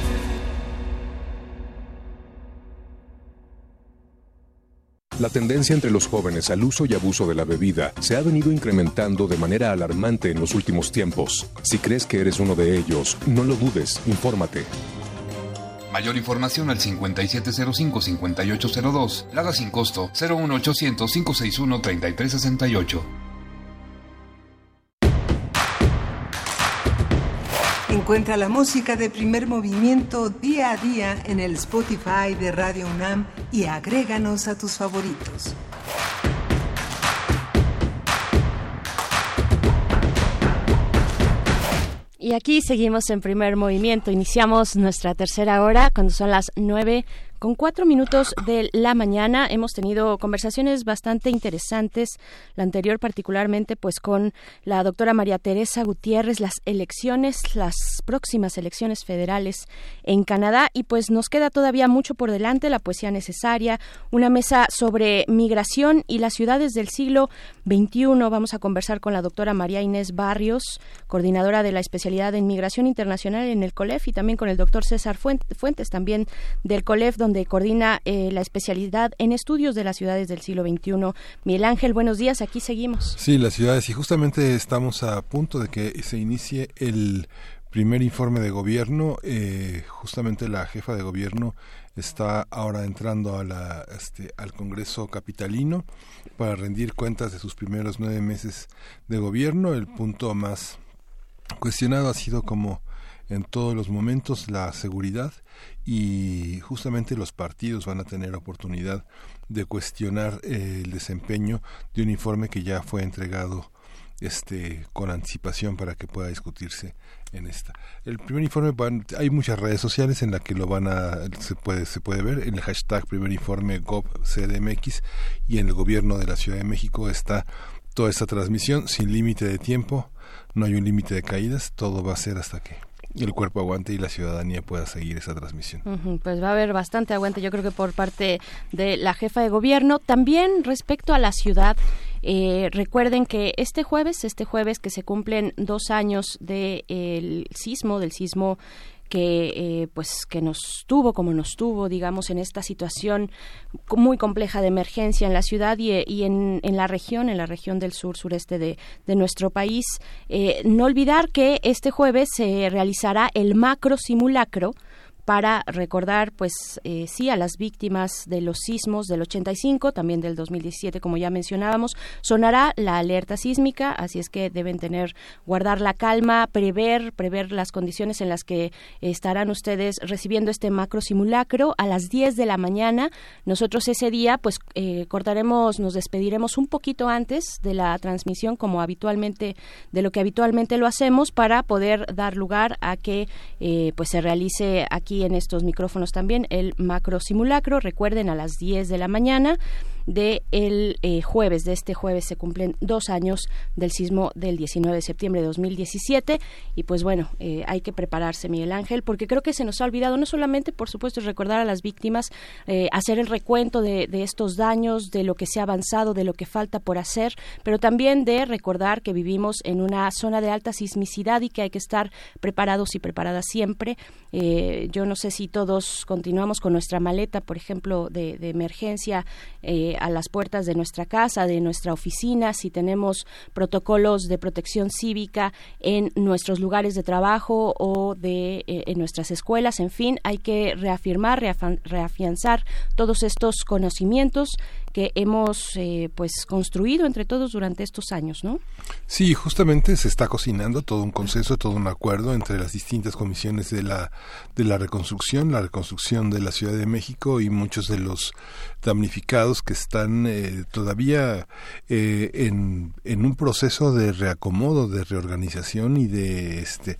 La tendencia entre los jóvenes al uso y abuso de la bebida se ha venido incrementando de manera alarmante en los últimos tiempos. Si crees que eres uno de ellos, no lo dudes, infórmate. Mayor información al 5705-5802. Lada sin costo 01800-561-3368. Encuentra la música de primer movimiento día a día en el Spotify de Radio UNAM y agréganos a tus favoritos. Y aquí seguimos en primer movimiento. Iniciamos nuestra tercera hora cuando son las nueve con cuatro minutos de la mañana hemos tenido conversaciones bastante interesantes, la anterior particularmente pues con la doctora María Teresa Gutiérrez, las elecciones, las próximas elecciones federales en Canadá y pues nos queda todavía mucho por delante, la poesía necesaria, una mesa sobre migración y las ciudades del siglo XXI. Vamos a conversar con la doctora María Inés Barrios, coordinadora de la especialidad en migración internacional en el COLEF y también con el doctor César Fuentes, también del COLEF, donde donde coordina eh, la especialidad en estudios de las ciudades del siglo XXI. Miguel Ángel, buenos días, aquí seguimos. Sí, las ciudades, y justamente estamos a punto de que se inicie el primer informe de gobierno. Eh, justamente la jefa de gobierno está ahora entrando a la, este, al Congreso Capitalino para rendir cuentas de sus primeros nueve meses de gobierno. El punto más cuestionado ha sido como en todos los momentos la seguridad y justamente los partidos van a tener oportunidad de cuestionar eh, el desempeño de un informe que ya fue entregado este con anticipación para que pueda discutirse en esta. El primer informe hay muchas redes sociales en las que lo van a se puede se puede ver. En el hashtag primer informe GovCDMX y en el gobierno de la Ciudad de México está toda esta transmisión sin límite de tiempo, no hay un límite de caídas, todo va a ser hasta que el cuerpo aguante y la ciudadanía pueda seguir esa transmisión. pues va a haber bastante aguante, yo creo que por parte de la jefa de gobierno. También respecto a la ciudad, eh, recuerden que este jueves, este jueves que se cumplen dos años del sismo, del sismo que eh, pues que nos tuvo como nos tuvo digamos en esta situación muy compleja de emergencia en la ciudad y, y en, en, la región en la región del sur sureste de, de nuestro país. Eh, no olvidar que este jueves se realizará el macro simulacro para recordar, pues eh, sí, a las víctimas de los sismos del 85, también del 2017, como ya mencionábamos. Sonará la alerta sísmica, así es que deben tener, guardar la calma, prever, prever las condiciones en las que estarán ustedes recibiendo este macro simulacro a las 10 de la mañana. Nosotros ese día, pues eh, cortaremos, nos despediremos un poquito antes de la transmisión, como habitualmente, de lo que habitualmente lo hacemos, para poder dar lugar a que eh, pues se realice aquí en estos micrófonos también el macro simulacro. Recuerden a las 10 de la mañana de el eh, jueves, de este jueves se cumplen dos años del sismo del 19 de septiembre de 2017 y pues bueno, eh, hay que prepararse Miguel Ángel porque creo que se nos ha olvidado no solamente por supuesto recordar a las víctimas, eh, hacer el recuento de, de, estos daños, de lo que se ha avanzado, de lo que falta por hacer, pero también de recordar que vivimos en una zona de alta sismicidad y que hay que estar preparados y preparadas siempre. yo no sé si todos continuamos con nuestra maleta, por ejemplo, de, de emergencia. Eh, a las puertas de nuestra casa, de nuestra oficina, si tenemos protocolos de protección cívica en nuestros lugares de trabajo o de eh, en nuestras escuelas, en fin, hay que reafirmar, reafianzar todos estos conocimientos que hemos eh, pues construido entre todos durante estos años, ¿no? Sí, justamente se está cocinando todo un consenso, todo un acuerdo entre las distintas comisiones de la de la reconstrucción, la reconstrucción de la Ciudad de México y muchos de los damnificados que están eh, todavía eh, en, en un proceso de reacomodo, de reorganización y de este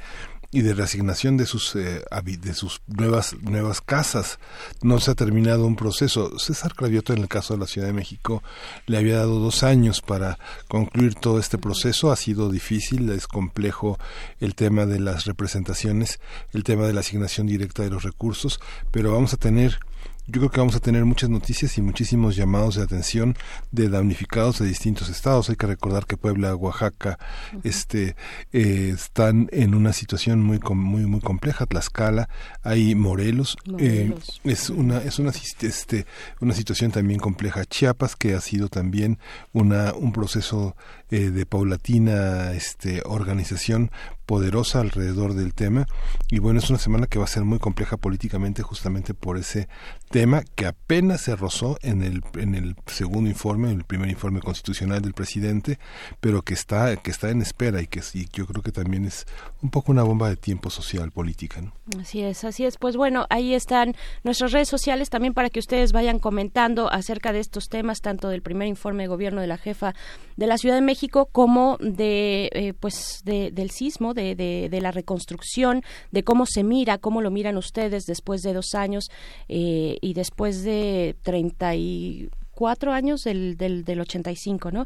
y de reasignación de sus eh, de sus nuevas nuevas casas. No se ha terminado un proceso. César Cravioto en el caso de la Ciudad de México le había dado dos años para concluir todo este proceso. Ha sido difícil es complejo el tema de las representaciones el tema de la asignación directa de los recursos pero vamos a tener yo creo que vamos a tener muchas noticias y muchísimos llamados de atención de damnificados de distintos estados. Hay que recordar que Puebla, Oaxaca, este, eh, están en una situación muy muy muy compleja. Tlaxcala, hay Morelos, eh, es una es una este una situación también compleja. Chiapas que ha sido también una un proceso eh, de paulatina este organización poderosa alrededor del tema. Y bueno es una semana que va a ser muy compleja políticamente justamente por ese tema que apenas se rozó en el en el segundo informe en el primer informe constitucional del presidente pero que está que está en espera y que sí yo creo que también es un poco una bomba de tiempo social política así es así es. Pues bueno ahí están nuestras redes sociales también para que ustedes vayan comentando acerca de estos temas tanto del primer informe de gobierno de la jefa de la Ciudad de México como de eh, pues de, del sismo de, de, la reconstrucción de cómo se mira cómo lo miran ustedes después de dos años eh, y después de treinta y cuatro años del, del, del 85, ¿no?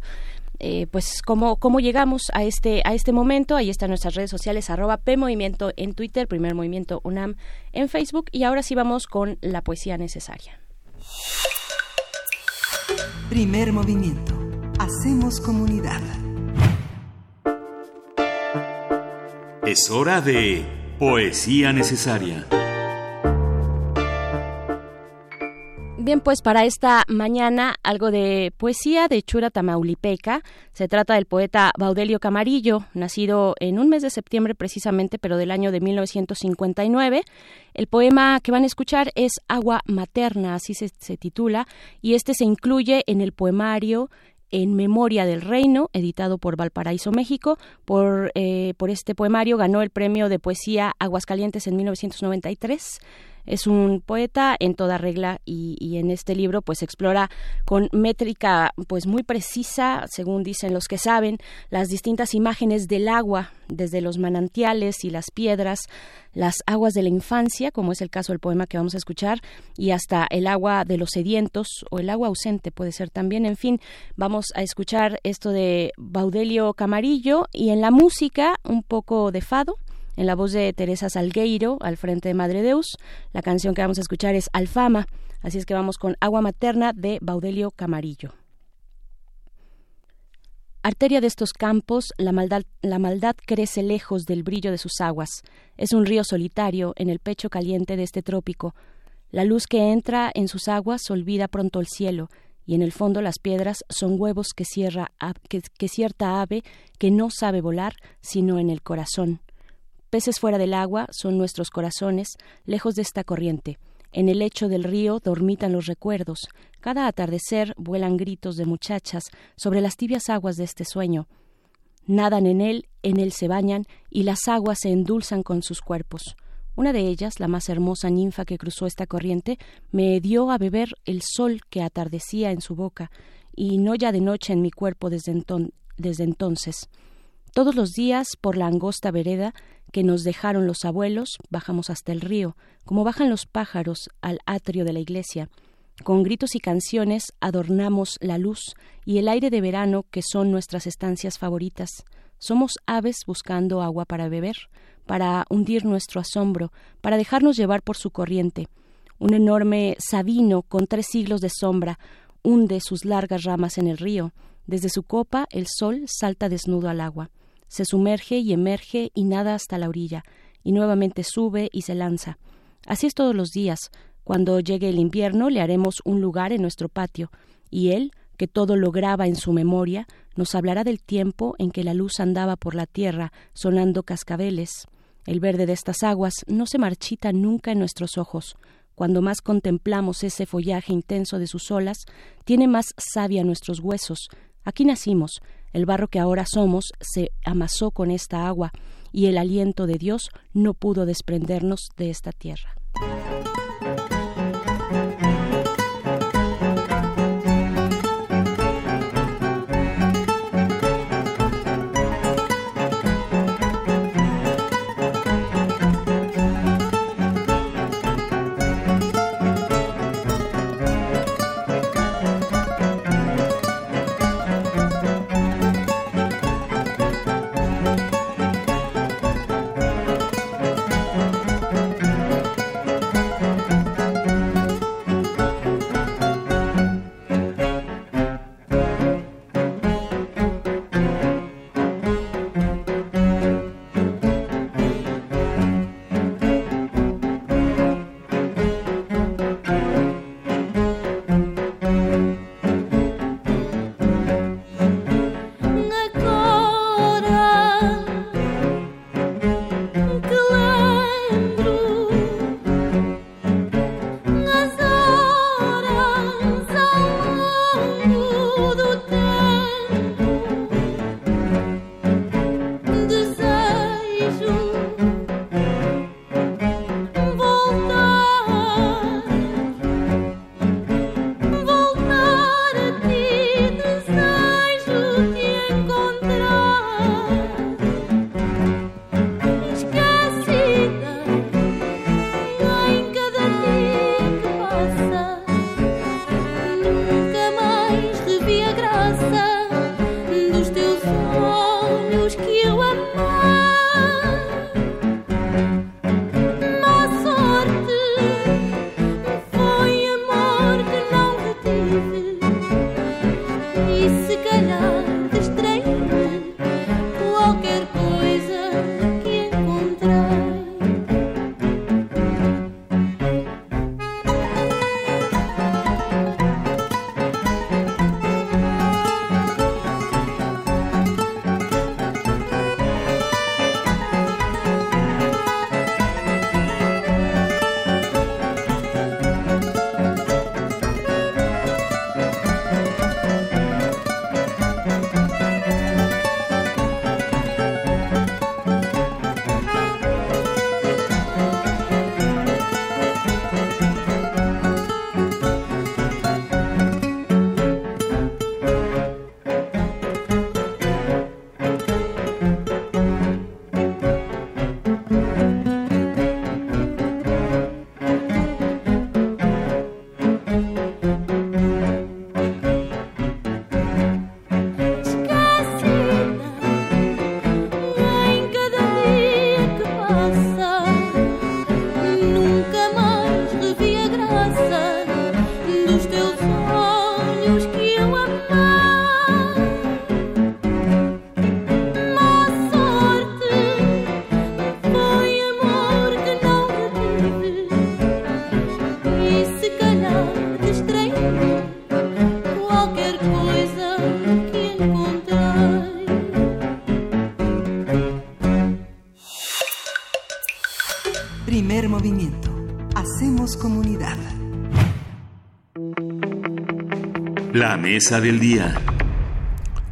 Eh, pues cómo, cómo llegamos a este, a este momento. Ahí están nuestras redes sociales, arroba PMovimiento en Twitter, Primer Movimiento UNAM en Facebook. Y ahora sí vamos con la poesía necesaria. Primer movimiento. Hacemos comunidad. Es hora de poesía necesaria. Bien, pues para esta mañana algo de poesía de Chura Tamaulipeca. Se trata del poeta Baudelio Camarillo, nacido en un mes de septiembre precisamente, pero del año de 1959. El poema que van a escuchar es Agua Materna, así se, se titula, y este se incluye en el poemario en Memoria del Reino, editado por Valparaíso, México. Por, eh, por este poemario ganó el premio de poesía Aguascalientes en 1993. Es un poeta en toda regla y, en este libro pues explora con métrica pues muy precisa, según dicen los que saben, las distintas imágenes del agua, desde los manantiales y las piedras, las aguas de la infancia, como es el caso del poema que vamos a escuchar, y hasta el agua de los sedientos o el agua ausente puede ser también. En fin, vamos a escuchar esto de Baudelio Camarillo y en la música un poco de fado. En la voz de Teresa Salgueiro, al frente de Madre Deus, la canción que vamos a escuchar es Alfama, así es que vamos con Agua Materna de Baudelio Camarillo. Arteria de estos campos, la maldad, la maldad crece lejos del brillo de sus aguas. Es un río solitario en el pecho caliente de este trópico. La luz que entra en sus aguas olvida pronto el cielo, y en el fondo las piedras son huevos que, cierra, que, que cierta ave que no sabe volar, sino en el corazón. Peces fuera del agua son nuestros corazones, lejos de esta corriente. En el lecho del río dormitan los recuerdos. Cada atardecer vuelan gritos de muchachas sobre las tibias aguas de este sueño. Nadan en él, en él se bañan, y las aguas se endulzan con sus cuerpos. Una de ellas, la más hermosa ninfa que cruzó esta corriente, me dio a beber el sol que atardecía en su boca, y no ya de noche en mi cuerpo desde, desde entonces. Todos los días, por la angosta vereda, que nos dejaron los abuelos, bajamos hasta el río, como bajan los pájaros al atrio de la iglesia. Con gritos y canciones adornamos la luz y el aire de verano que son nuestras estancias favoritas. Somos aves buscando agua para beber, para hundir nuestro asombro, para dejarnos llevar por su corriente. Un enorme sabino con tres siglos de sombra hunde sus largas ramas en el río. Desde su copa el sol salta desnudo al agua se sumerge y emerge y nada hasta la orilla, y nuevamente sube y se lanza. Así es todos los días. Cuando llegue el invierno le haremos un lugar en nuestro patio, y él, que todo lo graba en su memoria, nos hablará del tiempo en que la luz andaba por la tierra, sonando cascabeles. El verde de estas aguas no se marchita nunca en nuestros ojos. Cuando más contemplamos ese follaje intenso de sus olas, tiene más savia nuestros huesos. Aquí nacimos, el barro que ahora somos se amasó con esta agua, y el aliento de Dios no pudo desprendernos de esta tierra. Mesa del día.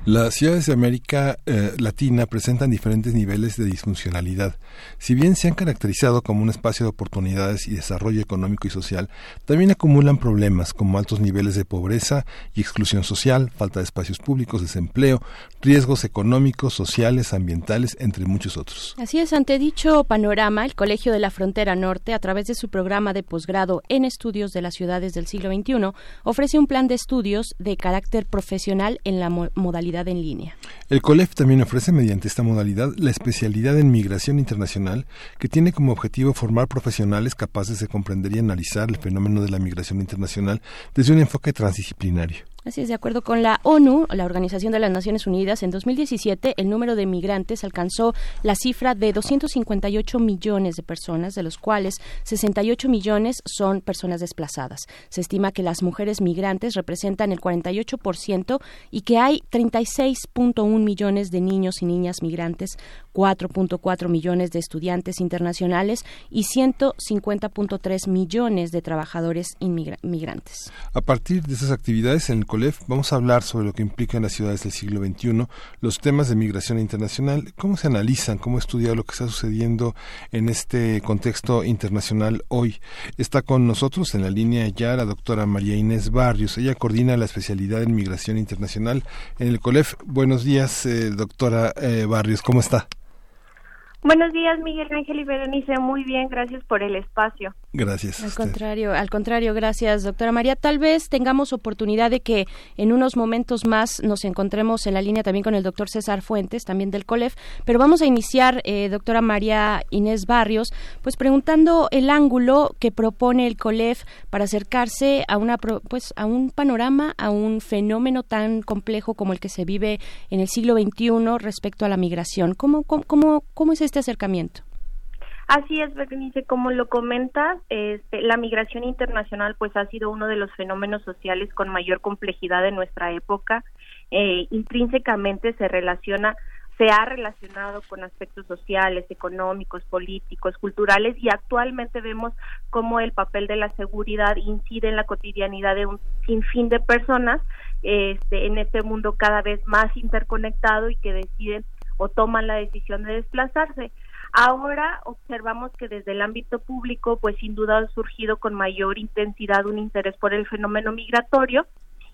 Las ciudades de América eh, Latina presentan diferentes niveles de disfuncionalidad. Si bien se han caracterizado como un espacio de oportunidades y desarrollo económico y social, también acumulan problemas como altos niveles de pobreza y exclusión social, falta de espacios públicos, desempleo, riesgos económicos, sociales, ambientales, entre muchos otros. Así es, ante dicho panorama, el Colegio de la Frontera Norte, a través de su programa de posgrado en estudios de las ciudades del siglo XXI, ofrece un plan de estudios de carácter profesional en la modalidad en línea. El COLEF también ofrece mediante esta modalidad la especialidad en migración internacional que tiene como objetivo formar profesionales capaces de comprender y analizar el fenómeno de la migración internacional desde un enfoque transdisciplinario. Así es, de acuerdo con la ONU, la Organización de las Naciones Unidas, en 2017 el número de migrantes alcanzó la cifra de 258 millones de personas, de los cuales 68 millones son personas desplazadas. Se estima que las mujeres migrantes representan el 48% y que hay 36.1 millones de niños y niñas migrantes, 4.4 millones de estudiantes internacionales y 150.3 millones de trabajadores inmigrantes. A partir de esas actividades en el COLEF vamos a hablar sobre lo que implica en las ciudades del siglo XXI los temas de migración internacional, cómo se analizan, cómo estudiar lo que está sucediendo en este contexto internacional hoy. Está con nosotros en la línea ya la doctora María Inés Barrios. Ella coordina la especialidad en migración internacional en el COLEF. Buenos días, eh, doctora eh, Barrios, ¿cómo está? Buenos días, Miguel Ángel y Berenice. Muy bien, gracias por el espacio. Gracias. Al contrario, al contrario, gracias, doctora María. Tal vez tengamos oportunidad de que en unos momentos más nos encontremos en la línea también con el doctor César Fuentes, también del COLEF, pero vamos a iniciar, eh, doctora María Inés Barrios, pues preguntando el ángulo que propone el COLEF para acercarse a una, pues, a un panorama, a un fenómeno tan complejo como el que se vive en el siglo XXI respecto a la migración. ¿Cómo, cómo, cómo, cómo es este acercamiento? Así es, Berenice, como lo comentas, este, la migración internacional pues ha sido uno de los fenómenos sociales con mayor complejidad de nuestra época. Eh, intrínsecamente se relaciona se ha relacionado con aspectos sociales, económicos, políticos, culturales y actualmente vemos cómo el papel de la seguridad incide en la cotidianidad de un sinfín de personas este, en este mundo cada vez más interconectado y que deciden o toman la decisión de desplazarse. Ahora observamos que desde el ámbito público, pues sin duda ha surgido con mayor intensidad un interés por el fenómeno migratorio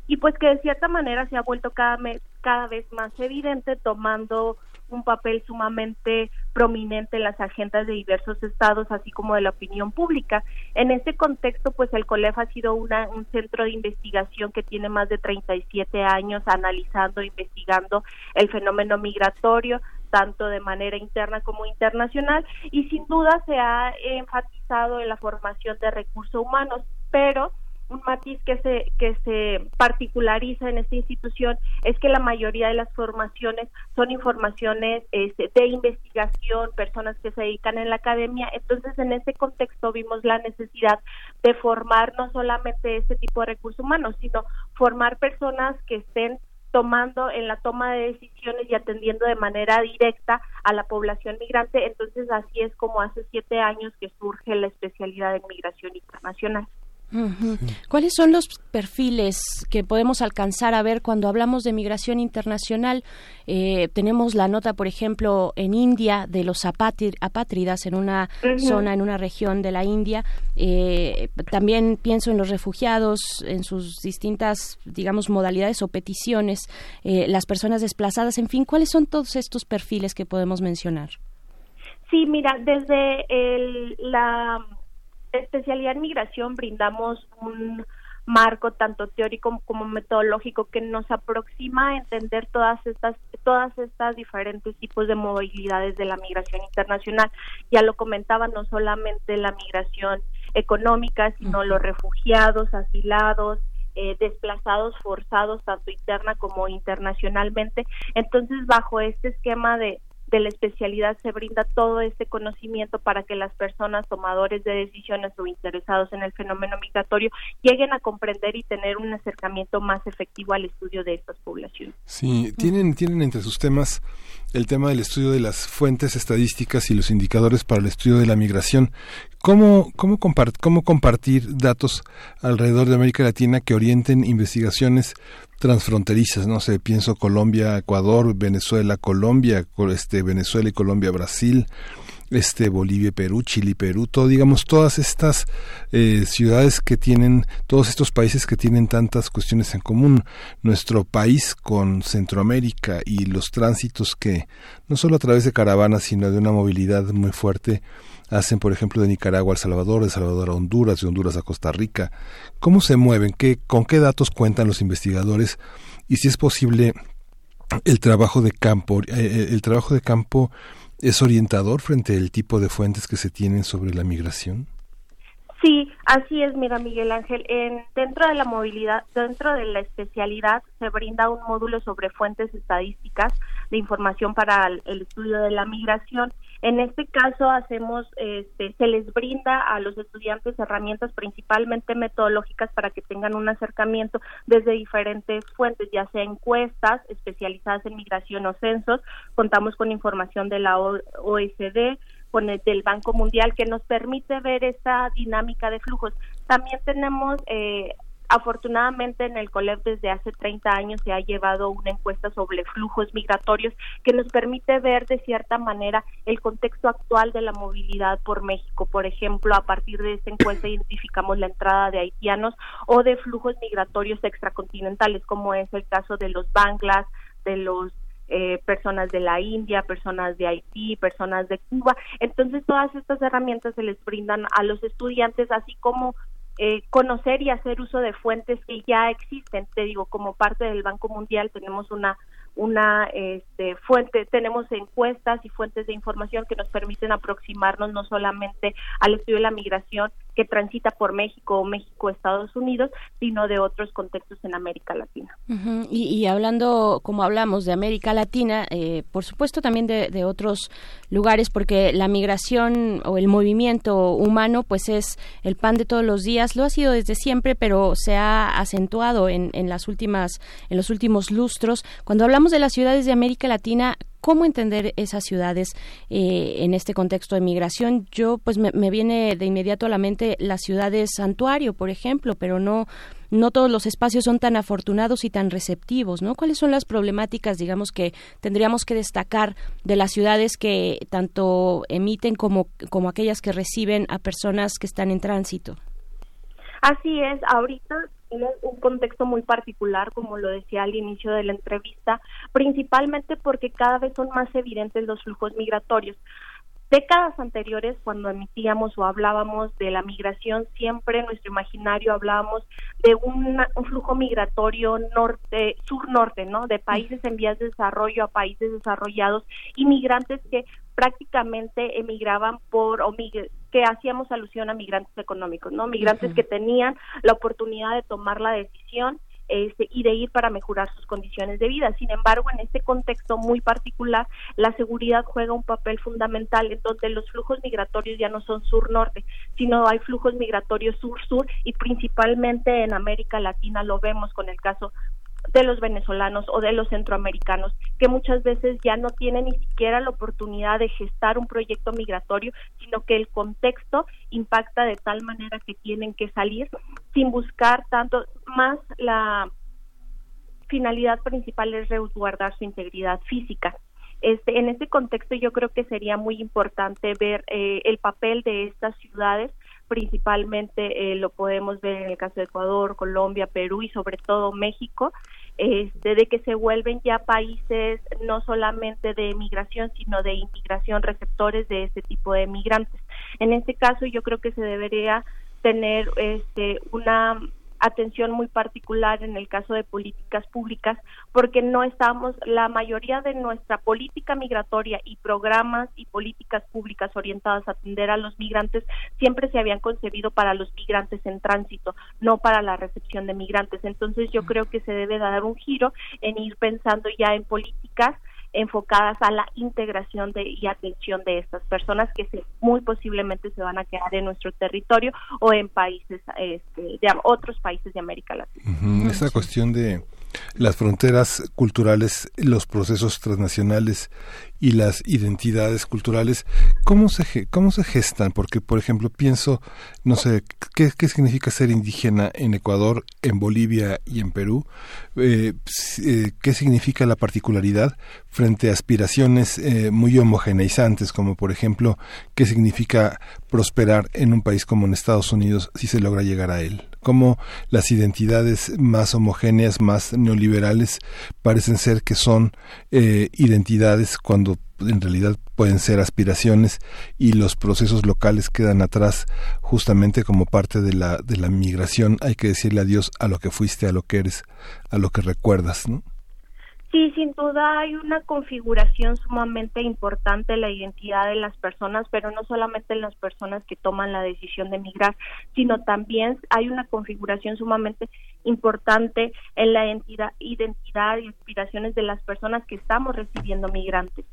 y pues que de cierta manera se ha vuelto cada, cada vez más evidente tomando un papel sumamente prominente en las agendas de diversos estados, así como de la opinión pública. En este contexto, pues el COLEF ha sido una, un centro de investigación que tiene más de 37 años analizando, investigando el fenómeno migratorio, tanto de manera interna como internacional, y sin duda se ha enfatizado en la formación de recursos humanos, pero un matiz que se que se particulariza en esta institución es que la mayoría de las formaciones son informaciones este, de investigación, personas que se dedican en la academia, entonces en este contexto vimos la necesidad de formar no solamente este tipo de recursos humanos, sino formar personas que estén tomando en la toma de decisiones y atendiendo de manera directa a la población migrante. Entonces, así es como hace siete años que surge la especialidad en migración internacional. ¿Cuáles son los perfiles que podemos alcanzar a ver cuando hablamos de migración internacional? Eh, tenemos la nota, por ejemplo, en India de los apátridas en una zona, en una región de la India. Eh, también pienso en los refugiados, en sus distintas, digamos, modalidades o peticiones, eh, las personas desplazadas, en fin, ¿cuáles son todos estos perfiles que podemos mencionar? Sí, mira, desde el, la especialidad en migración brindamos un marco tanto teórico como metodológico que nos aproxima a entender todas estas todas estas diferentes tipos de movilidades de la migración internacional. Ya lo comentaba, no solamente la migración económica, sino los refugiados, asilados, eh, desplazados forzados tanto interna como internacionalmente. Entonces, bajo este esquema de de la especialidad se brinda todo este conocimiento para que las personas tomadores de decisiones o interesados en el fenómeno migratorio lleguen a comprender y tener un acercamiento más efectivo al estudio de estas poblaciones. Sí, tienen, tienen entre sus temas el tema del estudio de las fuentes estadísticas y los indicadores para el estudio de la migración. ¿Cómo, cómo, cómo compartir datos alrededor de América Latina que orienten investigaciones transfronterizas? No sé, pienso Colombia, Ecuador, Venezuela, Colombia, este, Venezuela y Colombia, Brasil este Bolivia, Perú, Chile, Perú, todo digamos todas estas eh, ciudades que tienen todos estos países que tienen tantas cuestiones en común, nuestro país con Centroamérica y los tránsitos que no solo a través de caravanas sino de una movilidad muy fuerte hacen por ejemplo de Nicaragua a El Salvador, de Salvador a Honduras, de Honduras a Costa Rica, cómo se mueven, qué con qué datos cuentan los investigadores y si es posible el trabajo de campo, eh, eh, el trabajo de campo es orientador frente al tipo de fuentes que se tienen sobre la migración? Sí, así es, mira Miguel Ángel. En, dentro de la movilidad, dentro de la especialidad, se brinda un módulo sobre fuentes estadísticas de información para el estudio de la migración en este caso hacemos, este, se les brinda a los estudiantes herramientas principalmente metodológicas para que tengan un acercamiento desde diferentes fuentes, ya sea encuestas especializadas en migración o censos. Contamos con información de la OECD, con el del Banco Mundial que nos permite ver esta dinámica de flujos. También tenemos eh, Afortunadamente en el COLEP desde hace 30 años se ha llevado una encuesta sobre flujos migratorios que nos permite ver de cierta manera el contexto actual de la movilidad por México. Por ejemplo, a partir de esta encuesta identificamos la entrada de haitianos o de flujos migratorios extracontinentales, como es el caso de los Banglas, de los eh, personas de la India, personas de Haití, personas de Cuba. Entonces, todas estas herramientas se les brindan a los estudiantes, así como eh, conocer y hacer uso de fuentes que ya existen. Te digo, como parte del Banco Mundial tenemos una una este, fuente, tenemos encuestas y fuentes de información que nos permiten aproximarnos no solamente al estudio de la migración que transita por México o México Estados Unidos, sino de otros contextos en América Latina. y, hablando, como hablamos de América Latina, eh, por supuesto también de, otros lugares, porque la migración o el movimiento humano, pues es el pan de todos los días, lo ha sido desde siempre, pero se ha acentuado en, en las últimas, en los últimos lustros. Cuando hablamos de las ciudades de América Latina, ¿cómo entender esas ciudades eh, en este contexto de migración? Yo, pues, me, viene de inmediato a la mente las ciudades santuario, por ejemplo, pero no no todos los espacios son tan afortunados y tan receptivos, ¿no? ¿Cuáles son las problemáticas, digamos, que tendríamos que destacar de las ciudades que tanto emiten como, como aquellas que reciben a personas que están en tránsito? Así es, ahorita un contexto muy particular, como lo decía al inicio de la entrevista, principalmente porque cada vez son más evidentes los flujos migratorios. Décadas anteriores, cuando emitíamos o hablábamos de la migración, siempre en nuestro imaginario hablábamos de un flujo migratorio norte, sur-norte, ¿no? De países en vías de desarrollo a países desarrollados, inmigrantes que prácticamente emigraban por o que hacíamos alusión a migrantes económicos, ¿no? Migrantes que tenían la oportunidad de tomar la decisión este, y de ir para mejorar sus condiciones de vida. Sin embargo, en este contexto muy particular, la seguridad juega un papel fundamental en donde los flujos migratorios ya no son sur-norte, sino hay flujos migratorios sur-sur y principalmente en América Latina lo vemos con el caso de los venezolanos o de los centroamericanos, que muchas veces ya no tienen ni siquiera la oportunidad de gestar un proyecto migratorio, sino que el contexto impacta de tal manera que tienen que salir sin buscar tanto más la finalidad principal es resguardar su integridad física. Este, en este contexto yo creo que sería muy importante ver eh, el papel de estas ciudades principalmente eh, lo podemos ver en el caso de Ecuador, Colombia, Perú y sobre todo México, este, de que se vuelven ya países no solamente de migración, sino de inmigración, receptores de este tipo de migrantes. En este caso, yo creo que se debería tener este, una atención muy particular en el caso de políticas públicas porque no estamos la mayoría de nuestra política migratoria y programas y políticas públicas orientadas a atender a los migrantes siempre se habían concebido para los migrantes en tránsito, no para la recepción de migrantes. Entonces yo creo que se debe dar un giro en ir pensando ya en políticas enfocadas a la integración de, y atención de estas personas que se, muy posiblemente se van a quedar en nuestro territorio o en países, este, de otros países de América Latina. Esta cuestión de las fronteras culturales, los procesos transnacionales y las identidades culturales, ¿cómo se, cómo se gestan? Porque, por ejemplo, pienso, no sé, ¿qué, qué significa ser indígena en Ecuador, en Bolivia y en Perú? Eh, eh, ¿Qué significa la particularidad frente a aspiraciones eh, muy homogeneizantes, como por ejemplo, qué significa prosperar en un país como en Estados Unidos si se logra llegar a él? Cómo las identidades más homogéneas, más neoliberales, parecen ser que son eh, identidades cuando en realidad pueden ser aspiraciones y los procesos locales quedan atrás justamente como parte de la, de la migración. Hay que decirle adiós a lo que fuiste, a lo que eres, a lo que recuerdas, ¿no? Sí, sin duda hay una configuración sumamente importante en la identidad de las personas, pero no solamente en las personas que toman la decisión de migrar, sino también hay una configuración sumamente importante en la identidad, identidad y aspiraciones de las personas que estamos recibiendo migrantes.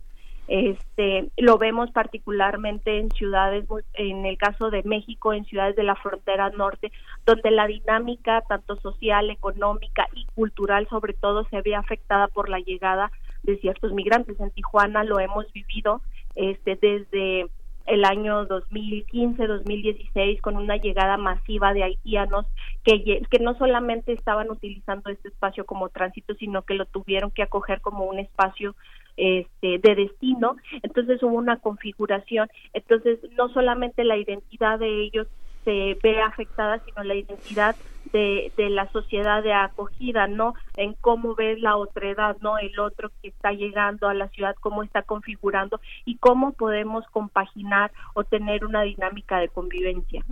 Este, lo vemos particularmente en ciudades, en el caso de México, en ciudades de la frontera norte, donde la dinámica tanto social, económica y cultural sobre todo se ve afectada por la llegada de ciertos migrantes. En Tijuana lo hemos vivido este, desde el año 2015-2016 con una llegada masiva de haitianos que, que no solamente estaban utilizando este espacio como tránsito, sino que lo tuvieron que acoger como un espacio este, de destino, entonces hubo una configuración, entonces no solamente la identidad de ellos se ve afectada, sino la identidad de, de la sociedad de acogida, ¿no? En cómo ves la otredad, ¿no? El otro que está llegando a la ciudad, cómo está configurando y cómo podemos compaginar o tener una dinámica de convivencia.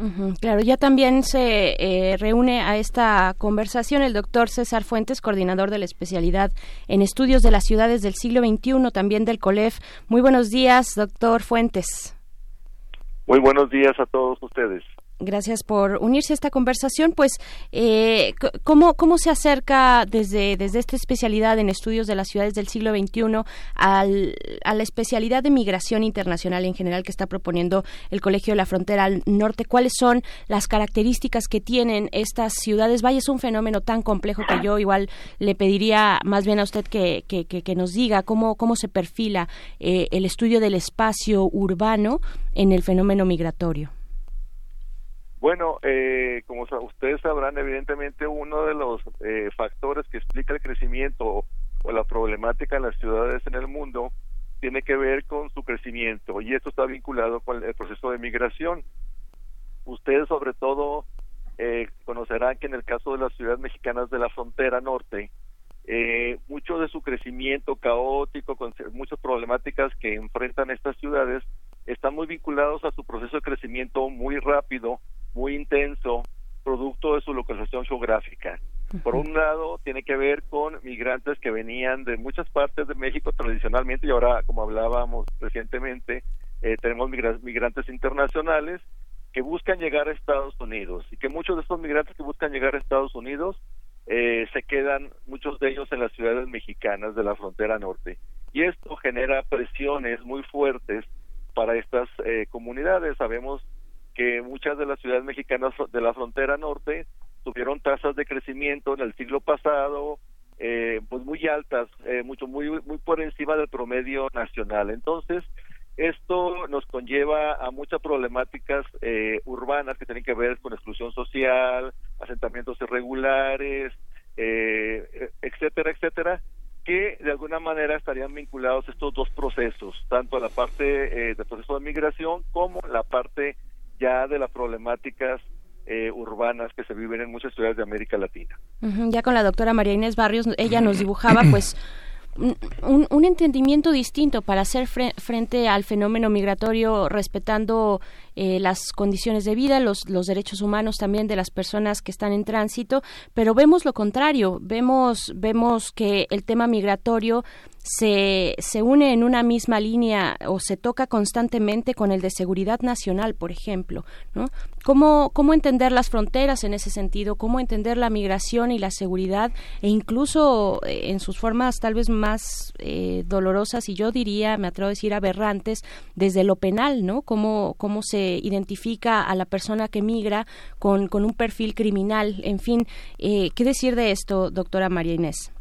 claro, ya también se eh, reúne a esta conversación el doctor César Fuentes, coordinador de la especialidad en estudios de las ciudades del siglo XXI, también del COLEF. Muy buenos días, doctor Fuentes. Muy buenos días a todos ustedes. Gracias por unirse a esta conversación. Pues, eh, ¿cómo, ¿cómo se acerca desde, desde esta especialidad en estudios de las ciudades del siglo XXI al, a la especialidad de migración internacional en general que está proponiendo el Colegio de la Frontera al Norte? ¿Cuáles son las características que tienen estas ciudades? Vaya, es un fenómeno tan complejo que yo igual le pediría más bien a usted que, que, que, nos diga cómo, cómo se perfila eh, el estudio del espacio urbano en el fenómeno migratorio. Bueno, eh, como ustedes sabrán, evidentemente uno de los eh, factores que explica el crecimiento o la problemática en las ciudades en el mundo tiene que ver con su crecimiento y esto está vinculado con el proceso de migración. Ustedes sobre todo eh, conocerán que en el caso de las ciudades mexicanas de la frontera norte, eh, mucho de su crecimiento caótico, con muchas problemáticas que enfrentan estas ciudades, están muy vinculados a su proceso de crecimiento muy rápido muy intenso, producto de su localización geográfica. Por un lado, tiene que ver con migrantes que venían de muchas partes de México tradicionalmente y ahora, como hablábamos recientemente, eh, tenemos migrantes internacionales que buscan llegar a Estados Unidos y que muchos de estos migrantes que buscan llegar a Estados Unidos eh, se quedan, muchos de ellos en las ciudades mexicanas de la frontera norte. Y esto genera presiones muy fuertes para estas eh, comunidades. Sabemos que muchas de las ciudades mexicanas de la frontera norte tuvieron tasas de crecimiento en el siglo pasado eh, pues muy altas eh, mucho muy muy por encima del promedio nacional. Entonces esto nos conlleva a muchas problemáticas eh, urbanas que tienen que ver con exclusión social asentamientos irregulares eh, etcétera etcétera que de alguna manera estarían vinculados estos dos procesos tanto la parte del proceso de migración como la parte ya de las problemáticas eh, urbanas que se viven en muchas ciudades de América Latina. ya con la doctora María Inés Barrios, ella nos dibujaba pues un, un, entendimiento distinto para hacer frente al fenómeno migratorio respetando eh, las condiciones de vida, los, derechos humanos también de las personas que están en tránsito, pero vemos lo contrario, vemos, vemos que el tema migratorio se, se une en una misma línea o se toca constantemente con el de seguridad nacional, por ejemplo, ¿no? ¿Cómo, cómo entender las fronteras en ese sentido? ¿Cómo entender la migración y la seguridad e incluso eh, en sus formas tal vez más eh, dolorosas y yo diría, me atrevo a decir aberrantes, desde lo penal, ¿no? ¿Cómo, cómo se identifica a la persona que migra con, con un perfil criminal? En fin, eh, ¿qué decir de esto, doctora María Inés?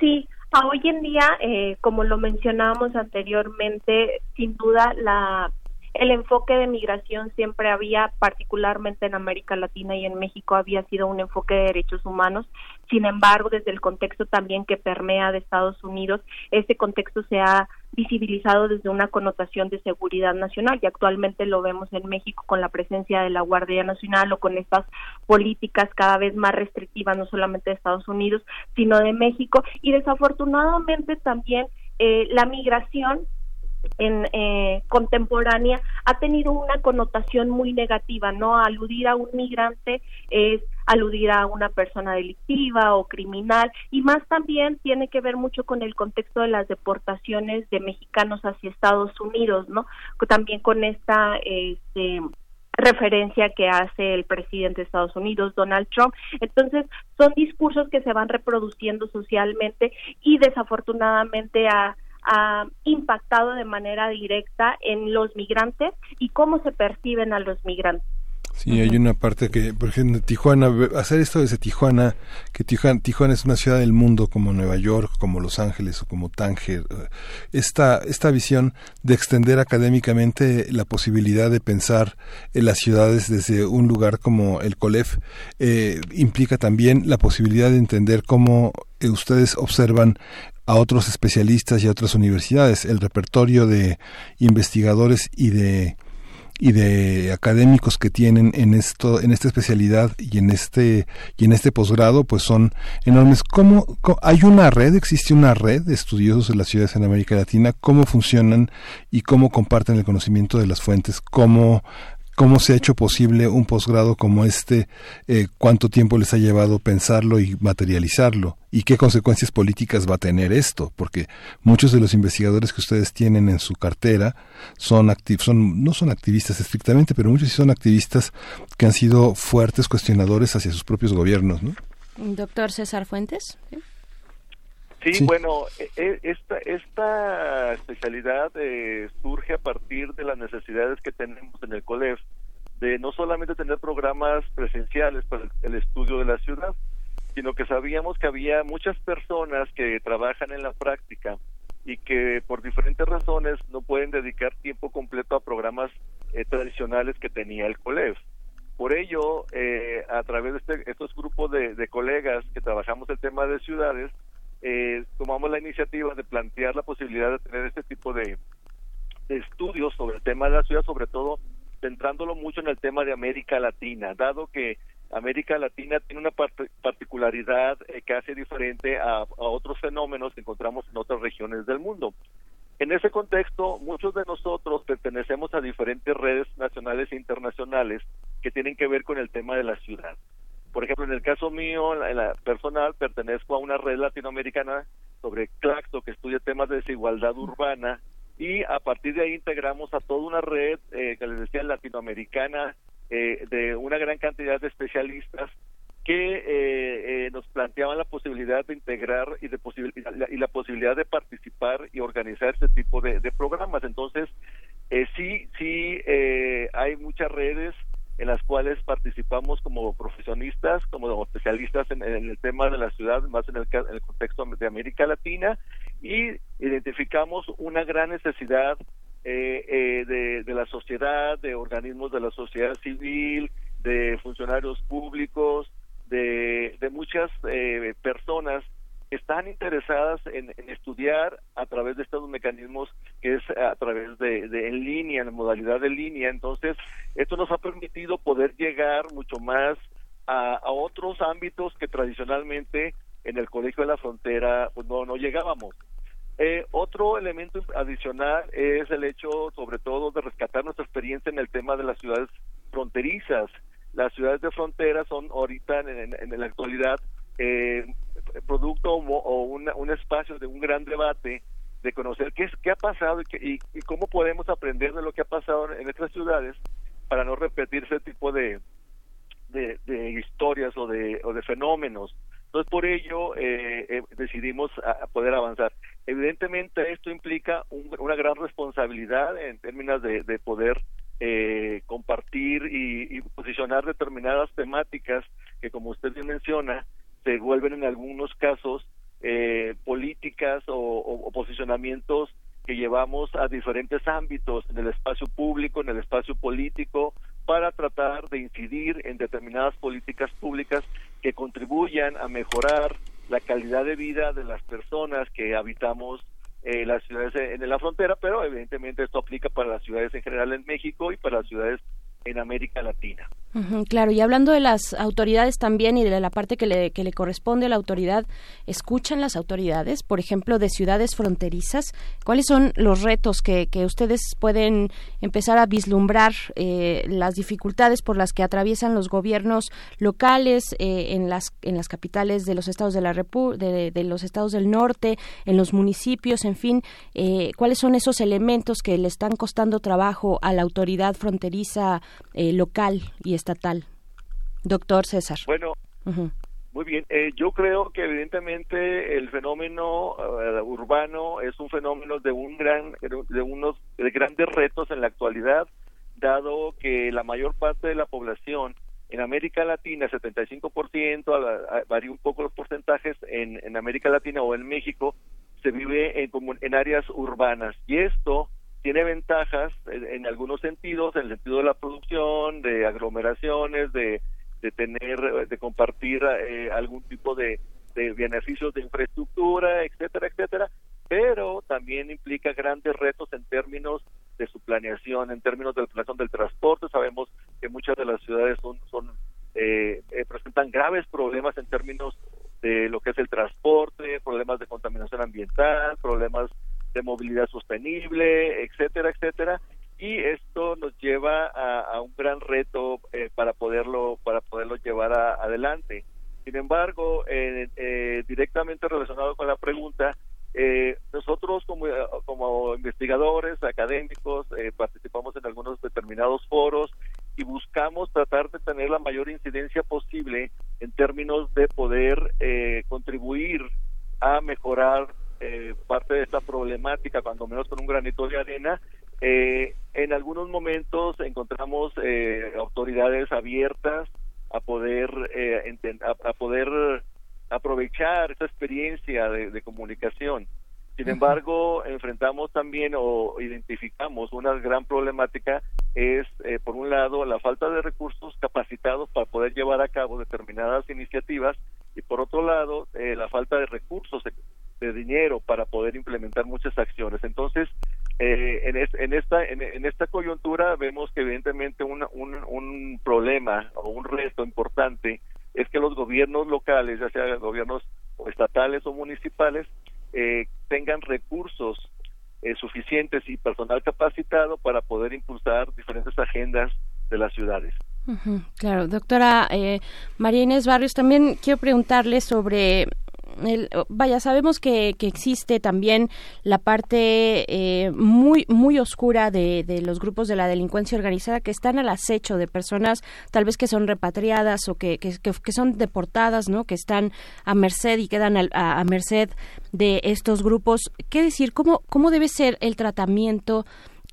Sí, hoy en día, eh, como lo mencionábamos anteriormente, sin duda la el enfoque de migración siempre había, particularmente en América Latina y en México, había sido un enfoque de derechos humanos. Sin embargo, desde el contexto también que permea de Estados Unidos, ese contexto se ha visibilizado desde una connotación de seguridad nacional y actualmente lo vemos en México con la presencia de la Guardia Nacional o con estas políticas cada vez más restrictivas, no solamente de Estados Unidos, sino de México. Y desafortunadamente también eh, la migración en eh, contemporánea ha tenido una connotación muy negativa, ¿no? Aludir a un migrante es aludir a una persona delictiva o criminal y más también tiene que ver mucho con el contexto de las deportaciones de mexicanos hacia Estados Unidos, ¿no? También con esta este, referencia que hace el presidente de Estados Unidos, Donald Trump. Entonces, son discursos que se van reproduciendo socialmente y desafortunadamente a ha impactado de manera directa en los migrantes y cómo se perciben a los migrantes. Sí, hay una parte que, por ejemplo, Tijuana, hacer esto desde Tijuana, que Tijuana, Tijuana, es una ciudad del mundo como Nueva York, como Los Ángeles o como Tánger, eh, esta, esta visión de extender académicamente la posibilidad de pensar en las ciudades desde un lugar como el COLEF eh, implica también la posibilidad de entender cómo eh, ustedes observan a otros especialistas y a otras universidades. El repertorio de investigadores y de y de académicos que tienen en esto en esta especialidad y en este y en este posgrado pues son enormes. Cómo, hay una red existe una red de estudiosos de las ciudades en América Latina cómo funcionan y cómo comparten el conocimiento de las fuentes cómo cómo se ha hecho posible un posgrado como este, eh, cuánto tiempo les ha llevado pensarlo y materializarlo y qué consecuencias políticas va a tener esto, porque muchos de los investigadores que ustedes tienen en su cartera son, son no son activistas estrictamente, pero muchos sí son activistas que han sido fuertes cuestionadores hacia sus propios gobiernos, ¿no? Doctor César Fuentes. Bueno, e, e, esta, esta especialidad eh, surge a partir de las necesidades que tenemos en el COLEF de no solamente tener programas presenciales para el estudio de la ciudad, sino que sabíamos que había muchas personas que trabajan en la práctica y que por diferentes razones no pueden dedicar tiempo completo a programas eh, tradicionales que tenía el COLEF. Por ello, eh, a través de este, estos grupos de, de colegas que trabajamos el tema de ciudades, eh, tomamos la iniciativa de plantear la posibilidad de tener este tipo de, estudios sobre el tema de la ciudad, sobre todo centrándolo mucho en el tema de América Latina, dado que América Latina tiene una particularidad eh, casi diferente a, otros fenómenos que encontramos en otras regiones del mundo. En ese contexto, muchos de nosotros pertenecemos a diferentes redes nacionales e internacionales que tienen que ver con el tema de la ciudad. Por ejemplo, en el caso mío, en la personal, pertenezco a una red latinoamericana sobre Claxo que estudia temas de desigualdad urbana y a partir de ahí integramos a toda una red eh, que les decía latinoamericana eh, de una gran cantidad de especialistas que eh, nos planteaban la posibilidad de integrar y, de y la posibilidad de participar y organizar este tipo de, de programas. Entonces, sí, sí, hay muchas redes en las cuales participamos como profesionistas, como especialistas en, el tema de la ciudad, más en el, contexto de América Latina, y identificamos una gran necesidad eh, eh, de, la sociedad, de organismos de la sociedad civil, de funcionarios públicos, de, muchas eh, personas están interesadas en, estudiar a través de estos mecanismos que es a través de, en línea, en modalidad de línea. Entonces, esto nos ha permitido poder llegar mucho más a, otros ámbitos que tradicionalmente en el Colegio de la Frontera pues, no, no llegábamos. Eh, otro elemento adicional es el hecho, sobre todo, de rescatar nuestra experiencia en el tema de las ciudades fronterizas. Las ciudades de frontera son ahorita, en, la actualidad, eh, producto o, un espacio de un gran debate de conocer qué, es, qué ha pasado y, y, cómo podemos aprender de lo que ha pasado en nuestras ciudades para no repetir ese tipo de, de, historias o de, o de fenómenos. Entonces, por ello eh, eh, decidimos a, poder avanzar. Evidentemente, esto implica una gran responsabilidad en términos de, poder eh, compartir y, posicionar determinadas temáticas que, como usted bien menciona, se vuelven en algunos casos políticas o posicionamientos que llevamos a diferentes ámbitos en el espacio público, en el espacio político, para tratar de incidir en determinadas políticas públicas que contribuyan a mejorar la calidad de vida de las personas que habitamos eh, las ciudades en la frontera, pero evidentemente esto aplica para las ciudades en general en México y para las ciudades en América Latina. Claro, y hablando de las autoridades también y de la parte que le, que le corresponde a la autoridad, ¿escuchan las autoridades, por ejemplo, de ciudades fronterizas? ¿Cuáles son los retos que, que ustedes pueden empezar a vislumbrar, eh, las dificultades por las que atraviesan los gobiernos locales eh, en, las, en las capitales de los estados de, la Repu de, los estados del norte, en los municipios, en fin? Eh, ¿Cuáles son esos elementos que le están costando trabajo a la autoridad fronteriza eh, local y estatal. Doctor César. Bueno, muy bien. Eh, yo creo que evidentemente el fenómeno eh, urbano es un fenómeno de un gran, de unos de grandes retos en la actualidad, dado que la mayor parte de la población en América Latina, 75%, varía un poco los porcentajes en, en América Latina o en México, se vive en, en áreas urbanas. Y esto tiene ventajas en, algunos sentidos, en el sentido de la producción, de aglomeraciones, de, de tener, de compartir eh, algún tipo de, de beneficios de infraestructura, etcétera, etcétera, pero también implica grandes retos en términos de su planeación, en términos de la planeación del transporte. Sabemos que muchas de las ciudades son, son eh, eh, presentan graves problemas en términos de lo que es el transporte, problemas de contaminación ambiental, problemas movilidad sostenible, etcétera, etcétera. Y esto nos lleva a, un gran reto eh, para poderlo para poderlo llevar adelante. Sin embargo, eh, eh, directamente relacionado con la pregunta, nosotros como, como investigadores académicos participamos en algunos determinados foros y buscamos tratar de tener la mayor incidencia posible en términos de poder contribuir a mejorar eh, parte de esta problemática, cuando menos con un granito de arena. Eh, en algunos momentos encontramos eh, autoridades abiertas a poder a, poder aprovechar esa experiencia de, comunicación. Sin enfrentamos también o identificamos una gran problemática es, por un lado, la falta de recursos capacitados para poder llevar a cabo determinadas iniciativas y, por otro lado, la falta de recursos de dinero para poder implementar muchas acciones. Entonces, eh, en, en, esta en, esta coyuntura vemos que evidentemente un, un, problema o un reto importante es que los gobiernos locales, ya sea gobiernos estatales o municipales, eh, tengan recursos eh, suficientes y personal capacitado para poder impulsar diferentes agendas de las ciudades. claro, doctora María Inés Barrios, también quiero preguntarle sobre vaya, sabemos que, que, existe también la parte eh, muy, muy oscura de, de, los grupos de la delincuencia organizada que están al acecho de personas tal vez que son repatriadas o que, que, que son deportadas, ¿no? Que están a merced y quedan a, a merced de estos grupos. ¿Qué decir? ¿Cómo, cómo debe ser el tratamiento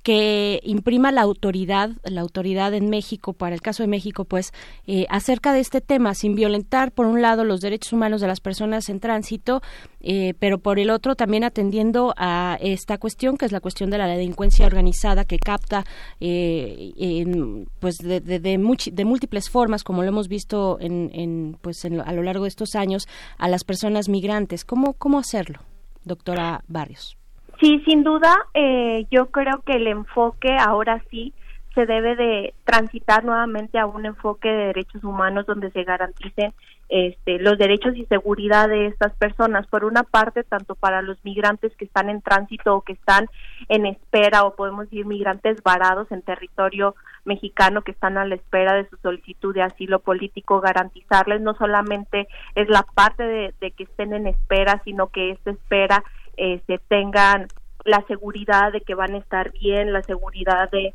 que imprima la autoridad, la autoridad en México, para el caso de México, pues, eh, acerca de este tema, sin violentar, por un lado, los derechos humanos de las personas en tránsito, eh, pero por el otro, también atendiendo a esta cuestión, que es la cuestión de la delincuencia organizada, que capta, eh, en, pues, de, de, múltiples formas, como lo hemos visto en, en pues, en, a lo largo de estos años, a las personas migrantes. ¿Cómo, cómo hacerlo, doctora Barrios? Sí, sin duda, eh, yo creo que el enfoque ahora sí se debe de transitar nuevamente a un enfoque de derechos humanos donde se garanticen este, los derechos y seguridad de estas personas. Por una parte, tanto para los migrantes que están en tránsito o que están en espera, o podemos decir migrantes varados en territorio mexicano que están a la espera de su solicitud de asilo político, garantizarles no solamente es la parte de, que estén en espera, sino que esta espera este, tengan la seguridad de que van a estar bien, la seguridad de,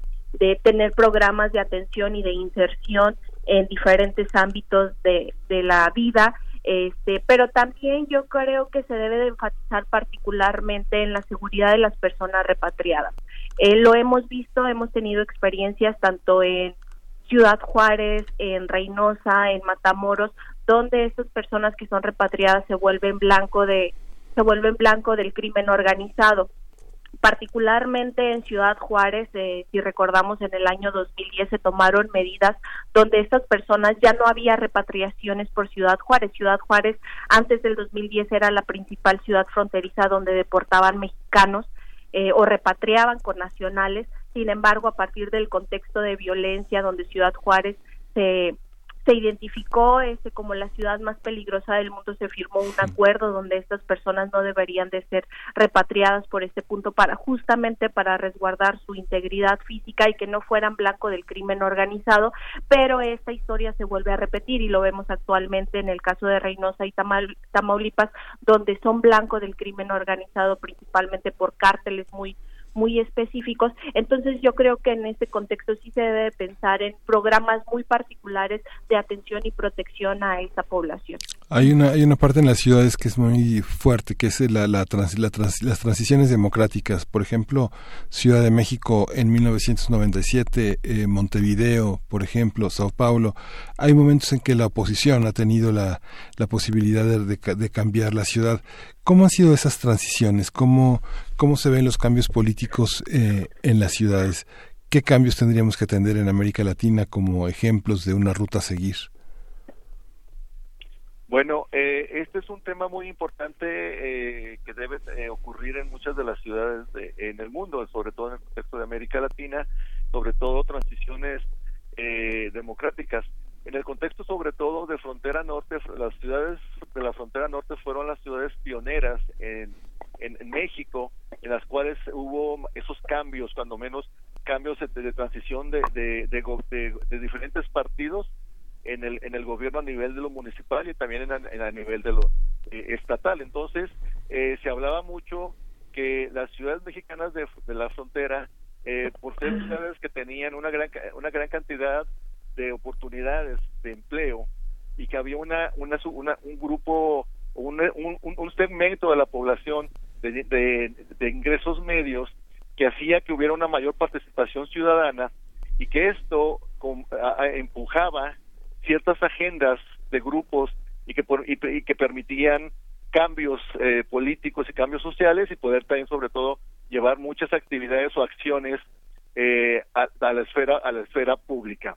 tener programas de atención y de inserción en diferentes ámbitos de, de la vida, este, pero también yo creo que se debe de enfatizar particularmente en la seguridad de las personas repatriadas. Eh, lo hemos visto, hemos tenido experiencias tanto en Ciudad Juárez, en Reynosa, en Matamoros, donde estas personas que son repatriadas se vuelven blanco de se vuelven blanco del crimen organizado particularmente en Ciudad Juárez, eh, si recordamos en el año 2010 se tomaron medidas donde estas personas ya no había repatriaciones por Ciudad Juárez. Ciudad Juárez antes del 2010 era la principal ciudad fronteriza donde deportaban mexicanos eh, o repatriaban con nacionales. Sin embargo, a partir del contexto de violencia donde Ciudad Juárez se se identificó este como la ciudad más peligrosa del mundo se firmó un acuerdo donde estas personas no deberían de ser repatriadas por este punto para justamente para resguardar su integridad física y que no fueran blanco del crimen organizado pero esta historia se vuelve a repetir y lo vemos actualmente en el caso de Reynosa y Tamaulipas donde son blanco del crimen organizado principalmente por cárteles muy muy específicos. Entonces yo creo que en este contexto sí se debe pensar en programas muy particulares de atención y protección a esa población. Hay una, hay una parte en las ciudades que es muy fuerte, que es la, la, las transiciones democráticas. Por ejemplo, Ciudad de México en 1997, eh, Montevideo, por ejemplo, Sao Paulo. Hay momentos en que la oposición ha tenido la, la posibilidad de, de cambiar la ciudad. ¿Cómo han sido esas transiciones? ¿Cómo, cómo se ven los cambios políticos eh, en las ciudades? ¿Qué cambios tendríamos que atender en América Latina como ejemplos de una ruta a seguir? Bueno, eh, este es un tema muy importante eh, que debe ocurrir en muchas de las ciudades en el mundo, sobre todo en el contexto de América Latina, sobre todo transiciones democráticas. En el contexto sobre todo de frontera norte, las ciudades de la frontera norte fueron las ciudades pioneras en, en, México, en las cuales hubo esos cambios, cuando menos cambios de, transición de, de, de, diferentes partidos en el, en el gobierno a nivel de lo municipal y también en a, nivel de lo eh, estatal. Entonces, eh, se hablaba mucho que las ciudades mexicanas de, la frontera, eh, por ser ciudades que tenían una gran, una gran cantidad de oportunidades de empleo y que había una, una, un grupo, un, un, segmento de la población de, de, ingresos medios que hacía que hubiera una mayor participación ciudadana y que esto empujaba ciertas agendas de grupos y que, y, que permitían cambios eh, políticos y cambios sociales y poder también sobre todo llevar muchas actividades o acciones eh, a, la esfera a la esfera pública.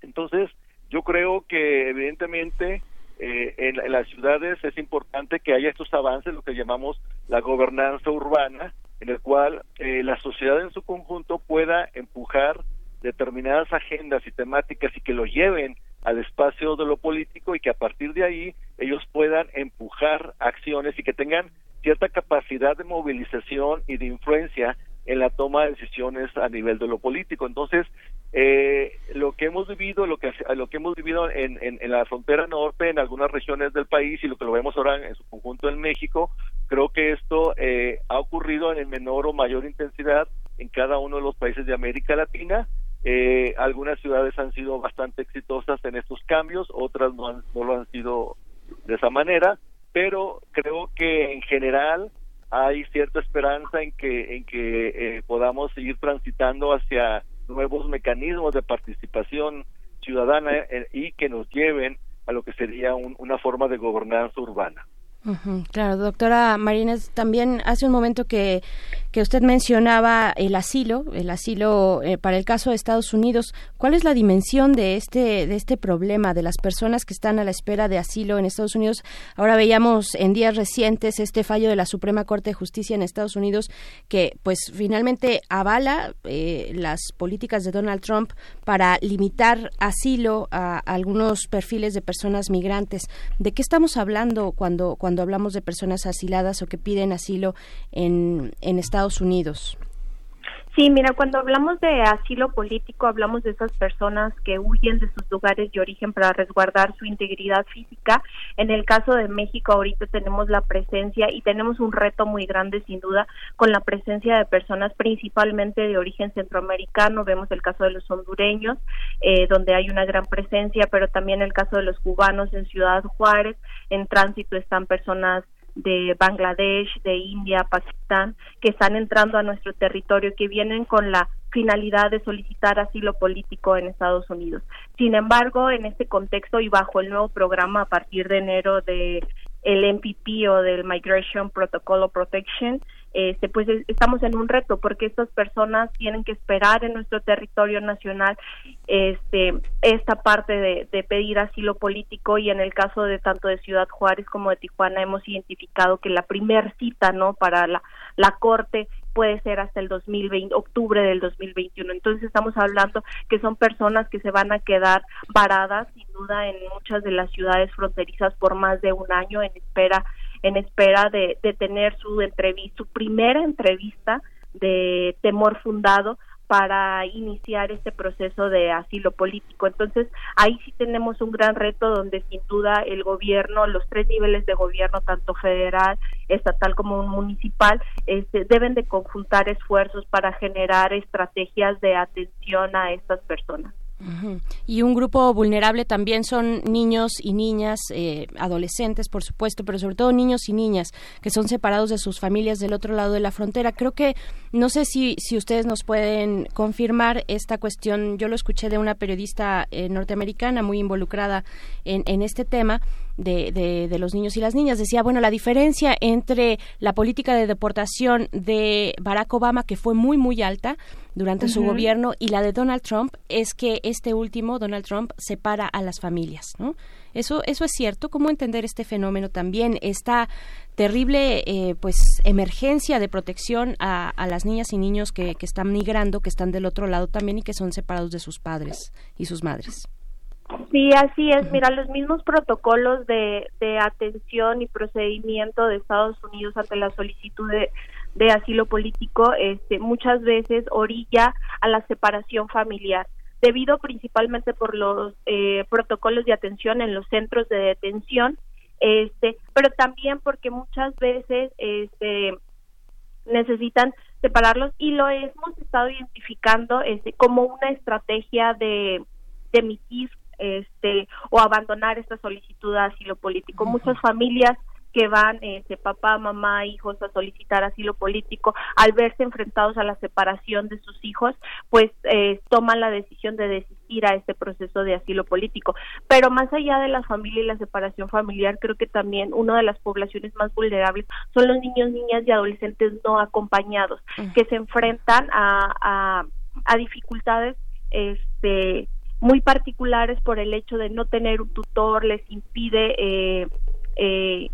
Entonces, yo creo que evidentemente eh, en, las ciudades es importante que haya estos avances, lo que llamamos la gobernanza urbana, en el cual eh, la sociedad en su conjunto pueda empujar determinadas agendas y temáticas y que lo lleven al espacio de lo político y que a partir de ahí ellos puedan empujar acciones y que tengan cierta capacidad de movilización y de influencia en la toma de decisiones a nivel de lo político. Entonces, eh, lo que hemos vivido, lo que lo que hemos vivido en, en, la frontera norte, en algunas regiones del país y lo que lo vemos ahora en su conjunto en México, creo que esto eh, ha ocurrido en menor o mayor intensidad en cada uno de los países de América Latina. Eh, algunas ciudades han sido bastante exitosas en estos cambios, otras no, han, no lo han sido de esa manera, pero creo que en general hay cierta esperanza en que en que eh, podamos seguir transitando hacia nuevos mecanismos de participación ciudadana eh, y que nos lleven a lo que sería una forma de gobernanza urbana. Claro, doctora Marínez, también hace un momento que, que usted mencionaba el asilo, el asilo eh, para el caso de Estados Unidos. ¿Cuál es la dimensión de este de este problema de las personas que están a la espera de asilo en Estados Unidos? Ahora veíamos en días recientes este fallo de la Suprema Corte de Justicia en Estados Unidos que, pues, finalmente avala eh, las políticas de Donald Trump para limitar asilo a, algunos perfiles de personas migrantes. ¿De qué estamos hablando cuando cuando hablamos de personas asiladas o que piden asilo en, en Estados Unidos. Sí, mira, cuando hablamos de asilo político, hablamos de esas personas que huyen de sus lugares de origen para resguardar su integridad física. En el caso de México, ahorita tenemos la presencia y tenemos un reto muy grande, sin duda, con la presencia de personas principalmente de origen centroamericano. Vemos el caso de los hondureños, eh, donde hay una gran presencia, pero también el caso de los cubanos en Ciudad Juárez. En tránsito están personas de Bangladesh, de India, Pakistán, que están entrando a nuestro territorio, que vienen con la finalidad de solicitar asilo político en Estados Unidos. Sin embargo, en este contexto y bajo el nuevo programa a partir de enero de el MPP o del Migration Protocol of Protection, este, pues estamos en un reto porque estas personas tienen que esperar en nuestro territorio nacional este, esta parte de, de, pedir asilo político y en el caso de tanto de Ciudad Juárez como de Tijuana hemos identificado que la primer cita no para la, la corte puede ser hasta el 2020, octubre del 2021. Entonces estamos hablando que son personas que se van a quedar varadas sin duda en muchas de las ciudades fronterizas por más de un año en espera en espera de, de tener su entrevista, su primera entrevista de temor fundado para iniciar este proceso de asilo político. Entonces, ahí sí tenemos un gran reto donde sin duda el gobierno, los tres niveles de gobierno, tanto federal, estatal como municipal, este, deben de conjuntar esfuerzos para generar estrategias de atención a estas personas. Y un grupo vulnerable también son niños y niñas, eh, adolescentes, por supuesto, pero sobre todo niños y niñas que son separados de sus familias del otro lado de la frontera. Creo que, no sé si, si ustedes nos pueden confirmar esta cuestión. Yo lo escuché de una periodista eh, norteamericana muy involucrada en, en este tema de, de, los niños y las niñas. Decía, bueno, la diferencia entre la política de deportación de Barack Obama, que fue muy, muy alta durante su gobierno, y la de Donald Trump, es que este último, Donald Trump, separa a las familias, ¿no? Eso, eso es cierto. ¿Cómo entender este fenómeno también? Esta terrible, eh, pues, emergencia de protección a, a, las niñas y niños que, que están migrando, que están del otro lado también y que son separados de sus padres y sus madres. Sí, así es. Mira, los mismos protocolos de, de atención y procedimiento de Estados Unidos ante la solicitud de, de asilo político, este, muchas veces orilla a la separación familiar, debido principalmente por los eh, protocolos de atención en los centros de detención, este, pero también porque muchas veces este, necesitan separarlos y lo hemos estado identificando este, como una estrategia de, de emitir este o abandonar esta solicitud de asilo político. Muchas familias que van este, papá, mamá, hijos a solicitar asilo político, al verse enfrentados a la separación de sus hijos, pues eh, toman la decisión de desistir a este proceso de asilo político. Pero más allá de la familia y la separación familiar, creo que también una de las poblaciones más vulnerables son los niños, niñas y adolescentes no acompañados, que se enfrentan a, a, a dificultades este muy particulares por el hecho de no tener un tutor, les impide eh, eh,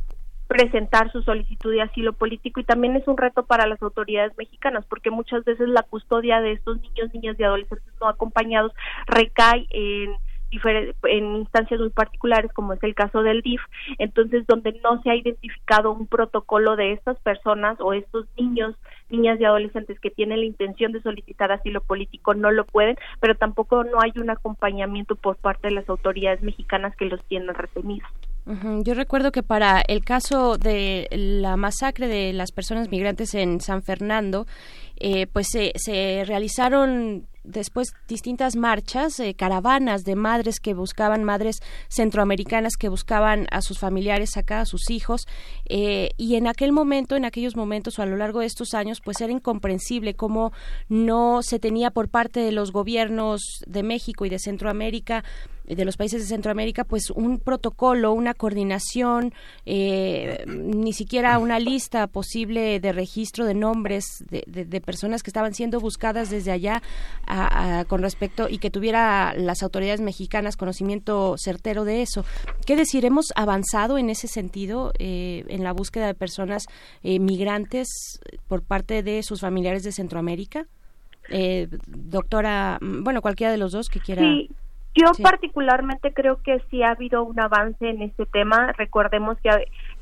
presentar su solicitud de asilo político y también es un reto para las autoridades mexicanas porque muchas veces la custodia de estos niños, niñas y adolescentes no acompañados recae en en instancias muy particulares como es el caso del DIF, entonces donde no se ha identificado un protocolo de estas personas o estos niños, niñas y adolescentes que tienen la intención de solicitar asilo político no lo pueden, pero tampoco no hay un acompañamiento por parte de las autoridades mexicanas que los tienen retenidos. Yo recuerdo que para el caso de la masacre de las personas migrantes en San Fernando, eh, pues se, se realizaron después distintas marchas, eh, caravanas de madres que buscaban, madres centroamericanas que buscaban a sus familiares acá, a sus hijos, eh, y en aquel momento, en aquellos momentos o a lo largo de estos años, pues era incomprensible cómo no se tenía por parte de los gobiernos de México y de Centroamérica de los países de Centroamérica, pues un protocolo, una coordinación, eh, ni siquiera una lista posible de registro de nombres de, de, personas que estaban siendo buscadas desde allá con respecto y que tuviera las autoridades mexicanas conocimiento certero de eso. ¿Qué decir? ¿Hemos avanzado en ese sentido eh, en la búsqueda de personas eh, migrantes por parte de sus familiares de Centroamérica? doctora, mm, bueno, cualquiera de los dos que quiera. Yo particularmente creo que sí ha habido un avance en este tema. Recordemos que,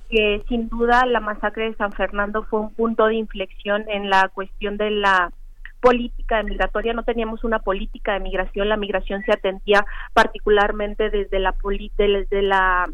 que sin duda la masacre de San Fernando fue un punto de inflexión en la cuestión de la política migratoria, no teníamos una política de migración, la migración se atendía particularmente desde la desde la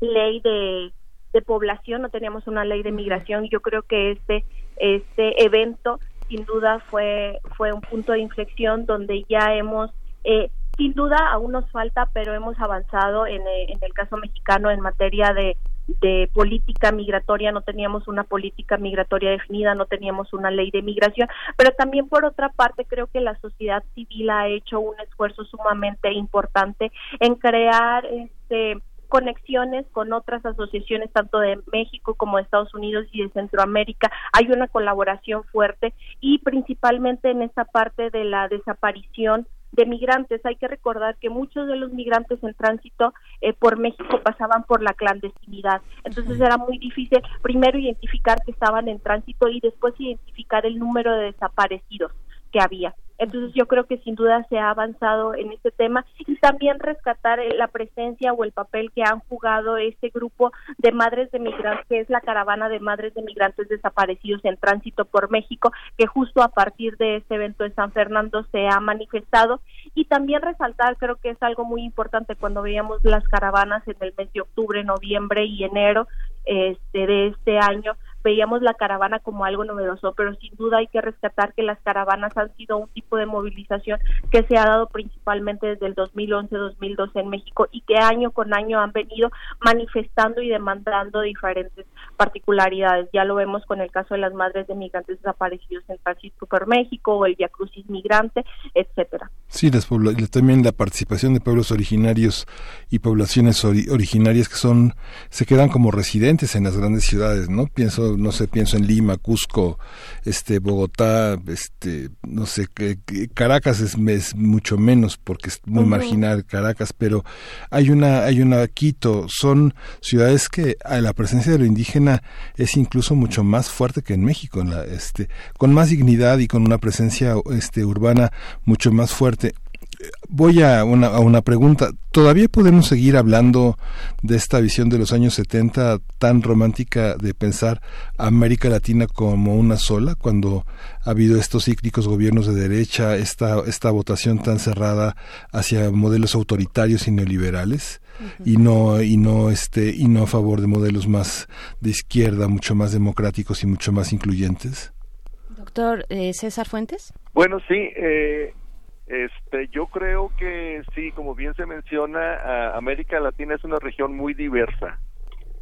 ley de, de población, no teníamos una ley de migración, yo creo que este este evento sin duda fue fue un punto de inflexión donde ya hemos eh, sin duda aún nos falta, pero hemos avanzado en, eh, en el caso mexicano en materia de, de política migratoria, no teníamos una política migratoria definida, no teníamos una ley de migración, pero también por otra parte creo que la sociedad civil ha hecho un esfuerzo sumamente importante en crear este conexiones con otras asociaciones tanto de México como de Estados Unidos y de Centroamérica. Hay una colaboración fuerte y principalmente en esta parte de la desaparición de migrantes. Hay que recordar que muchos de los migrantes en tránsito eh, por México pasaban por la clandestinidad. Entonces era muy difícil primero identificar que estaban en tránsito y después identificar el número de desaparecidos que había. Entonces yo creo que sin duda se ha avanzado en este tema y también rescatar eh, la presencia o el papel que han jugado este grupo de madres de migrantes, que es la caravana de madres de migrantes desaparecidos en tránsito por México, que justo a partir de este evento de San Fernando se ha manifestado. Y también resaltar, creo que es algo muy importante cuando veíamos las caravanas en el mes de octubre, noviembre y enero este, de este año, veíamos la caravana como algo novedoso, pero sin duda hay que rescatar que las caravanas han sido un tipo de movilización que se ha dado principalmente desde el 2011-2012 en México y que año con año han venido manifestando y demandando diferentes particularidades. Ya lo vemos con el caso de las madres de migrantes desaparecidos en Francisco por México o el Via Crucis migrante, etcétera. Sí, las también la participación de pueblos originarios y poblaciones originarias que son se quedan como residentes en las grandes ciudades, ¿no? Pienso no sé, pienso en Lima, Cusco, este, Bogotá, este, no sé, Caracas es, es mucho menos porque es muy marginal Caracas, pero hay una, hay una Quito, son ciudades que a la presencia de lo indígena es incluso mucho más fuerte que en México, en la, este, con más dignidad y con una presencia este, urbana mucho más fuerte voy a una, a una pregunta. ¿Todavía podemos seguir hablando de esta visión de los años 70 tan romántica de pensar América Latina como una sola, cuando ha habido estos cíclicos gobiernos de derecha, esta, esta votación tan cerrada hacia modelos autoritarios y neoliberales? y no y no este y no a favor de modelos más de izquierda mucho más democráticos y mucho más incluyentes doctor eh, César Fuentes bueno sí eh, este, yo creo que sí, como bien se menciona, América Latina es una región muy diversa.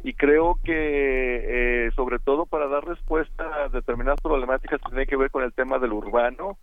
Y creo que eh, sobre todo para dar respuesta a determinadas problemáticas que tienen que ver con el tema del urbano,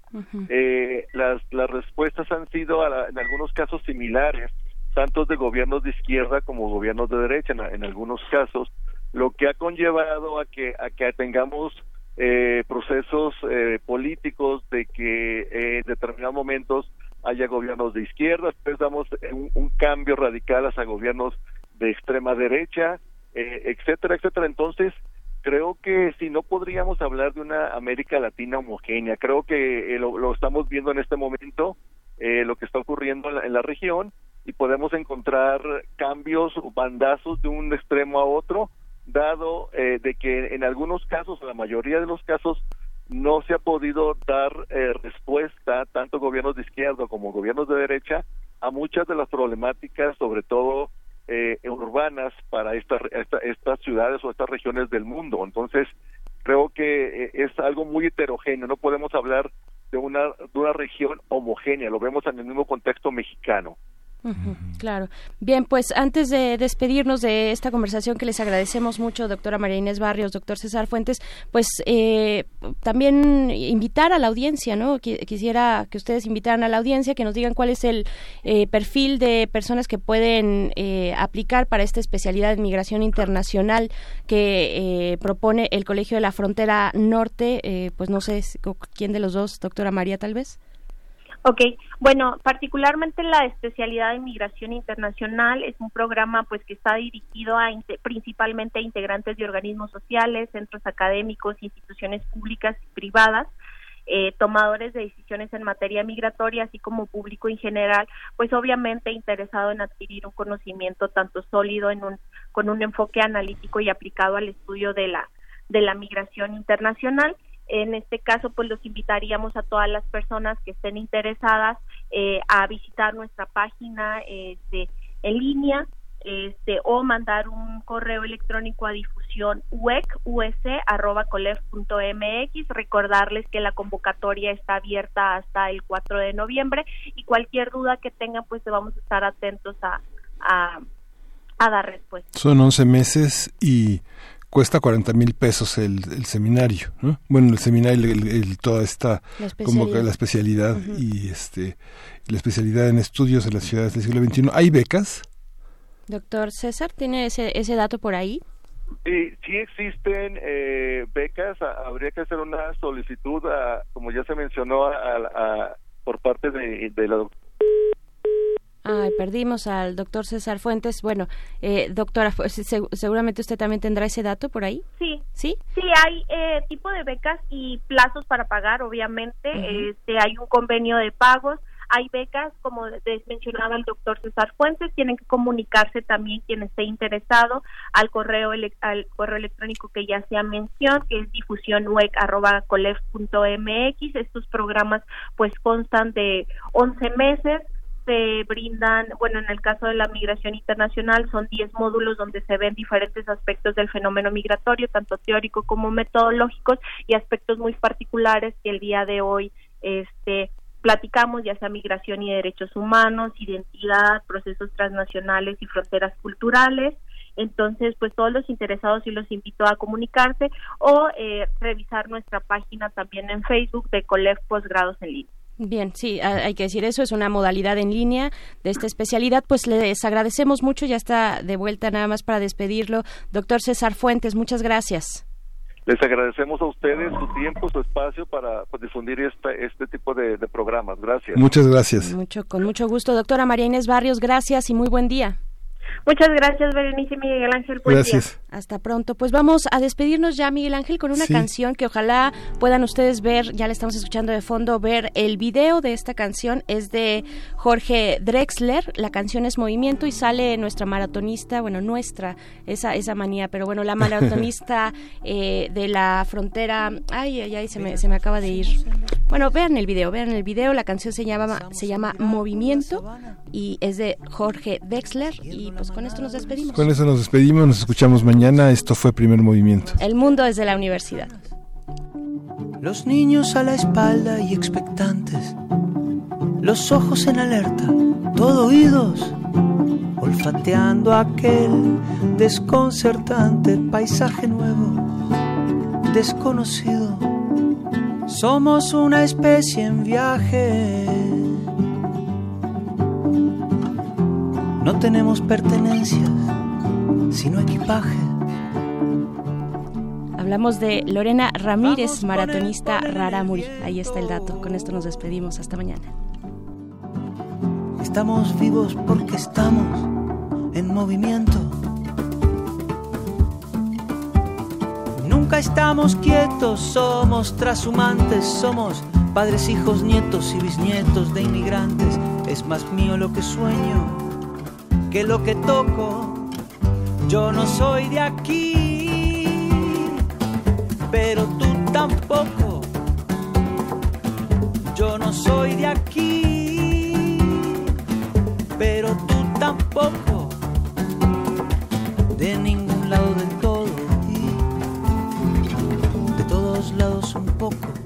eh, las, las respuestas han sido en algunos casos similares, tanto de gobiernos de izquierda como gobiernos de derecha en, en algunos casos, lo que ha conllevado a que a que tengamos eh, procesos eh, políticos de que eh, en determinados momentos haya gobiernos de izquierda, después damos un, un cambio radical hacia gobiernos de extrema derecha, eh, etcétera, etcétera. Entonces, creo que si no podríamos hablar de una América Latina homogénea, creo que lo, estamos viendo en este momento, lo que está ocurriendo en la, en la región, y podemos encontrar cambios bandazos de un extremo a otro, dado eh, de que en algunos casos, en la mayoría de los casos, no se ha podido dar eh, respuesta, tanto gobiernos de izquierda como gobiernos de derecha, a muchas de las problemáticas, sobre todo eh, urbanas, para esta, estas ciudades o estas regiones del mundo. Entonces, creo que es algo muy heterogéneo, no podemos hablar de una, de una región homogénea, lo vemos en el mismo contexto mexicano. Claro. Bien, pues antes de despedirnos de esta conversación que les agradecemos mucho, doctora María Inés Barrios, doctor César Fuentes, pues eh, también invitar a la audiencia, ¿no? Quisiera que ustedes invitaran a la audiencia, que nos digan cuál es el eh, perfil de personas que pueden eh, aplicar para esta especialidad de migración internacional que propone el Colegio de la Frontera Norte. pues no sé quién de los dos, doctora María, tal vez. Ok, bueno, particularmente la especialidad de inmigración internacional es un programa pues que está dirigido a principalmente a integrantes de organismos sociales, centros académicos, instituciones públicas y privadas, eh, tomadores de decisiones en materia migratoria, así como público en general, pues obviamente interesado en adquirir un conocimiento tanto sólido en un, con un enfoque analítico y aplicado al estudio de la de la migración internacional en este caso, pues los invitaríamos a todas las personas que estén interesadas eh, a visitar nuestra página este, en línea este, o mandar un correo electrónico a difusión mx recordarles que la convocatoria está abierta hasta el 4 de noviembre y cualquier duda que tengan pues vamos a estar atentos a, a, a dar respuesta. Son 11 meses y cuesta 40 mil pesos el, el, seminario, ¿no? Bueno, el seminario, el, toda esta, como que la especialidad y este, la especialidad en estudios en las ciudades del siglo XXI. ¿Hay becas? Doctor César, ¿tiene ese, ese dato por ahí? Sí, sí existen eh, becas, habría que hacer una solicitud, como ya se mencionó, a, por parte de, de la Ay, perdimos al doctor César Fuentes. Bueno, eh, doctora, pues, seguramente usted también tendrá ese dato por ahí. Sí. ¿Sí? Sí, hay eh, tipo de becas y plazos para pagar, obviamente. este, hay un convenio de pagos. Hay becas, como mencionaba el doctor César Fuentes, tienen que comunicarse también quien esté interesado al correo al correo electrónico que ya se ha mencionado, que es difusionwec.colef.mx. Estos programas pues constan de 11 meses se brindan, bueno, en el caso de la migración internacional son 10 módulos donde se ven diferentes aspectos del fenómeno migratorio, tanto teórico como metodológicos y aspectos muy particulares que el día de hoy este platicamos, ya sea migración y derechos humanos, identidad, procesos transnacionales y fronteras culturales. Entonces, pues todos los interesados y los invito a comunicarse o eh, revisar nuestra página también en Facebook de Colef Postgrados en línea. Bien, sí, hay que decir eso, es una modalidad en línea de esta especialidad. Pues les agradecemos mucho, ya está de vuelta nada más para despedirlo. Doctor César Fuentes, muchas gracias. Les agradecemos a ustedes su tiempo, su espacio para pues, difundir este, este tipo de, de programas. Gracias. Muchas gracias. Mucho, con mucho gusto. Doctora María Inés Barrios, gracias y muy buen día. Muchas gracias, Berenice Miguel Ángel. gracias. Hasta pronto. Pues vamos a despedirnos ya, Miguel Ángel, con una canción que ojalá puedan ustedes ver, ya la estamos escuchando de fondo, ver el video de esta canción. Es de Jorge Drexler. La canción es Movimiento y sale nuestra maratonista, bueno, nuestra, esa, esa manía, pero bueno, la maratonista eh, de la frontera. Ay, ay, ay, se me, se me acaba de ir. Bueno, vean el video, vean el video. La canción se llama, se llama Movimiento y es de Jorge Drexler. Y pues con esto nos despedimos. Con eso nos despedimos, nos escuchamos mañana. Esto fue Primer Movimiento. El mundo desde la universidad. Los niños a la espalda y expectantes, los ojos en alerta, todo oídos, olfateando aquel desconcertante paisaje nuevo, desconocido. Somos una especie en viaje No tenemos pertenencias, sino equipaje. Hablamos de Lorena Ramírez, maratonista Raramuri. Ahí está el dato. Con esto nos despedimos. Hasta mañana. Estamos vivos porque estamos en movimiento. Nunca estamos quietos, somos trashumantes, somos padres, hijos, nietos y bisnietos de inmigrantes. Es más mío lo que sueño que lo que toco. Yo no soy de aquí, pero tú tampoco. Yo no soy de aquí, pero tú tampoco. De ningún lado del todo y de todos lados un poco.